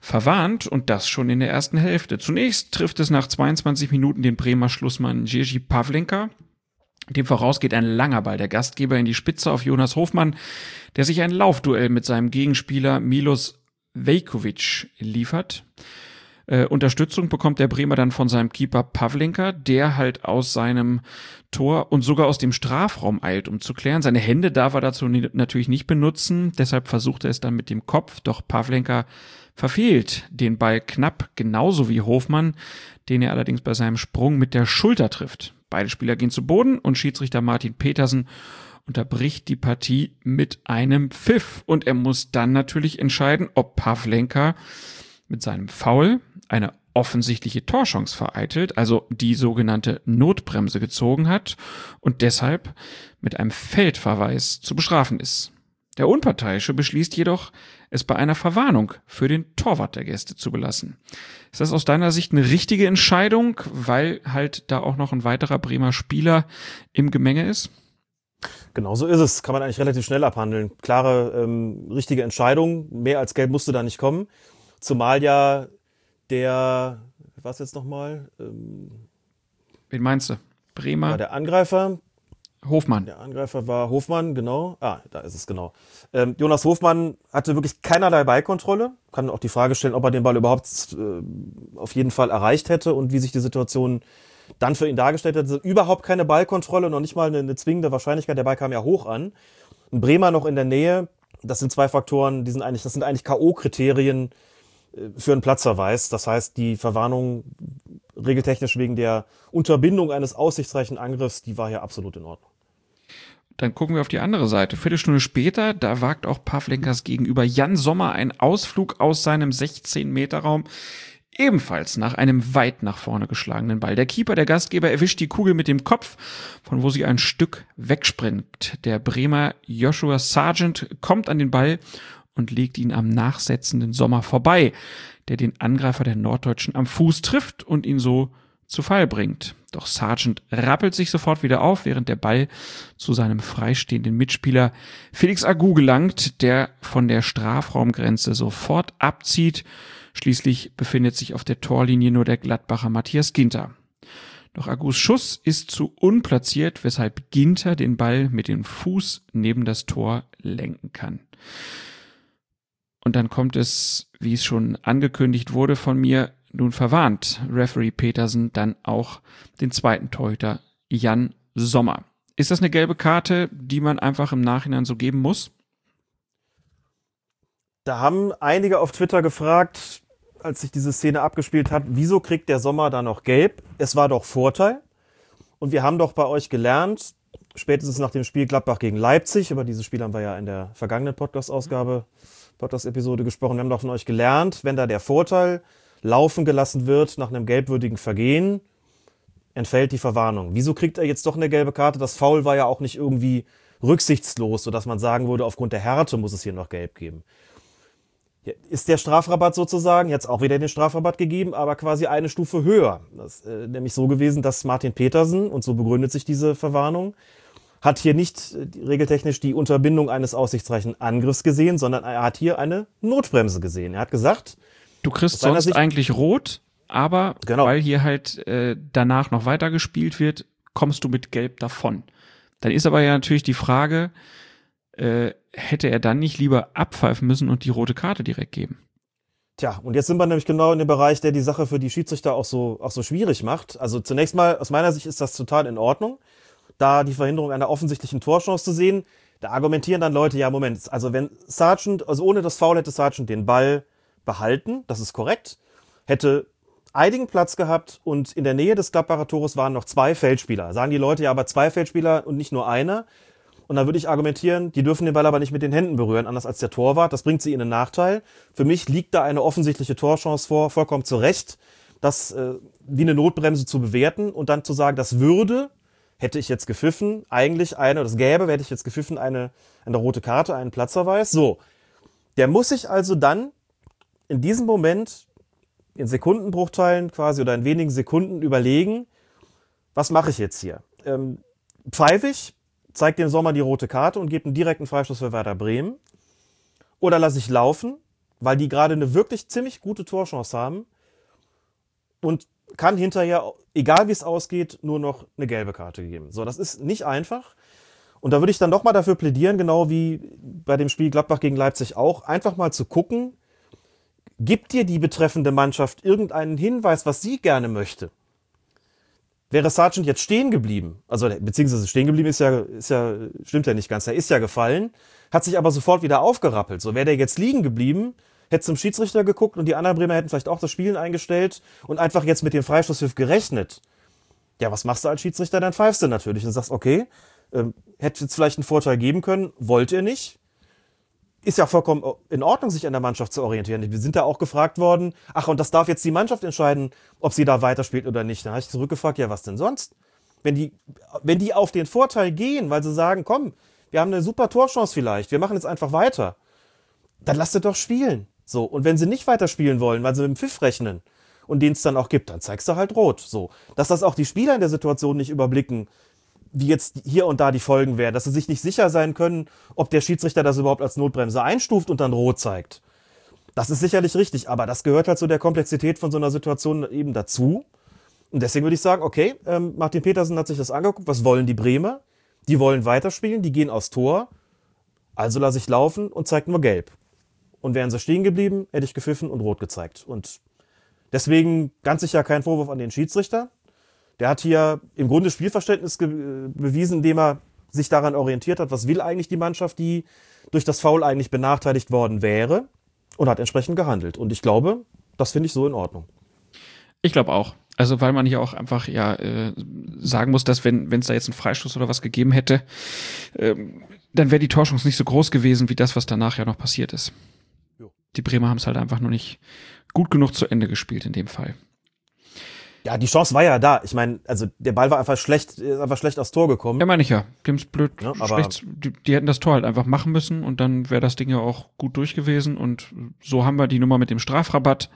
verwarnt und das schon in der ersten Hälfte. Zunächst trifft es nach 22 Minuten den Bremer Schlussmann Jerzy Pavlenka, dem vorausgeht ein langer Ball der Gastgeber in die Spitze auf Jonas Hofmann, der sich ein Laufduell mit seinem Gegenspieler Milos Vejkovic liefert. Äh, Unterstützung bekommt der Bremer dann von seinem Keeper Pavlenka, der halt aus seinem Tor und sogar aus dem Strafraum eilt, um zu klären. Seine Hände darf er dazu natürlich nicht benutzen, deshalb versucht er es dann mit dem Kopf, doch Pavlenka verfehlt den Ball knapp, genauso wie Hofmann, den er allerdings bei seinem Sprung mit der Schulter trifft. Beide Spieler gehen zu Boden und Schiedsrichter Martin Petersen unterbricht die Partie mit einem Pfiff und er muss dann natürlich entscheiden, ob Pavlenka mit seinem Foul eine offensichtliche Torchance vereitelt, also die sogenannte Notbremse gezogen hat und deshalb mit einem Feldverweis zu bestrafen ist. Der Unparteiische beschließt jedoch, es bei einer Verwarnung für den Torwart der Gäste zu belassen. Ist das aus deiner Sicht eine richtige Entscheidung, weil halt da auch noch ein weiterer Bremer Spieler im Gemenge ist? Genau so ist es. Kann man eigentlich relativ schnell abhandeln. Klare, ähm, richtige Entscheidung. Mehr als Geld musste da nicht kommen. Zumal ja der, was jetzt nochmal? Ähm, Wen meinst du? Bremer? Der Angreifer, Hofmann. Der Angreifer war Hofmann, genau. Ah, da ist es genau. Ähm, Jonas Hofmann hatte wirklich keinerlei Ballkontrolle. Kann auch die Frage stellen, ob er den Ball überhaupt äh, auf jeden Fall erreicht hätte und wie sich die Situation dann für ihn dargestellt hätte. Also überhaupt keine Ballkontrolle, noch nicht mal eine, eine zwingende Wahrscheinlichkeit. Der Ball kam ja hoch an. Ein Bremer noch in der Nähe. Das sind zwei Faktoren, die sind eigentlich, das sind eigentlich K.O.-Kriterien für einen Platzverweis. Das heißt, die Verwarnung regeltechnisch wegen der Unterbindung eines aussichtsreichen Angriffs, die war hier absolut in Ordnung. Dann gucken wir auf die andere Seite. Viertelstunde später, da wagt auch Pavlenkas gegenüber Jan Sommer einen Ausflug aus seinem 16-Meter-Raum. Ebenfalls nach einem weit nach vorne geschlagenen Ball. Der Keeper, der Gastgeber, erwischt die Kugel mit dem Kopf, von wo sie ein Stück wegspringt. Der Bremer Joshua Sargent kommt an den Ball und legt ihn am nachsetzenden Sommer vorbei, der den Angreifer der Norddeutschen am Fuß trifft und ihn so zu Fall bringt. Doch Sargent rappelt sich sofort wieder auf, während der Ball zu seinem freistehenden Mitspieler Felix Agu gelangt, der von der Strafraumgrenze sofort abzieht. Schließlich befindet sich auf der Torlinie nur der Gladbacher Matthias Ginter. Doch Agus Schuss ist zu unplatziert, weshalb Ginter den Ball mit dem Fuß neben das Tor lenken kann. Und dann kommt es, wie es schon angekündigt wurde von mir, nun verwarnt Referee Petersen dann auch den zweiten Torhüter Jan Sommer. Ist das eine gelbe Karte, die man einfach im Nachhinein so geben muss? Da haben einige auf Twitter gefragt, als sich diese Szene abgespielt hat, wieso kriegt der Sommer da noch gelb? Es war doch Vorteil. Und wir haben doch bei euch gelernt, spätestens nach dem Spiel Gladbach gegen Leipzig, über dieses Spiel haben wir ja in der vergangenen Podcast-Ausgabe, Podcast-Episode gesprochen, wir haben doch von euch gelernt, wenn da der Vorteil laufen gelassen wird nach einem gelbwürdigen Vergehen, entfällt die Verwarnung. Wieso kriegt er jetzt doch eine gelbe Karte? Das Foul war ja auch nicht irgendwie rücksichtslos, sodass man sagen würde, aufgrund der Härte muss es hier noch gelb geben. Ist der Strafrabatt sozusagen jetzt auch wieder den Strafrabatt gegeben, aber quasi eine Stufe höher. Das ist äh, nämlich so gewesen, dass Martin Petersen, und so begründet sich diese Verwarnung, hat hier nicht äh, regeltechnisch die Unterbindung eines aussichtsreichen Angriffs gesehen, sondern er hat hier eine Notbremse gesehen. Er hat gesagt, Du kriegst sonst Sicht- eigentlich rot, aber Genau. weil hier halt äh, danach noch weiter gespielt wird, kommst du mit Gelb davon. Dann ist aber ja natürlich die Frage, äh, hätte er dann nicht lieber abpfeifen müssen und die rote Karte direkt geben? Tja, und jetzt sind wir nämlich genau in dem Bereich, der die Sache für die Schiedsrichter auch so, auch so schwierig macht. Also zunächst mal, aus meiner Sicht ist das total in Ordnung, da die Verhinderung einer offensichtlichen Torchance zu sehen. Da argumentieren dann Leute, ja, Moment, also wenn Sargent, also ohne das Foul hätte Sargent den Ball behalten, das ist korrekt, hätte einigen Platz gehabt und in der Nähe des Gladbacher Tores waren noch zwei Feldspieler. Sagen die Leute ja, aber zwei Feldspieler und nicht nur einer. Und dann würde ich argumentieren, die dürfen den Ball aber nicht mit den Händen berühren, anders als der Torwart. Das bringt sie in einen Nachteil. Für mich liegt da eine offensichtliche Torchance vor, vollkommen zu Recht, das äh, wie eine Notbremse zu bewerten und dann zu sagen, das würde, hätte ich jetzt gepfiffen, eigentlich eine, oder das gäbe, hätte ich jetzt gepfiffen, eine, eine rote Karte, einen Platzverweis. So. Der muss sich also dann in diesem Moment in Sekundenbruchteilen quasi oder in wenigen Sekunden überlegen, was mache ich jetzt hier? Ähm, pfeife ich, zeige dem Sommer die rote Karte und gebe einen direkten Freistoß für Werder Bremen? Oder lasse ich laufen, weil die gerade eine wirklich ziemlich gute Torchance haben und kann hinterher, egal wie es ausgeht, nur noch eine gelbe Karte geben. So, das ist nicht einfach. Und da würde ich dann doch mal dafür plädieren, genau wie bei dem Spiel Gladbach gegen Leipzig auch, einfach mal zu gucken, gibt dir die betreffende Mannschaft irgendeinen Hinweis, was sie gerne möchte? Wäre Sargent jetzt stehen geblieben, also beziehungsweise stehen geblieben ist ja, ist ja, stimmt ja nicht ganz, er ist ja gefallen, hat sich aber sofort wieder aufgerappelt. So wäre der jetzt liegen geblieben, hätte zum Schiedsrichter geguckt und die anderen Bremer hätten vielleicht auch das Spielen eingestellt und einfach jetzt mit dem Freistoßpfiff gerechnet. Ja, was machst du als Schiedsrichter? Dann pfeifst du natürlich und sagst, okay, ähm, hätte jetzt vielleicht einen Vorteil geben können, wollt ihr nicht. Ist ja vollkommen in Ordnung, sich an der Mannschaft zu orientieren. Wir sind da auch gefragt worden, ach, und das darf jetzt die Mannschaft entscheiden, ob sie da weiterspielt oder nicht. Dann habe ich zurückgefragt, ja, was denn sonst? Wenn die, wenn die auf den Vorteil gehen, weil sie sagen, komm, wir haben eine super Torchance vielleicht, wir machen jetzt einfach weiter, dann lasst ihr doch spielen. So, und wenn sie nicht weiterspielen wollen, weil sie mit dem Pfiff rechnen und den es dann auch gibt, dann zeigst du halt rot. So, dass das auch die Spieler in der Situation nicht überblicken, wie jetzt hier und da die Folgen wären, dass sie sich nicht sicher sein können, ob der Schiedsrichter das überhaupt als Notbremse einstuft und dann rot zeigt. Das ist sicherlich richtig, aber das gehört halt zu der Komplexität von so einer Situation eben dazu. Und deswegen würde ich sagen, okay, ähm, Martin Petersen hat sich das angeguckt, was wollen die Bremer? Die wollen weiterspielen, die gehen aufs Tor. Also lasse ich laufen und zeigt nur gelb. Und wären sie stehen geblieben, hätte ich gepfiffen und rot gezeigt. Und deswegen ganz sicher kein Vorwurf an den Schiedsrichter. Der hat hier im Grunde Spielverständnis bewiesen, indem er sich daran orientiert hat, was will eigentlich die Mannschaft, die durch das Foul eigentlich benachteiligt worden wäre und hat entsprechend gehandelt. Und ich glaube, das finde ich so in Ordnung. Ich glaube auch. Also weil man hier auch einfach ja äh, sagen muss, dass wenn es da jetzt einen Freistoß oder was gegeben hätte, ähm, dann wäre die Torschance nicht so groß gewesen wie das, was danach ja noch passiert ist. Die Bremer haben es halt einfach noch nicht gut genug zu Ende gespielt in dem Fall. Ja, die Chance war ja da. Ich meine, also der Ball war einfach schlecht, ist einfach schlecht aufs Tor gekommen. Ja, meine ich ja. Die haben's blöd, Ja, schlecht, die, die hätten das Tor halt einfach machen müssen und dann wäre das Ding ja auch gut durch gewesen. Und so haben wir die Nummer mit dem Strafrabatt,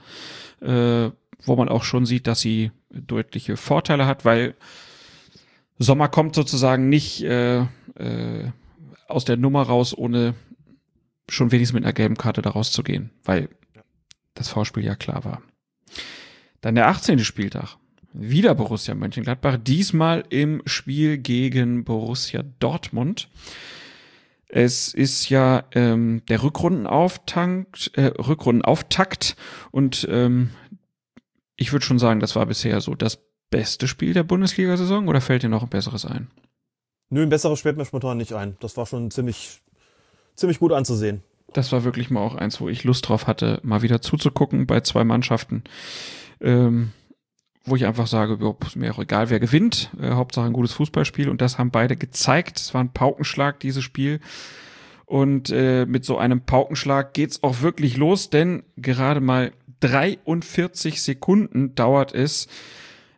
äh, wo man auch schon sieht, dass sie deutliche Vorteile hat, weil Sommer kommt sozusagen nicht äh, äh, aus der Nummer raus, ohne schon wenigstens mit einer gelben Karte da rauszugehen, weil das Vorspiel ja klar war. Dann der 18. Spieltag. Wieder Borussia Mönchengladbach, diesmal im Spiel gegen Borussia Dortmund. Es ist ja ähm, der Rückrundenauftakt, äh, Rückrundenauftakt und ähm, ich würde schon sagen, das war bisher so das beste Spiel der Bundesliga-Saison oder fällt dir noch ein besseres ein? Nö, ein besseres fällt mir spontan nicht ein. Das war schon ziemlich, ziemlich gut anzusehen. Das war wirklich mal auch eins, wo ich Lust drauf hatte, mal wieder zuzugucken bei zwei Mannschaften. Ähm, wo ich einfach sage, jo, ist mir auch egal, wer gewinnt. Äh, Hauptsache ein gutes Fußballspiel. Und das haben beide gezeigt. Es war ein Paukenschlag, dieses Spiel. Und äh, mit so einem Paukenschlag geht's auch wirklich los, denn gerade mal 43 Sekunden dauert es,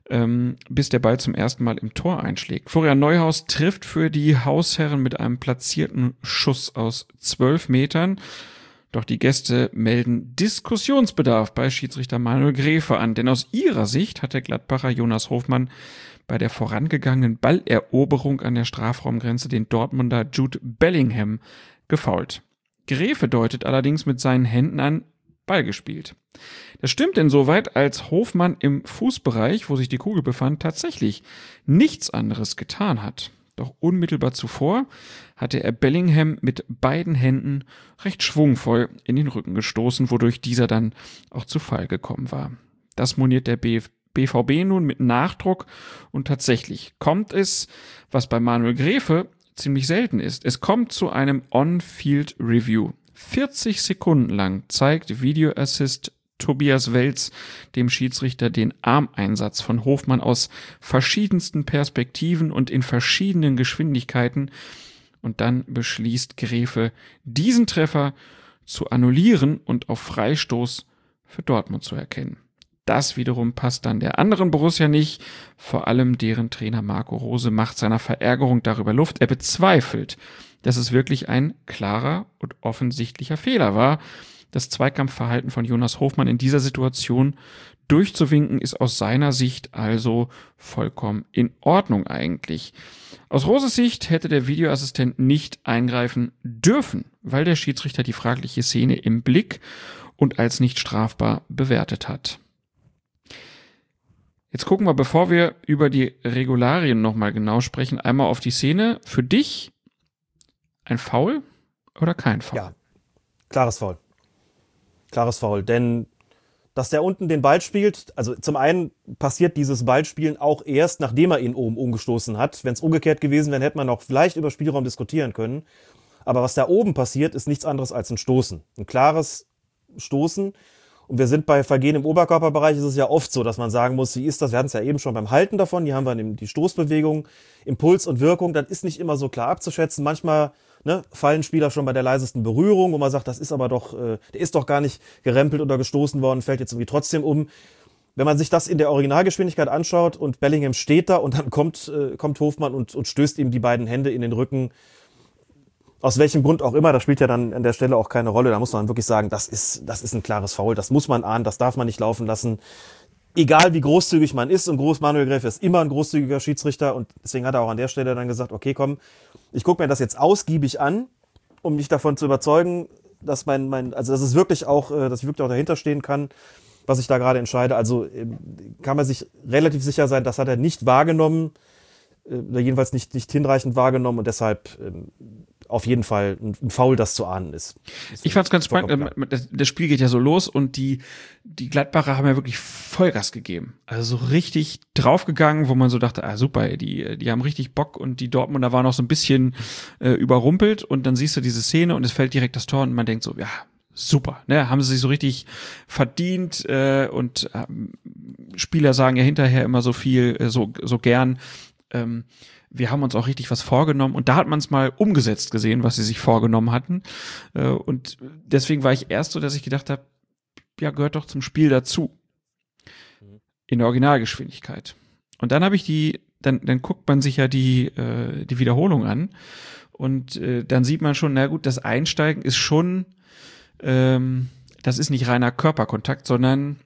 ähm, bis der Ball zum ersten Mal im Tor einschlägt. Florian Neuhaus trifft für die Hausherren mit einem platzierten Schuss aus 12 Metern. Doch die Gäste melden Diskussionsbedarf bei Schiedsrichter Manuel Gräfe an, denn aus ihrer Sicht hat der Gladbacher Jonas Hofmann bei der vorangegangenen Balleroberung an der Strafraumgrenze den Dortmunder Jude Bellingham gefault. Gräfe deutet allerdings mit seinen Händen an Ball gespielt. Das stimmt insoweit, als Hofmann im Fußbereich, wo sich die Kugel befand, tatsächlich nichts anderes getan hat. Doch unmittelbar zuvor hatte er Bellingham mit beiden Händen recht schwungvoll in den Rücken gestoßen, wodurch dieser dann auch zu Fall gekommen war. Das moniert der BF BVB nun mit Nachdruck und tatsächlich kommt es, was bei Manuel Gräfe ziemlich selten ist. Es kommt zu einem On-Field Review. 40 Sekunden lang zeigt Video Assist Tobias Welz dem Schiedsrichter den Armeinsatz von Hofmann aus verschiedensten Perspektiven und in verschiedenen Geschwindigkeiten. Und dann beschließt Gräfe, diesen Treffer zu annullieren und auf Freistoß für Dortmund zu erkennen. Das wiederum passt dann der anderen Borussia nicht. Vor allem deren Trainer Marco Rose macht seiner Verärgerung darüber Luft. Er bezweifelt, dass es wirklich ein klarer und offensichtlicher Fehler war. Das Zweikampfverhalten von Jonas Hofmann in dieser Situation durchzuwinken ist aus seiner Sicht also vollkommen in Ordnung eigentlich. Aus Roses Sicht hätte der Videoassistent nicht eingreifen dürfen, weil der Schiedsrichter die fragliche Szene im Blick und als nicht strafbar bewertet hat. Jetzt gucken wir, bevor wir über die Regularien nochmal genau sprechen, einmal auf die Szene. Für dich ein Foul oder kein Foul? Ja, klares Foul. Klares Foul. Denn dass der unten den Ball spielt, also zum einen passiert dieses Ballspielen auch erst, nachdem er ihn oben umgestoßen hat. Wenn es umgekehrt gewesen wäre, hätte man noch vielleicht über Spielraum diskutieren können. Aber was da oben passiert, ist nichts anderes als ein Stoßen. Ein klares Stoßen. Und wir sind bei Vergehen im Oberkörperbereich, ist es ja oft so, dass man sagen muss, wie ist das? Wir hatten es ja eben schon beim Halten davon. Hier haben wir die Stoßbewegung, Impuls und Wirkung. Das ist nicht immer so klar abzuschätzen. Manchmal ne, fallen Spieler schon bei der leisesten Berührung, wo man sagt, das ist aber doch, äh, der ist doch gar nicht gerempelt oder gestoßen worden, fällt jetzt irgendwie trotzdem um. Wenn man sich das in der Originalgeschwindigkeit anschaut und Bellingham steht da und dann (laughs) kommt, äh, kommt Hofmann und, und stößt ihm die beiden Hände in den Rücken, aus welchem Grund auch immer, das spielt ja dann an der Stelle auch keine Rolle. Da muss man wirklich sagen, das ist, das ist ein klares Foul. Das muss man ahnen, das darf man nicht laufen lassen. Egal wie großzügig man ist, und Groß Manuel Gräfe ist immer ein großzügiger Schiedsrichter und deswegen hat er auch an der Stelle dann gesagt, okay, komm, ich gucke mir das jetzt ausgiebig an, um mich davon zu überzeugen, dass mein, mein, also dass es wirklich auch, äh, dass ich wirklich auch dahinter stehen kann, was ich da gerade entscheide. Also ähm, kann man sich relativ sicher sein, das hat er nicht wahrgenommen, äh, jedenfalls nicht, nicht hinreichend wahrgenommen und deshalb ähm, auf jeden Fall ein, Foul, das zu ahnen ist. ist ich fand's ganz spannend. ähm, Das, das Spiel geht ja so los und die, die Gladbacher haben ja wirklich Vollgas gegeben. Also so richtig draufgegangen, wo man so dachte, ah super, die, die haben richtig Bock und die Dortmunder waren auch so ein bisschen äh, überrumpelt und dann siehst du diese Szene und es fällt direkt das Tor und man denkt so, ja, super, ne, haben sie sich so richtig verdient äh, und ähm, Spieler sagen ja hinterher immer so viel, äh, so, so gern, ähm, wir haben uns auch richtig was vorgenommen und da hat man es mal umgesetzt gesehen, was sie sich vorgenommen hatten. Äh, und deswegen war ich erst so, dass ich gedacht habe, ja, gehört doch zum Spiel dazu. In der Originalgeschwindigkeit. Und dann habe ich die, dann, dann guckt man sich ja die, äh, die Wiederholung an und äh, dann sieht man schon, na gut, das Einsteigen ist schon, ähm, das ist nicht reiner Körperkontakt, sondern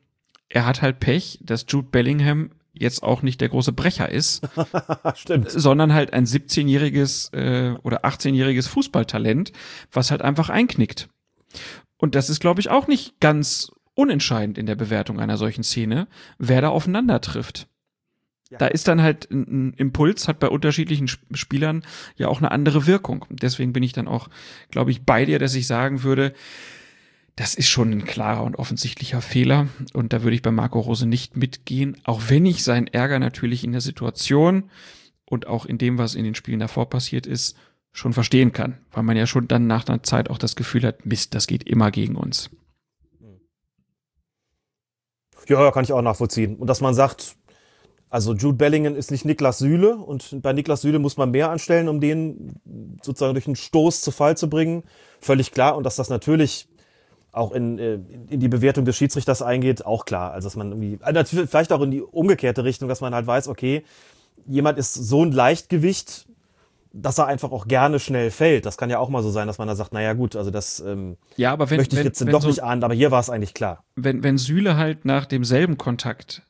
er hat halt Pech, dass Jude Bellingham jetzt auch nicht der große Brecher ist, (laughs) sondern halt ein 17-jähriges äh, oder 18-jähriges Fußballtalent, was halt einfach einknickt. Und das ist, glaube ich, auch nicht ganz unentscheidend in der Bewertung einer solchen Szene, wer da aufeinander trifft. Da ist dann halt ein, Impuls, hat bei unterschiedlichen Sp- Spielern ja auch eine andere Wirkung. Deswegen bin ich dann auch, glaube ich, bei dir, dass ich sagen würde, das ist schon ein klarer und offensichtlicher Fehler. Und da würde ich bei Marco Rose nicht mitgehen, auch wenn ich seinen Ärger natürlich in der Situation und auch in dem, was in den Spielen davor passiert ist, schon verstehen kann. Weil man ja schon dann nach einer Zeit auch das Gefühl hat, Mist, das geht immer gegen uns. Ja, kann ich auch nachvollziehen. Und dass man sagt, also Jude Bellingham ist nicht Niklas Süle und bei Niklas Süle muss man mehr anstellen, um den sozusagen durch einen Stoß zu Fall zu bringen. Völlig klar. Und dass das natürlich auch in, äh, in die Bewertung des Schiedsrichters eingeht, auch klar. Also dass man irgendwie, also vielleicht auch in die umgekehrte Richtung, dass man halt weiß, okay, jemand ist so ein Leichtgewicht, dass er einfach auch gerne schnell fällt. Das kann ja auch mal so sein, dass man da sagt, naja gut, also das ähm, Ja, aber wenn, möchte ich wenn, jetzt wenn doch so, nicht ahnen, aber hier war es eigentlich klar. wenn, wenn Süle halt nach demselben Kontakt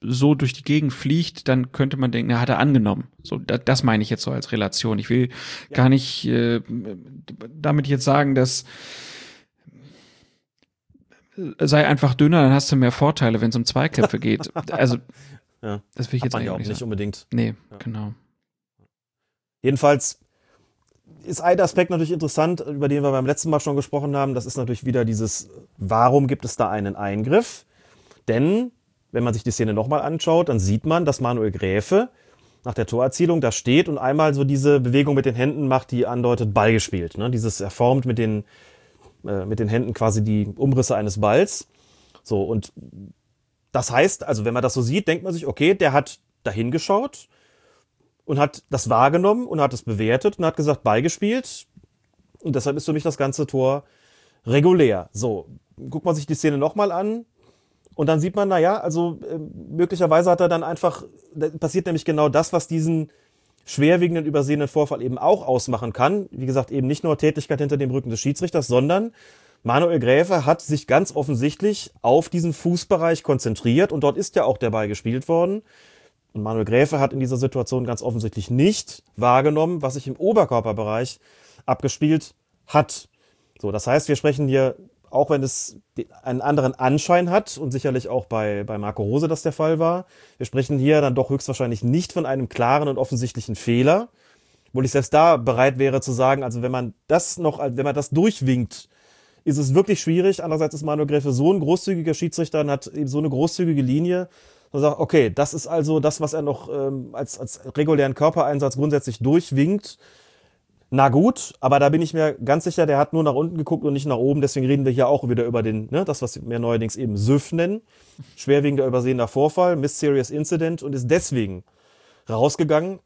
so durch die Gegend fliegt, dann könnte man denken, er hat er angenommen. So, da, das meine ich jetzt so als Relation. Ich will gar nicht äh, damit jetzt sagen, dass sei einfach dünner, dann hast du mehr Vorteile, wenn es um Zweikämpfe (laughs) geht. Also, Ja. das will ich Hat jetzt man ja auch nicht sagen. unbedingt. Nee, genau. Jedenfalls ist ein Aspekt natürlich interessant, über den wir beim letzten Mal schon gesprochen haben. Das ist natürlich wieder dieses, warum gibt es da einen Eingriff? Denn, wenn man sich die Szene nochmal anschaut, dann sieht man, dass Manuel Gräfe nach der Torerzielung da steht und einmal so diese Bewegung mit den Händen macht, die andeutet, Ball gespielt. Ne? Dieses, er formt mit den, äh, mit den Händen quasi die Umrisse eines Balls. So, und das heißt, also wenn man das so sieht, denkt man sich, okay, der hat dahin geschaut und hat das wahrgenommen und hat es bewertet und hat gesagt, beigespielt. Und deshalb ist für mich das ganze Tor regulär. So, guckt man sich die Szene nochmal an und dann sieht man, naja, also äh, möglicherweise hat er dann einfach, passiert nämlich genau das, was diesen schwerwiegenden übersehenen Vorfall eben auch ausmachen kann. Wie gesagt, eben nicht nur Tätigkeit hinter dem Rücken des Schiedsrichters, sondern Manuel Gräfe hat sich ganz offensichtlich auf diesen Fußbereich konzentriert und dort ist ja auch der Ball gespielt worden. Und Manuel Gräfe hat in dieser Situation ganz offensichtlich nicht wahrgenommen, was sich im Oberkörperbereich abgespielt hat. So, das heißt, wir sprechen hier, auch wenn es einen anderen Anschein hat und sicherlich auch bei, bei Marco Rose das der Fall war, wir sprechen hier dann doch höchstwahrscheinlich nicht von einem klaren und offensichtlichen Fehler, wo ich selbst da bereit wäre zu sagen, also wenn man das noch, wenn man das durchwinkt, ist es wirklich schwierig. Andererseits ist Manuel Gräfe so ein großzügiger Schiedsrichter und hat eben so eine großzügige Linie, und sagt, okay, das ist also das, was er noch ähm, als, als regulären Körpereinsatz grundsätzlich durchwinkt. Na gut, aber da bin ich mir ganz sicher, der hat nur nach unten geguckt und nicht nach oben. Deswegen reden wir hier auch wieder über den, ne, das, was wir neuerdings eben SÜV nennen. Schwerwiegender übersehener Vorfall, Mysterious Incident und ist deswegen rausgegangen.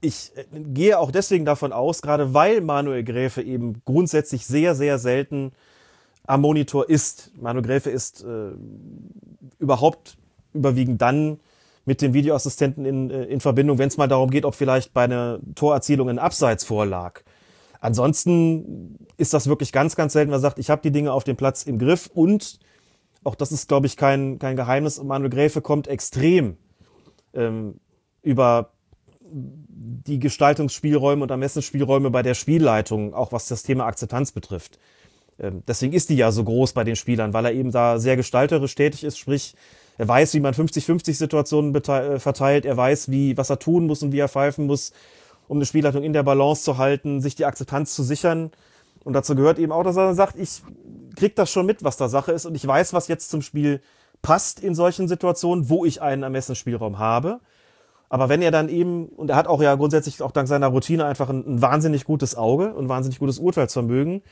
Ich äh, gehe auch deswegen davon aus, gerade weil Manuel Gräfe eben grundsätzlich sehr, sehr selten am Monitor ist. Manuel Gräfe ist äh, überhaupt überwiegend dann mit dem Videoassistenten in, äh, in Verbindung, wenn es mal darum geht, ob vielleicht bei einer Torerzielung ein Abseits vorlag. Ansonsten ist das wirklich ganz, ganz selten, man sagt, ich habe die Dinge auf dem Platz im Griff und auch das ist, glaube ich, kein, kein Geheimnis, Manuel Gräfe kommt extrem ähm, über die Gestaltungsspielräume und Ermessensspielräume bei der Spielleitung, auch was das Thema Akzeptanz betrifft. Ähm, deswegen ist die ja so groß bei den Spielern, weil er eben da sehr gestalterisch tätig ist, sprich, Er weiß, wie man 50-50 Situationen bete- äh, verteilt. Er weiß, wie, was er tun muss und wie er pfeifen muss, um eine Spielleitung in der Balance zu halten, sich die Akzeptanz zu sichern. Und dazu gehört eben auch, dass er sagt, ich krieg das schon mit, was da Sache ist und ich weiß, was jetzt zum Spiel passt in solchen Situationen, wo ich einen Ermessensspielraum habe. Aber wenn er dann eben, und er hat auch ja grundsätzlich auch dank seiner Routine einfach ein, ein wahnsinnig gutes Auge und wahnsinnig gutes Urteilsvermögen.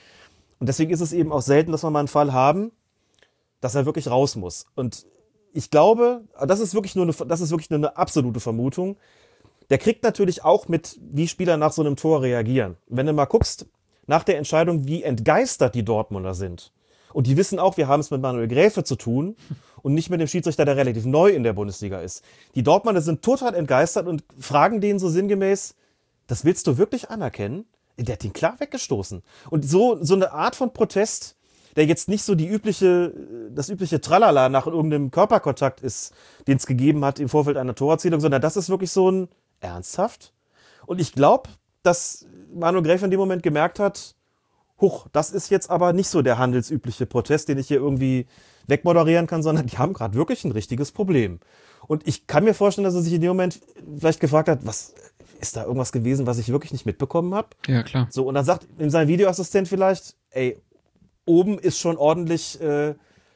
Und deswegen ist es eben auch selten, dass wir mal einen Fall haben, dass er wirklich raus muss. Und ich glaube, das ist wirklich nur eine, das ist wirklich nur eine absolute Vermutung. Der kriegt natürlich auch mit, wie Spieler nach so einem Tor reagieren. Wenn du mal guckst, nach der Entscheidung, wie entgeistert die Dortmunder sind. Und die wissen auch, wir haben es mit Manuel Gräfe zu tun und nicht mit dem Schiedsrichter, der relativ neu in der Bundesliga ist. Die Dortmunder sind total entgeistert und fragen den so sinngemäß, das willst du wirklich anerkennen? Der hat ihn klar weggestoßen. Und so, so eine Art von Protest, der jetzt nicht so die übliche, das übliche Tralala nach irgendeinem Körperkontakt ist, den es gegeben hat im Vorfeld einer Torerzielung, sondern das ist wirklich so ein ernsthaft. Und ich glaube, dass Manuel Gräfe in dem Moment gemerkt hat, huch, das ist jetzt aber nicht so der handelsübliche Protest, den ich hier irgendwie wegmoderieren kann, sondern die haben gerade wirklich ein richtiges Problem. Und ich kann mir vorstellen, dass er sich in dem Moment vielleicht gefragt hat, was ist da irgendwas gewesen, was ich wirklich nicht mitbekommen habe? Ja, klar. So, und dann sagt ihm sein Videoassistent vielleicht, ey, oben ist schon ordentlich äh,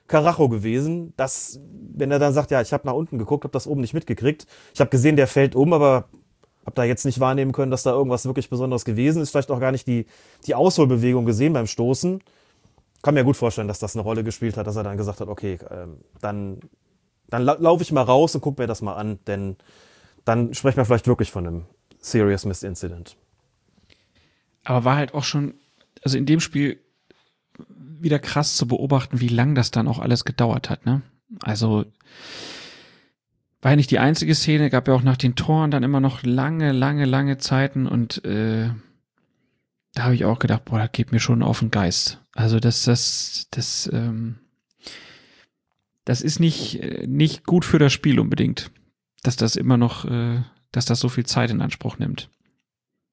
Karacho gewesen. Das, wenn er dann sagt, ja, ich habe nach unten geguckt, habe das oben nicht mitgekriegt. Ich habe gesehen, der fällt um, aber habe da jetzt nicht wahrnehmen können, dass da irgendwas wirklich Besonderes gewesen ist. Vielleicht auch gar nicht die, die Ausholbewegung gesehen beim Stoßen. Kann mir gut vorstellen, dass das eine Rolle gespielt hat, dass er dann gesagt hat, okay, ähm, dann, dann lau laufe ich mal raus und guck mir das mal an, denn dann sprechen wir vielleicht wirklich von einem Serious Missed Incident. Aber war halt auch schon, also in dem Spiel wieder krass zu beobachten, wie lang das dann auch alles gedauert hat, ne? Also war ja nicht die einzige Szene, gab ja auch nach den Toren dann immer noch lange, lange, lange Zeiten und äh, da habe ich auch gedacht, boah, das geht mir schon auf den Geist. Also das, das, das, ähm, das ist nicht, äh, nicht gut für das Spiel unbedingt, dass das immer noch, äh, dass das so viel Zeit in Anspruch nimmt.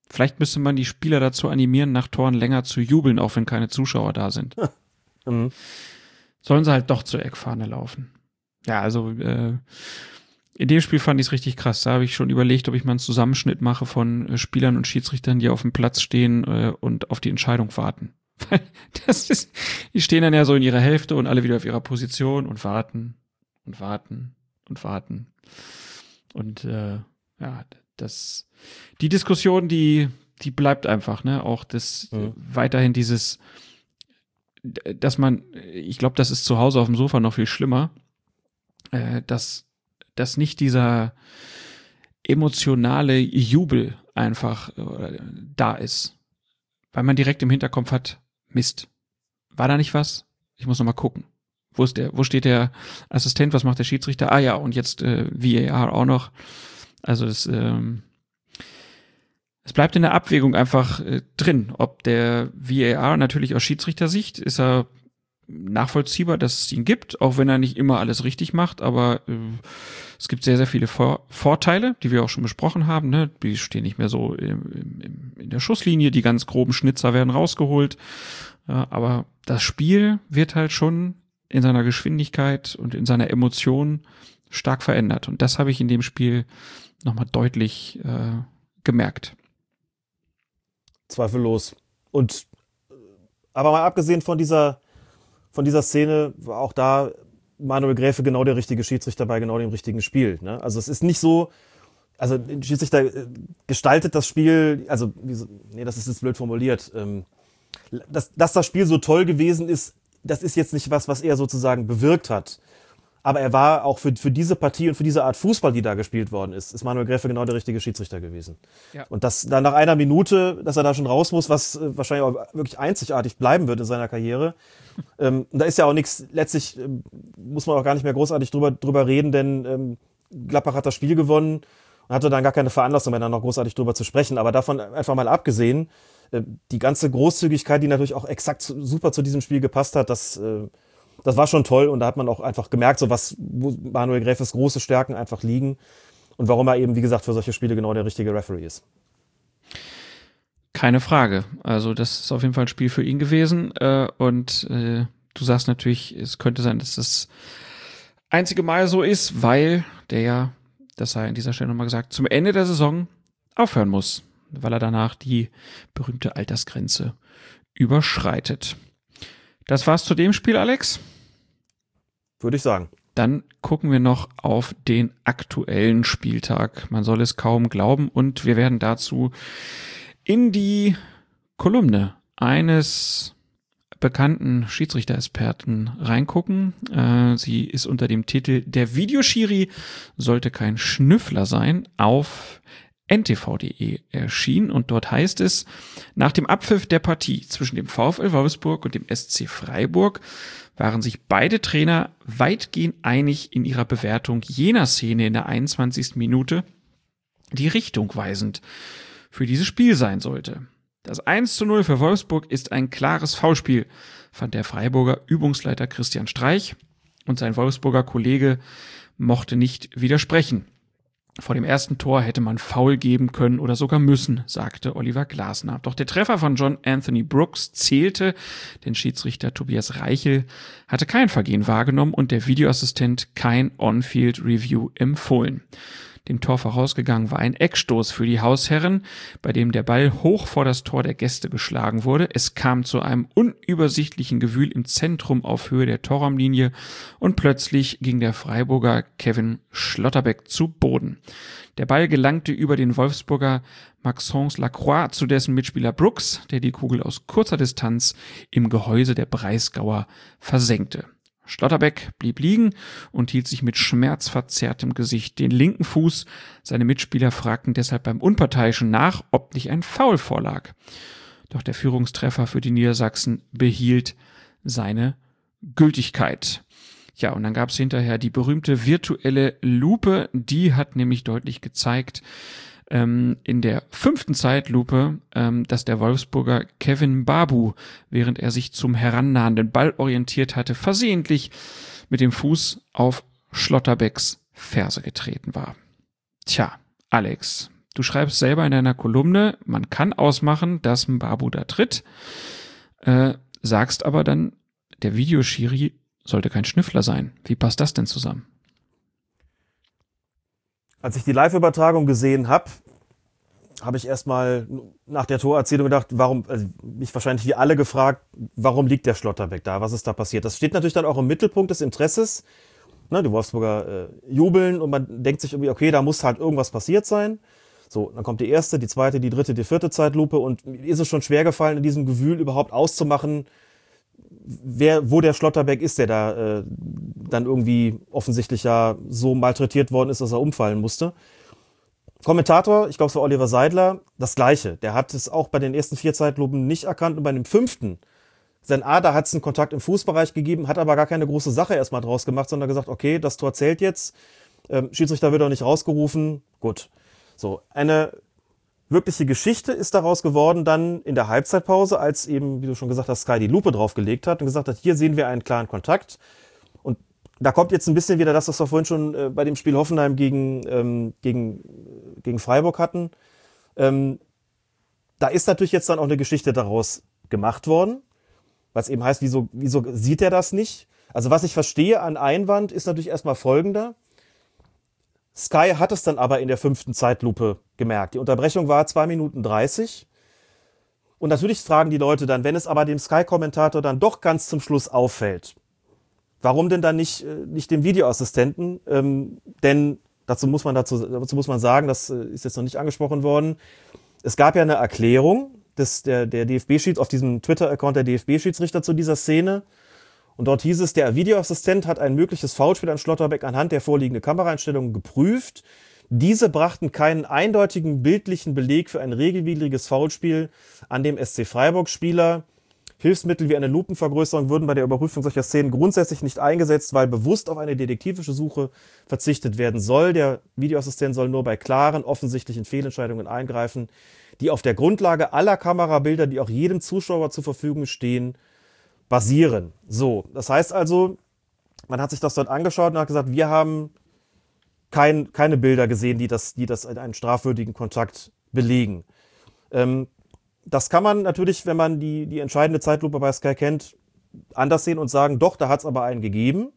Vielleicht müsste man die Spieler dazu animieren, nach Toren länger zu jubeln, auch wenn keine Zuschauer da sind. (laughs) Mhm. Sollen sie halt doch zur Eckfahne laufen. Ja, also äh, in dem Spiel fand ich es richtig krass. Da habe ich schon überlegt, ob ich mal einen Zusammenschnitt mache von äh, Spielern und Schiedsrichtern, die auf dem Platz stehen äh, und auf die Entscheidung warten. Weil (laughs) das ist, die stehen dann ja so in ihrer Hälfte und alle wieder auf ihrer Position und warten und warten und warten. Und äh, ja, das, die Diskussion, die, die bleibt einfach, ne? Auch das Mhm. weiterhin dieses, dass man, ich glaube, das ist zu Hause auf dem Sofa noch viel schlimmer, äh, dass, dass nicht dieser emotionale Jubel einfach äh, da ist. Weil man direkt im Hinterkopf hat, Mist, war da nicht was? Ich muss noch mal gucken. Wo ist der, wo steht der Assistent, was macht der Schiedsrichter? Ah ja, und jetzt äh, VAR auch noch. Also das, ähm, es bleibt in der Abwägung einfach äh, drin, ob der VAR natürlich aus Schiedsrichtersicht ist er nachvollziehbar, dass es ihn gibt, auch wenn er nicht immer alles richtig macht, aber äh, es gibt sehr, sehr viele Vor Vorteile, die wir auch schon besprochen haben. Ne? Die stehen nicht mehr so im, im, in der Schusslinie, die ganz groben Schnitzer werden rausgeholt. Ja, aber das Spiel wird halt schon in seiner Geschwindigkeit und in seiner Emotion stark verändert. Und das habe ich in dem Spiel nochmal deutlich äh, gemerkt. Zweifellos. Und äh, aber mal abgesehen von dieser, von dieser Szene, war auch da Manuel Gräfe genau der richtige Schiedsrichter bei genau dem richtigen Spiel. Ne? Also es ist nicht so, also Schiedsrichter äh, gestaltet das Spiel, also nee, das ist jetzt blöd formuliert. Ähm, dass, dass das Spiel so toll gewesen ist, das ist jetzt nicht was, was er sozusagen bewirkt hat. Aber er war auch für, für diese Partie und für diese Art Fußball, die da gespielt worden ist, ist Manuel Gräfe genau der richtige Schiedsrichter gewesen. Ja. Und dass dann nach einer Minute, dass er da schon raus muss, was äh, wahrscheinlich auch wirklich einzigartig bleiben wird in seiner Karriere. (laughs) ähm, da ist ja auch nichts, letztlich ähm, muss man auch gar nicht mehr großartig drüber, drüber reden, denn ähm, Gladbach hat das Spiel gewonnen und hatte dann gar keine Veranlassung mehr, da noch großartig drüber zu sprechen. Aber davon einfach mal abgesehen, äh, die ganze Großzügigkeit, die natürlich auch exakt super zu diesem Spiel gepasst hat, das, äh, das war schon toll und da hat man auch einfach gemerkt, so was, wo Manuel Gräfes große Stärken einfach liegen und warum er eben, wie gesagt, für solche Spiele genau der richtige Referee ist. Keine Frage. Also das ist auf jeden Fall ein Spiel für ihn gewesen. Äh, und äh, du sagst natürlich, es könnte sein, dass das einzige Mal so ist, weil der ja, das sei an dieser Stelle nochmal gesagt, zum Ende der Saison aufhören muss, weil er danach die berühmte Altersgrenze überschreitet. Das war's zu dem Spiel, Alex. Würde ich sagen. Dann gucken wir noch auf den aktuellen Spieltag. Man soll es kaum glauben und wir werden dazu in die Kolumne eines bekannten Schiedsrichter-Experten reingucken. Äh, sie ist unter dem Titel Der Videoschiri sollte kein Schnüffler sein auf ntv.de erschienen und dort heißt es, nach dem Abpfiff der Partie zwischen dem VfL Wolfsburg und dem SC Freiburg waren sich beide Trainer weitgehend einig in ihrer Bewertung jener Szene in der 21. Minute, die richtungweisend für dieses Spiel sein sollte. Das 1 zu 0 für Wolfsburg ist ein klares Foulspiel, fand der Freiburger Übungsleiter Christian Streich und sein Wolfsburger Kollege mochte nicht widersprechen. Vor dem ersten Tor hätte man faul geben können oder sogar müssen, sagte Oliver Glasner. Doch der Treffer von John Anthony Brooks zählte, denn Schiedsrichter Tobias Reichel hatte kein Vergehen wahrgenommen und der Videoassistent kein On-Field Review empfohlen. Dem Tor vorausgegangen war ein Eckstoß für die Hausherren, bei dem der Ball hoch vor das Tor der Gäste geschlagen wurde. Es kam zu einem unübersichtlichen Gewühl im Zentrum auf Höhe der Torraumlinie und plötzlich ging der Freiburger Kevin Schlotterbeck zu Boden. Der Ball gelangte über den Wolfsburger Maxence Lacroix zu dessen Mitspieler Brooks, der die Kugel aus kurzer Distanz im Gehäuse der Breisgauer versenkte. Schlotterbeck blieb liegen und hielt sich mit schmerzverzerrtem Gesicht den linken Fuß. Seine Mitspieler fragten deshalb beim Unparteiischen nach, ob nicht ein Foul vorlag. Doch der Führungstreffer für die Niedersachsen behielt seine Gültigkeit. Ja, und dann gab es hinterher die berühmte virtuelle Lupe, die hat nämlich deutlich gezeigt, ähm, in der fünften Zeitlupe, ähm, dass der Wolfsburger Kevin Babu, während er sich zum herannahenden Ball orientiert hatte, versehentlich mit dem Fuß auf Schlotterbecks Ferse getreten war. Tja, Alex, du schreibst selber in deiner Kolumne, man kann ausmachen, dass ein Babu da tritt, äh, sagst aber dann, der Videoschiri sollte kein Schnüffler sein. Wie passt das denn zusammen? Als ich die Live-Übertragung gesehen habe, habe ich erstmal nach der Torerzählung gedacht, warum, also mich wahrscheinlich wie alle gefragt, warum liegt der Schlotterbeck da? Was ist da passiert? Das steht natürlich dann auch im Mittelpunkt des Interesses. Ne, die Wolfsburger äh, jubeln und man denkt sich irgendwie, okay, da muss halt irgendwas passiert sein. So, dann kommt die erste, die zweite, die dritte, die vierte Zeitlupe und mir ist es schon schwer gefallen, in diesem Gewühl überhaupt auszumachen, wer, wo der Schlotterbeck ist, der da äh, dann irgendwie offensichtlich ja so malträtiert worden ist, dass er umfallen musste. Kommentator, ich glaube es war Oliver Seidler, das gleiche. Der hat es auch bei den ersten vier Zeitlupen nicht erkannt und bei dem fünften, sein A, da hat es einen Kontakt im Fußbereich gegeben, hat aber gar keine große Sache erstmal draus gemacht, sondern gesagt, okay, das Tor zählt jetzt, ähm, Schiedsrichter wird auch nicht rausgerufen, gut. So, eine wirkliche Geschichte ist daraus geworden dann in der Halbzeitpause, als eben, wie du schon gesagt hast, Sky die Lupe draufgelegt hat und gesagt hat, hier sehen wir einen klaren Kontakt. Und da kommt jetzt ein bisschen wieder das, was wir vorhin schon äh, bei dem Spiel Hoffenheim gegen, ähm, gegen, gegen Freiburg hatten. Ähm, da ist natürlich jetzt dann auch eine Geschichte daraus gemacht worden, was eben heißt, wieso, wieso sieht er das nicht? Also was ich verstehe an Einwand ist natürlich erstmal folgender. Sky hat es dann aber in der fünften Zeitlupe gemerkt. Die Unterbrechung war 2 Minuten 30. Und natürlich fragen die Leute dann, wenn es aber dem Sky-Kommentator dann doch ganz zum Schluss auffällt, warum denn dann nicht, äh, nicht dem Videoassistenten? Ähm, denn dazu muss man dazu, dazu muss man sagen, das äh, ist jetzt noch nicht angesprochen worden. Es gab ja eine Erklärung des, der, der DFB-Schieds auf diesem Twitter-Account der DFB-Schiedsrichter zu dieser Szene. Und dort hieß es, der Videoassistent hat ein mögliches Foulspiel an Schlotterbeck anhand der vorliegenden Kameraeinstellungen geprüft. Diese brachten keinen eindeutigen bildlichen Beleg für ein regelwidriges Foulspiel an dem SC Freiburg-Spieler. Hilfsmittel wie eine Lupenvergrößerung würden bei der Überprüfung solcher Szenen grundsätzlich nicht eingesetzt, weil bewusst auf eine detektivische Suche verzichtet werden soll. Der Videoassistent soll nur bei klaren, offensichtlichen Fehlentscheidungen eingreifen, die auf der Grundlage aller Kamerabilder, die auch jedem Zuschauer zur Verfügung stehen, basieren. So, das heißt also, man hat sich das dort angeschaut und hat gesagt, wir haben kein, keine Bilder gesehen, die das, die das einen strafwürdigen Kontakt belegen. Ähm, das kann man natürlich, wenn man die, die entscheidende Zeitlupe bei Sky kennt, anders sehen und sagen, doch, da hat es aber einen gegeben.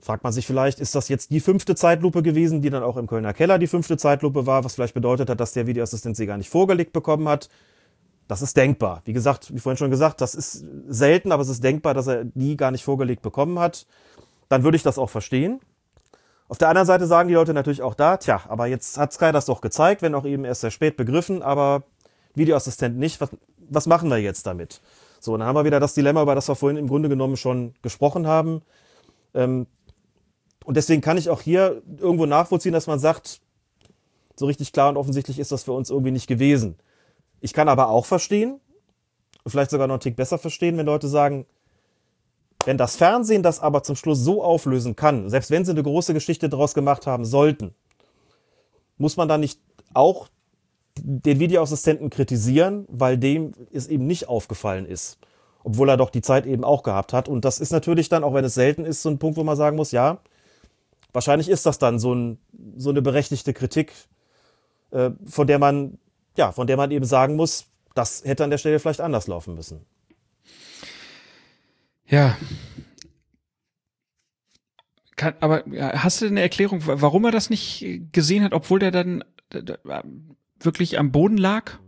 Fragt man sich vielleicht, ist das jetzt die fünfte Zeitlupe gewesen, die dann auch im Kölner Keller die fünfte Zeitlupe war, was vielleicht bedeutet hat, dass der Videoassistent sie gar nicht vorgelegt bekommen hat. Das ist denkbar. Wie gesagt, wie vorhin schon gesagt, das ist selten, aber es ist denkbar, dass er die gar nicht vorgelegt bekommen hat. Dann würde ich das auch verstehen. Auf der anderen Seite sagen die Leute natürlich auch da, tja, aber jetzt hat Sky das doch gezeigt, wenn auch eben erst sehr spät begriffen, aber Videoassistent nicht. Was, was machen wir jetzt damit? So, dann haben wir wieder das Dilemma, über das wir vorhin im Grunde genommen schon gesprochen haben. Ähm, und deswegen kann ich auch hier irgendwo nachvollziehen, dass man sagt, so richtig klar und offensichtlich ist das für uns irgendwie nicht gewesen. Ich kann aber auch verstehen, vielleicht sogar noch einen Tick besser verstehen, wenn Leute sagen, wenn das Fernsehen das aber zum Schluss so auflösen kann, selbst wenn sie eine große Geschichte daraus gemacht haben sollten, muss man dann nicht auch den Videoassistenten kritisieren, weil dem es eben nicht aufgefallen ist. Obwohl er doch die Zeit eben auch gehabt hat. Und das ist natürlich dann, auch wenn es selten ist, so ein Punkt, wo man sagen muss, ja, wahrscheinlich ist das dann so, ein, so eine berechtigte Kritik, äh, von der man, ja, von der man eben sagen muss, das hätte an der Stelle vielleicht anders laufen müssen. Ja. Kann, aber hast du eine Erklärung, warum er das nicht gesehen hat, obwohl der dann wirklich am Boden lag?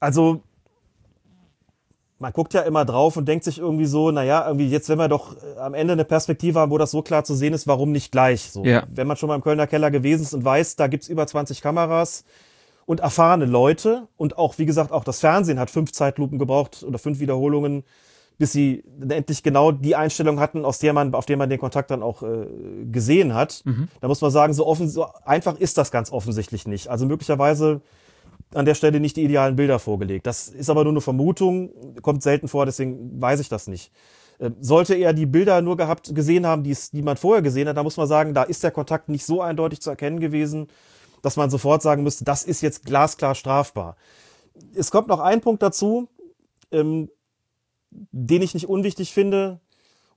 Also man guckt ja immer drauf und denkt sich irgendwie so, naja, irgendwie jetzt, wenn wir doch äh, am Ende eine Perspektive haben, wo das so klar zu sehen ist, warum nicht gleich? So, Ja. Wenn man schon mal im Kölner Keller gewesen ist und weiß, da gibt's über 20 Kameras und erfahrene Leute und auch, wie gesagt, auch das Fernsehen hat fünf Zeitlupen gebraucht oder fünf Wiederholungen, bis sie endlich genau die Einstellung hatten, aus der man, auf der man den Kontakt dann auch äh, gesehen hat. Da muss man sagen, so, offen, so einfach ist das ganz offensichtlich nicht. Also möglicherweise an der Stelle nicht die idealen Bilder vorgelegt. Das ist aber nur eine Vermutung, kommt selten vor, deswegen weiß ich das nicht. Äh, Sollte er die Bilder nur gehabt, gesehen haben, die's, die man vorher gesehen hat, dann muss man sagen, da ist der Kontakt nicht so eindeutig zu erkennen gewesen, dass man sofort sagen müsste, das ist jetzt glasklar strafbar. Es kommt noch ein Punkt dazu, ähm, den ich nicht unwichtig finde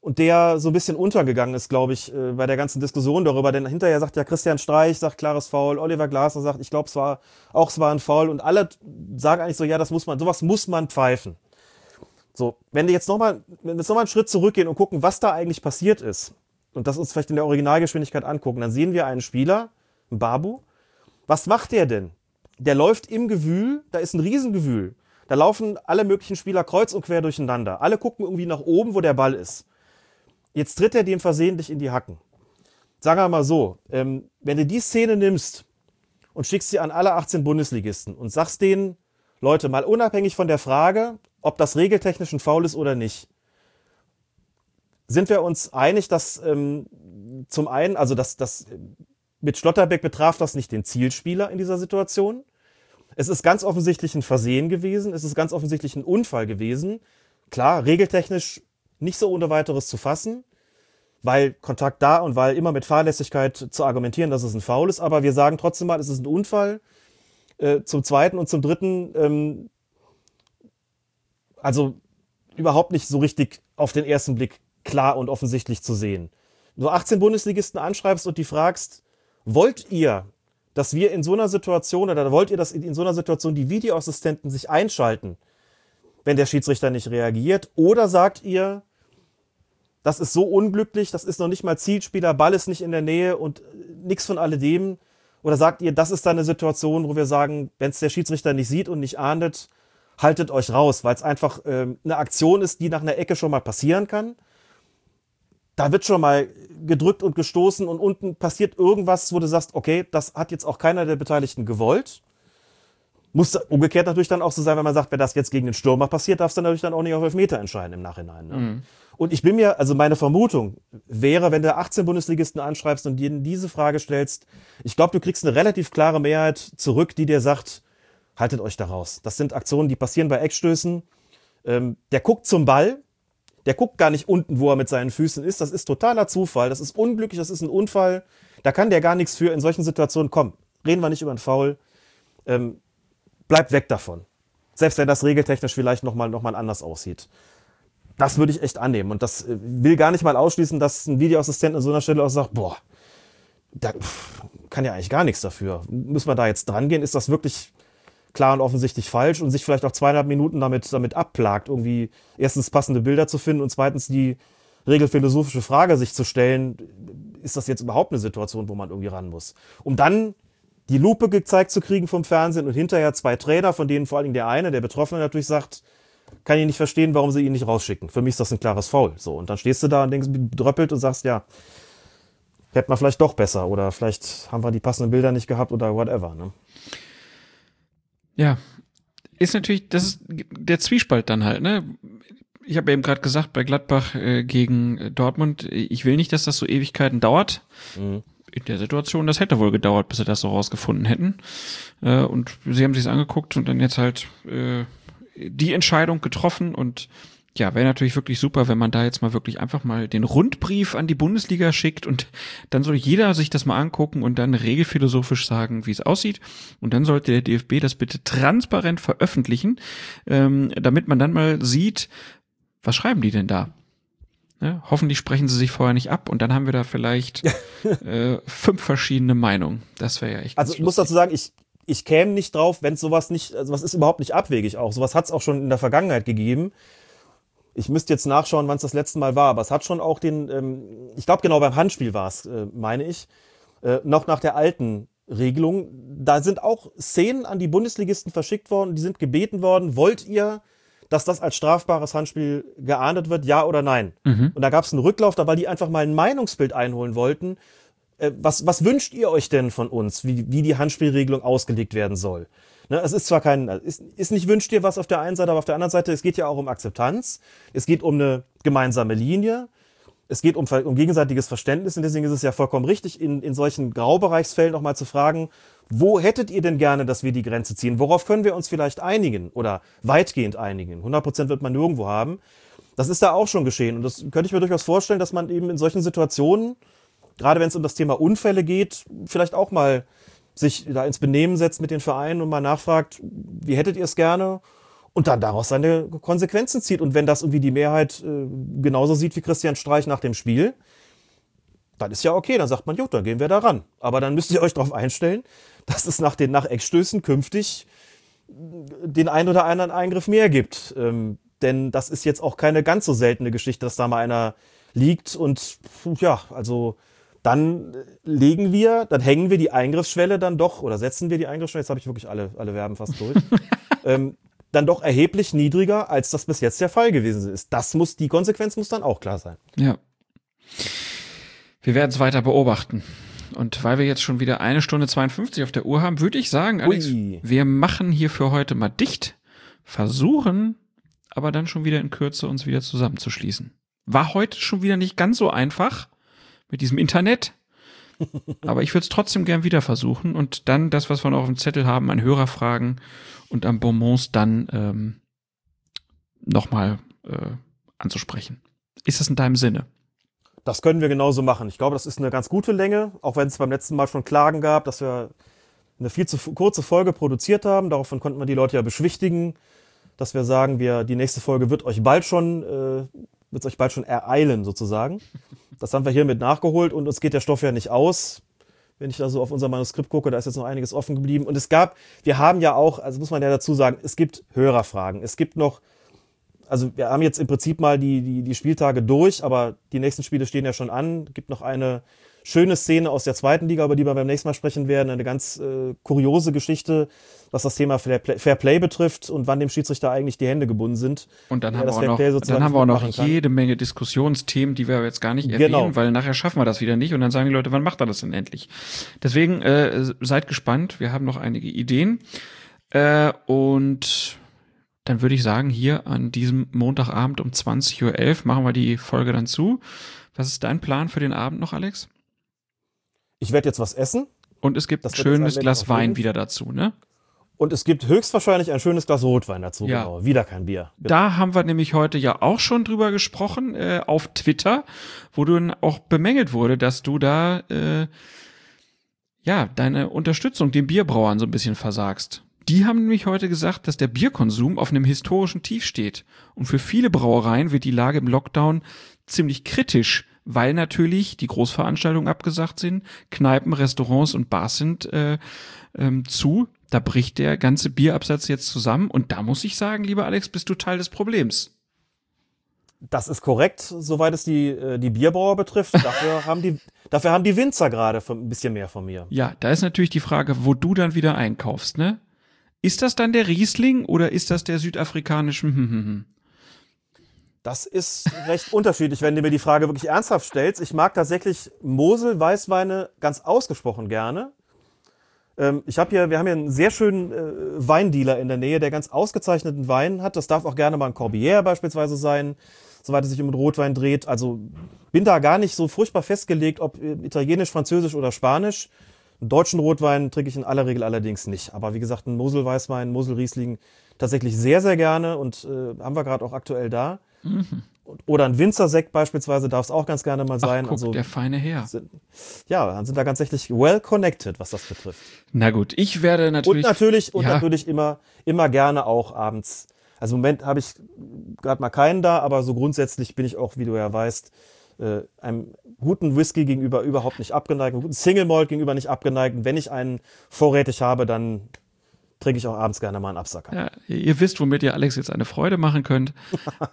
und der so ein bisschen untergegangen ist, glaube ich, äh, bei der ganzen Diskussion darüber. Denn hinterher sagt ja Christian Streich, sagt klares Foul, Oliver Glasner sagt, ich glaube, es war auch es war ein Foul und alle sagen eigentlich so, ja, das muss man, sowas muss man pfeifen. So, wenn wir jetzt nochmal, wenn wir jetzt noch mal einen Schritt zurückgehen und gucken, was da eigentlich passiert ist und das uns vielleicht in der Originalgeschwindigkeit angucken, dann sehen wir einen Spieler, einen Babu. Was macht der denn? Der läuft im Gewühl, da ist ein Riesengewühl. Da laufen alle möglichen Spieler kreuz und quer durcheinander. Alle gucken irgendwie nach oben, wo der Ball ist. Jetzt tritt er dem versehentlich in die Hacken. Sagen wir mal so, ähm, wenn du die Szene nimmst und schickst sie an alle 18 Bundesligisten und sagst denen, Leute, mal unabhängig von der Frage, ob das regeltechnisch ein Foul ist oder nicht, sind wir uns einig, dass ähm, zum einen, also dass das mit Schlotterbeck betraf das nicht den Zielspieler in dieser Situation. Es ist ganz offensichtlich ein Versehen gewesen, es ist ganz offensichtlich ein Unfall gewesen. Klar, regeltechnisch nicht so ohne weiteres zu fassen, weil Kontakt da und weil immer mit Fahrlässigkeit zu argumentieren, dass es ein Foul ist, aber wir sagen trotzdem mal, es ist ein Unfall. Äh, zum zweiten und zum dritten, ähm, also überhaupt nicht so richtig auf den ersten Blick klar und offensichtlich zu sehen. Du 18 Bundesligisten anschreibst und die fragst, wollt ihr, dass wir in so einer Situation oder wollt ihr, dass in so einer Situation die Videoassistenten sich einschalten, wenn der Schiedsrichter nicht reagiert? Oder sagt ihr, das ist so unglücklich, das ist noch nicht mal Zielspieler, Ball ist nicht in der Nähe und nichts von alledem? Oder sagt ihr, das ist dann eine Situation, wo wir sagen, wenn es der Schiedsrichter nicht sieht und nicht ahndet, haltet euch raus, weil es einfach ähm, eine Aktion ist, die nach einer Ecke schon mal passieren kann. Da wird schon mal gedrückt und gestoßen und unten passiert irgendwas, wo du sagst, okay, das hat jetzt auch keiner der Beteiligten gewollt. Muss umgekehrt natürlich dann auch so sein, wenn man sagt, wenn das jetzt gegen den Stürmer passiert, darfst du natürlich dann auch nicht auf Elfmeter entscheiden im Nachhinein. Ne? Und ich bin mir, also meine Vermutung wäre, wenn du 18 Bundesligisten anschreibst und denen diese Frage stellst, ich glaube, du kriegst eine relativ klare Mehrheit zurück, die dir sagt, haltet euch da raus. Das sind Aktionen, die passieren bei Eckstößen. Ähm, der guckt zum Ball, der guckt gar nicht unten, wo er mit seinen Füßen ist. Das ist totaler Zufall, das ist unglücklich, das ist ein Unfall. Da kann der gar nichts für in solchen Situationen kommen. Reden wir nicht über einen Foul. Ähm, bleibt weg davon. Selbst wenn das regeltechnisch vielleicht nochmal noch mal anders aussieht. Das würde ich echt annehmen. Und das äh, will gar nicht mal ausschließen, dass ein Videoassistent an so einer Stelle auch sagt, boah, da kann ja eigentlich gar nichts dafür. Müssen wir da jetzt dran gehen? Ist das wirklich klar und offensichtlich falsch und sich vielleicht auch zweieinhalb Minuten damit, damit abplagt, irgendwie erstens passende Bilder zu finden und zweitens die regelphilosophische Frage sich zu stellen, ist das jetzt überhaupt eine Situation, wo man irgendwie ran muss? Um dann die Lupe gezeigt zu kriegen vom Fernsehen und hinterher zwei Trainer, von denen vor allen Dingen der eine, der Betroffene natürlich sagt, kann ich nicht verstehen, warum sie ihn nicht rausschicken. Für mich ist das ein klares Foul. So, und dann stehst du da und denkst, dröppelt und sagst, ja, hätte man vielleicht doch besser oder vielleicht haben wir die passenden Bilder nicht gehabt oder whatever. Ne? Ja, ist natürlich, das ist der Zwiespalt dann halt, ne? Ich habe eben gerade gesagt, bei Gladbach äh, gegen äh, Dortmund, ich will nicht, dass das so Ewigkeiten dauert. Mhm. In der Situation, das hätte wohl gedauert, bis sie das so rausgefunden hätten. Äh, und sie haben sich's angeguckt und dann jetzt halt äh, die Entscheidung getroffen und ja, wäre natürlich wirklich super, wenn man da jetzt mal wirklich einfach mal den Rundbrief an die Bundesliga schickt und dann soll jeder sich das mal angucken und dann regelphilosophisch sagen, wie es aussieht. Und dann sollte der DFB das bitte transparent veröffentlichen, ähm, damit man dann mal sieht, was schreiben die denn da? Ne? Hoffentlich sprechen sie sich vorher nicht ab und dann haben wir da vielleicht (laughs) äh, fünf verschiedene Meinungen. Das wäre ja echt. Also ich muss dazu sagen, ich, ich käme nicht drauf, wenn sowas nicht, also was ist überhaupt nicht abwegig auch. Sowas hat es auch schon in der Vergangenheit gegeben. Ich müsste jetzt nachschauen, wann es das letzte Mal war, aber es hat schon auch den, ähm, ich glaube genau beim Handspiel war es, äh, meine ich, äh, noch nach der alten Regelung. Da sind auch Szenen an die Bundesligisten verschickt worden, die sind gebeten worden, wollt ihr, dass das als strafbares Handspiel geahndet wird, ja oder nein? Mhm. Und da gab es einen Rücklauf, da weil die einfach mal ein Meinungsbild einholen wollten. Äh, was, was wünscht ihr euch denn von uns, wie, wie die Handspielregelung ausgelegt werden soll? Ne, es ist zwar kein, ist, ist nicht wünscht dir was auf der einen Seite, aber auf der anderen Seite, es geht ja auch um Akzeptanz. Es geht um eine gemeinsame Linie. Es geht um, um gegenseitiges Verständnis und deswegen ist es ja vollkommen richtig, in, in solchen Graubereichsfällen auch mal zu fragen, wo hättet ihr denn gerne, dass wir die Grenze ziehen? Worauf können wir uns vielleicht einigen oder weitgehend einigen? 100 Prozent wird man nirgendwo haben. Das ist da auch schon geschehen und das könnte ich mir durchaus vorstellen, dass man eben in solchen Situationen, gerade wenn es um das Thema Unfälle geht, vielleicht auch mal sich da ins Benehmen setzt mit den Vereinen und mal nachfragt, wie hättet ihr es gerne? Und dann daraus seine Konsequenzen zieht. Und wenn das irgendwie die Mehrheit äh, genauso sieht wie Christian Streich nach dem Spiel, dann ist ja okay, dann sagt man, gut, dann gehen wir da ran. Aber dann müsst ihr euch darauf einstellen, dass es nach den nach Eckstößen künftig den ein oder anderen Eingriff mehr gibt. Ähm, denn das ist jetzt auch keine ganz so seltene Geschichte, dass da mal einer liegt und ja, also dann legen wir, dann hängen wir die Eingriffsschwelle dann doch oder setzen wir die Eingriffsschwelle, jetzt habe ich wirklich alle, alle Verben fast durch, (laughs) ähm, dann doch erheblich niedriger, als das bis jetzt der Fall gewesen ist. Das muss, die Konsequenz muss dann auch klar sein. Ja. Wir werden es weiter beobachten. Und weil wir jetzt schon wieder eine Stunde 52 auf der Uhr haben, würde ich sagen, Alex, Ui. wir machen hier für heute mal dicht, versuchen aber dann schon wieder in Kürze uns wieder zusammenzuschließen. War heute schon wieder nicht ganz so einfach mit diesem Internet, aber ich würde es trotzdem gern wieder versuchen und dann das, was wir noch auf dem Zettel haben, an Hörerfragen und an Bonbons dann ähm, nochmal äh, anzusprechen. Ist das in deinem Sinne? Das können wir genauso machen. Ich glaube, das ist eine ganz gute Länge, auch wenn es beim letzten Mal schon Klagen gab, dass wir eine viel zu kurze Folge produziert haben. Daraufhin konnten wir die Leute ja beschwichtigen, dass wir sagen, wir, die nächste Folge wird euch bald schon, äh, wird euch bald schon ereilen, sozusagen. Das haben wir hiermit nachgeholt und uns geht der Stoff ja nicht aus. Wenn ich da so auf unser Manuskript gucke, da ist jetzt noch einiges offen geblieben. Und es gab, wir haben ja auch, also muss man ja dazu sagen, es gibt Hörerfragen. Es gibt noch also wir haben jetzt im Prinzip mal die, die, die Spieltage durch, aber die nächsten Spiele stehen ja schon an. Gibt noch eine schöne Szene aus der zweiten Liga, über die wir beim nächsten Mal sprechen werden. Eine ganz äh, kuriose Geschichte, was das Thema Fair Play, Fair Play betrifft und wann dem Schiedsrichter eigentlich die Hände gebunden sind. Und dann Ja, haben wir noch, dann haben wir auch noch jede Menge Diskussionsthemen, die wir jetzt gar nicht erwähnen, Genau. weil nachher schaffen wir das wieder nicht und dann sagen die Leute, wann macht er das denn endlich? Deswegen äh, seid gespannt, wir haben noch einige Ideen äh, und dann würde ich sagen, hier an diesem Montagabend um 20.11 Uhr machen wir die Folge dann zu. Was ist dein Plan für den Abend noch, Alex? Ich werde jetzt was essen Und es gibt Das ein schönes Glas Wein wieder dazu, ne? und es gibt höchstwahrscheinlich ein schönes Glas Rotwein dazu. Ja. Genau. Wieder kein Bier. Da haben wir nämlich heute ja auch schon drüber gesprochen äh, auf Twitter, wo du dann auch bemängelt wurde, dass du da äh, ja deine Unterstützung den Bierbrauern so ein bisschen versagst. Die haben nämlich heute gesagt, dass der Bierkonsum auf einem historischen Tief steht. Und für viele Brauereien wird die Lage im Lockdown ziemlich kritisch, weil natürlich die Großveranstaltungen abgesagt sind, Kneipen, Restaurants und Bars sind äh, ähm, zu. Da bricht der ganze Bierabsatz jetzt zusammen. Und da muss ich sagen, lieber Alex, bist du Teil des Problems. Das ist korrekt, soweit es die, äh, die Bierbrauer betrifft. Dafür (laughs) haben die, dafür haben die Winzer gerade ein bisschen mehr von mir. Ja, da ist natürlich die Frage, wo du dann wieder einkaufst, ne? Ist das dann der Riesling oder ist das der südafrikanische? Das ist recht unterschiedlich, wenn du mir die Frage wirklich ernsthaft stellst. Ich mag tatsächlich Mosel-Weißweine ganz ausgesprochen gerne. Ähm, ich habe hier, wir haben hier einen sehr schönen äh, Weindealer in der Nähe, der ganz ausgezeichneten Wein hat. Das darf auch gerne mal ein Corbière beispielsweise sein, soweit es sich um Rotwein dreht. Also bin da gar nicht so furchtbar festgelegt, ob äh, italienisch, französisch oder spanisch. Einen deutschen Rotwein trinke ich in aller Regel allerdings nicht. Aber wie gesagt, einen Mosel-Weißwein, Mosel-Riesling tatsächlich sehr, sehr gerne und äh, haben wir gerade auch aktuell da. Und- Oder ein Winzersekt beispielsweise darf es auch ganz gerne mal Ach, sein. guck, also der feine Herr. sind, ja, dann sind da ganz tatsächlich well connected, was das betrifft. Na gut, ich werde natürlich. Und natürlich, und ja. natürlich immer, immer gerne auch abends. Also im Moment habe ich gerade mal keinen da, aber so grundsätzlich bin ich auch, wie du ja weißt, äh, einem guten Whisky gegenüber überhaupt nicht abgeneigt, einem guten Single Malt gegenüber nicht abgeneigt. Und wenn ich einen vorrätig habe, dann trinke ich auch abends gerne mal einen Absacker. Ja, ihr wisst, womit ihr Alex jetzt eine Freude machen könnt.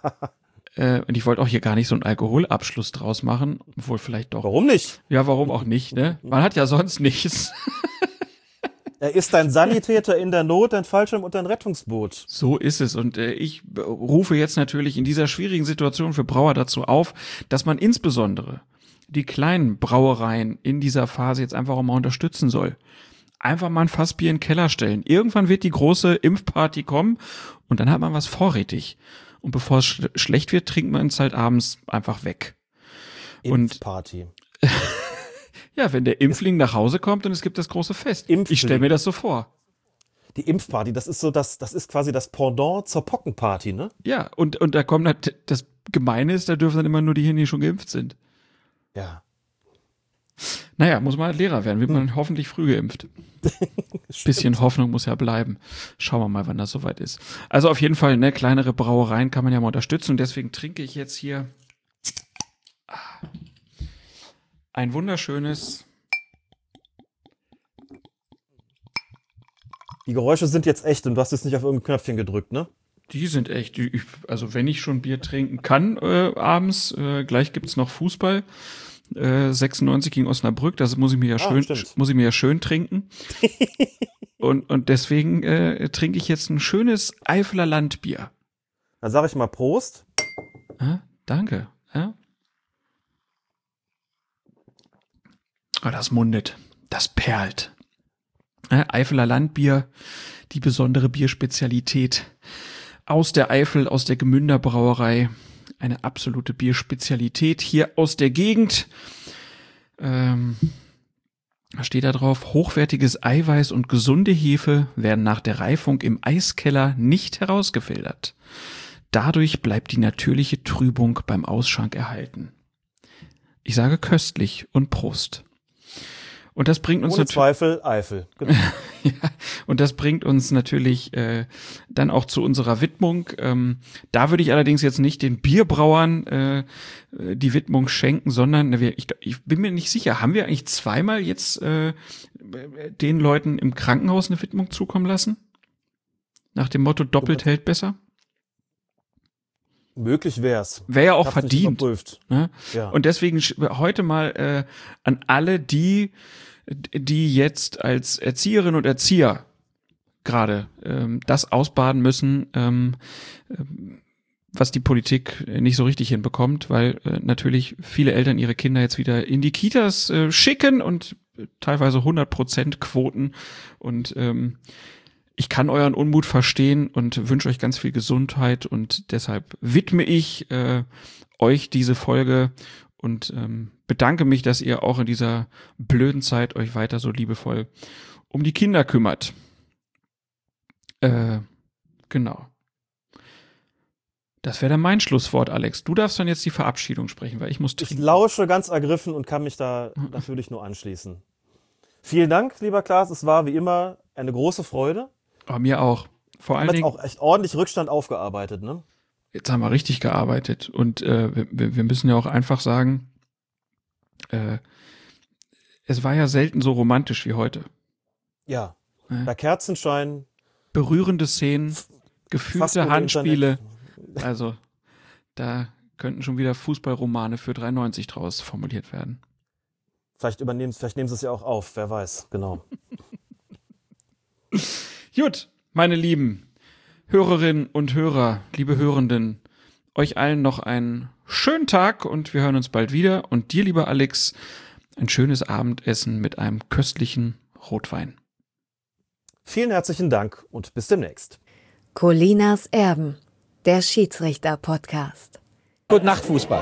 (laughs) äh, und ich wollte auch hier gar nicht so einen Alkoholabschluss draus machen, obwohl vielleicht doch. Warum nicht? Ja, warum auch nicht, ne? Man hat ja sonst nichts. (laughs) Er ist ein Sanitäter in der Not, ein Fallschirm und ein Rettungsboot. So ist es. Und äh, ich rufe jetzt natürlich in dieser schwierigen Situation für Brauer dazu auf, dass man insbesondere die kleinen Brauereien in dieser Phase jetzt einfach auch mal unterstützen soll. Einfach mal ein Fassbier in den Keller stellen. Irgendwann wird die große Impfparty kommen und dann hat man was vorrätig. Und bevor es sch schlecht wird, trinkt man es halt abends einfach weg. Und- Impfparty. (laughs) Ja, wenn der Impfling nach Hause kommt und es gibt das große Fest. Impfling. Ich stelle mir das so vor. Die Impfparty, das ist so das, das ist quasi das Pendant zur Pockenparty, ne? Ja, und, und da kommt halt, das Gemeine ist, da dürfen dann immer nur die die schon geimpft sind. Ja. Naja, muss man halt Lehrer werden, wird man hoffentlich früh geimpft. (laughs) Bisschen Hoffnung muss ja bleiben. Schauen wir mal, wann das soweit ist. Also auf jeden Fall, ne, kleinere Brauereien kann man ja mal unterstützen und deswegen trinke ich jetzt hier ah, ein wunderschönes, Die Geräusche sind jetzt echt und du hast jetzt nicht auf irgendein Knöpfchen gedrückt, ne? die sind echt, also wenn ich schon Bier trinken kann äh, abends, äh, gleich gibt's noch Fußball. Äh, 96 gegen Osnabrück, das muss ich mir ja Ah, schön, stimmt. muss ich mir ja schön trinken. (laughs) und, und deswegen äh, trinke ich jetzt ein schönes Eifeler Landbier. Dann sage ich mal Prost. Ja, danke. Ja. Oh, das mundet. Das perlt. Ja, Eifeler Landbier, die besondere Bierspezialität aus der Eifel, aus der Gemünder Brauerei. Eine absolute Bierspezialität hier aus der Gegend. Ähm, da steht da drauf, hochwertiges Eiweiß und gesunde Hefe werden nach der Reifung im Eiskeller nicht herausgefiltert. Dadurch bleibt die natürliche Trübung beim Ausschank erhalten. Ich sage köstlich und Prost. Und das bringt uns Ohne natürlich Zweifel Eifel. Genau. (laughs) ja, und das bringt uns natürlich äh, dann auch zu unserer Widmung. Ähm, da würde ich allerdings jetzt nicht den Bierbrauern äh, die Widmung schenken, sondern wir, ich, ich bin mir nicht sicher, haben wir eigentlich zweimal jetzt äh, den Leuten im Krankenhaus eine Widmung zukommen lassen? Nach dem Motto doppelt hält besser? Möglich wär's. Wäre ja auch verdient. Ne? Ja. Und deswegen heute mal äh, an alle die, die jetzt als Erzieherinnen und Erzieher gerade ähm, das ausbaden müssen, ähm, ähm, was die Politik äh, nicht so richtig hinbekommt, weil äh, natürlich viele Eltern ihre Kinder jetzt wieder in die Kitas äh, schicken und äh, teilweise 100% Quoten. Und ähm, ich kann euren Unmut verstehen und wünsche euch ganz viel Gesundheit und deshalb widme ich äh, euch diese Folge und ähm, bedanke mich, dass ihr auch in dieser blöden Zeit euch weiter so liebevoll um die Kinder kümmert. Äh, genau. Das wäre dann mein Schlusswort, Alex. Du darfst dann jetzt die Verabschiedung sprechen, weil ich muss Ich trinken. lausche ganz ergriffen und kann mich da natürlich nur anschließen. Vielen Dank, lieber Klaas. Es war wie immer eine große Freude. Oh, mir auch. Vor allen Dingen, auch echt ordentlich Rückstand aufgearbeitet, ne? Jetzt haben wir richtig gearbeitet und äh, wir- wir, müssen ja auch einfach sagen, äh, es war ja selten so romantisch wie heute. Ja. Ja. Bei Kerzenschein, Berührende Szenen, gefühlte Handspiele. Internet. Also da könnten schon wieder Fußballromane für 3,90 draus formuliert werden. Vielleicht übernehmen, vielleicht nehmen sie es ja auch auf, wer weiß, genau. (laughs) Gut, meine Lieben Hörerinnen und Hörer, liebe Hörenden, euch allen noch einen schönen Tag und wir hören uns bald wieder. Und dir, lieber Alex, ein schönes Abendessen mit einem köstlichen Rotwein. Vielen herzlichen Dank und bis demnächst. Colinas Erben, der Schiedsrichter-Podcast. Gute Nacht, Fußball.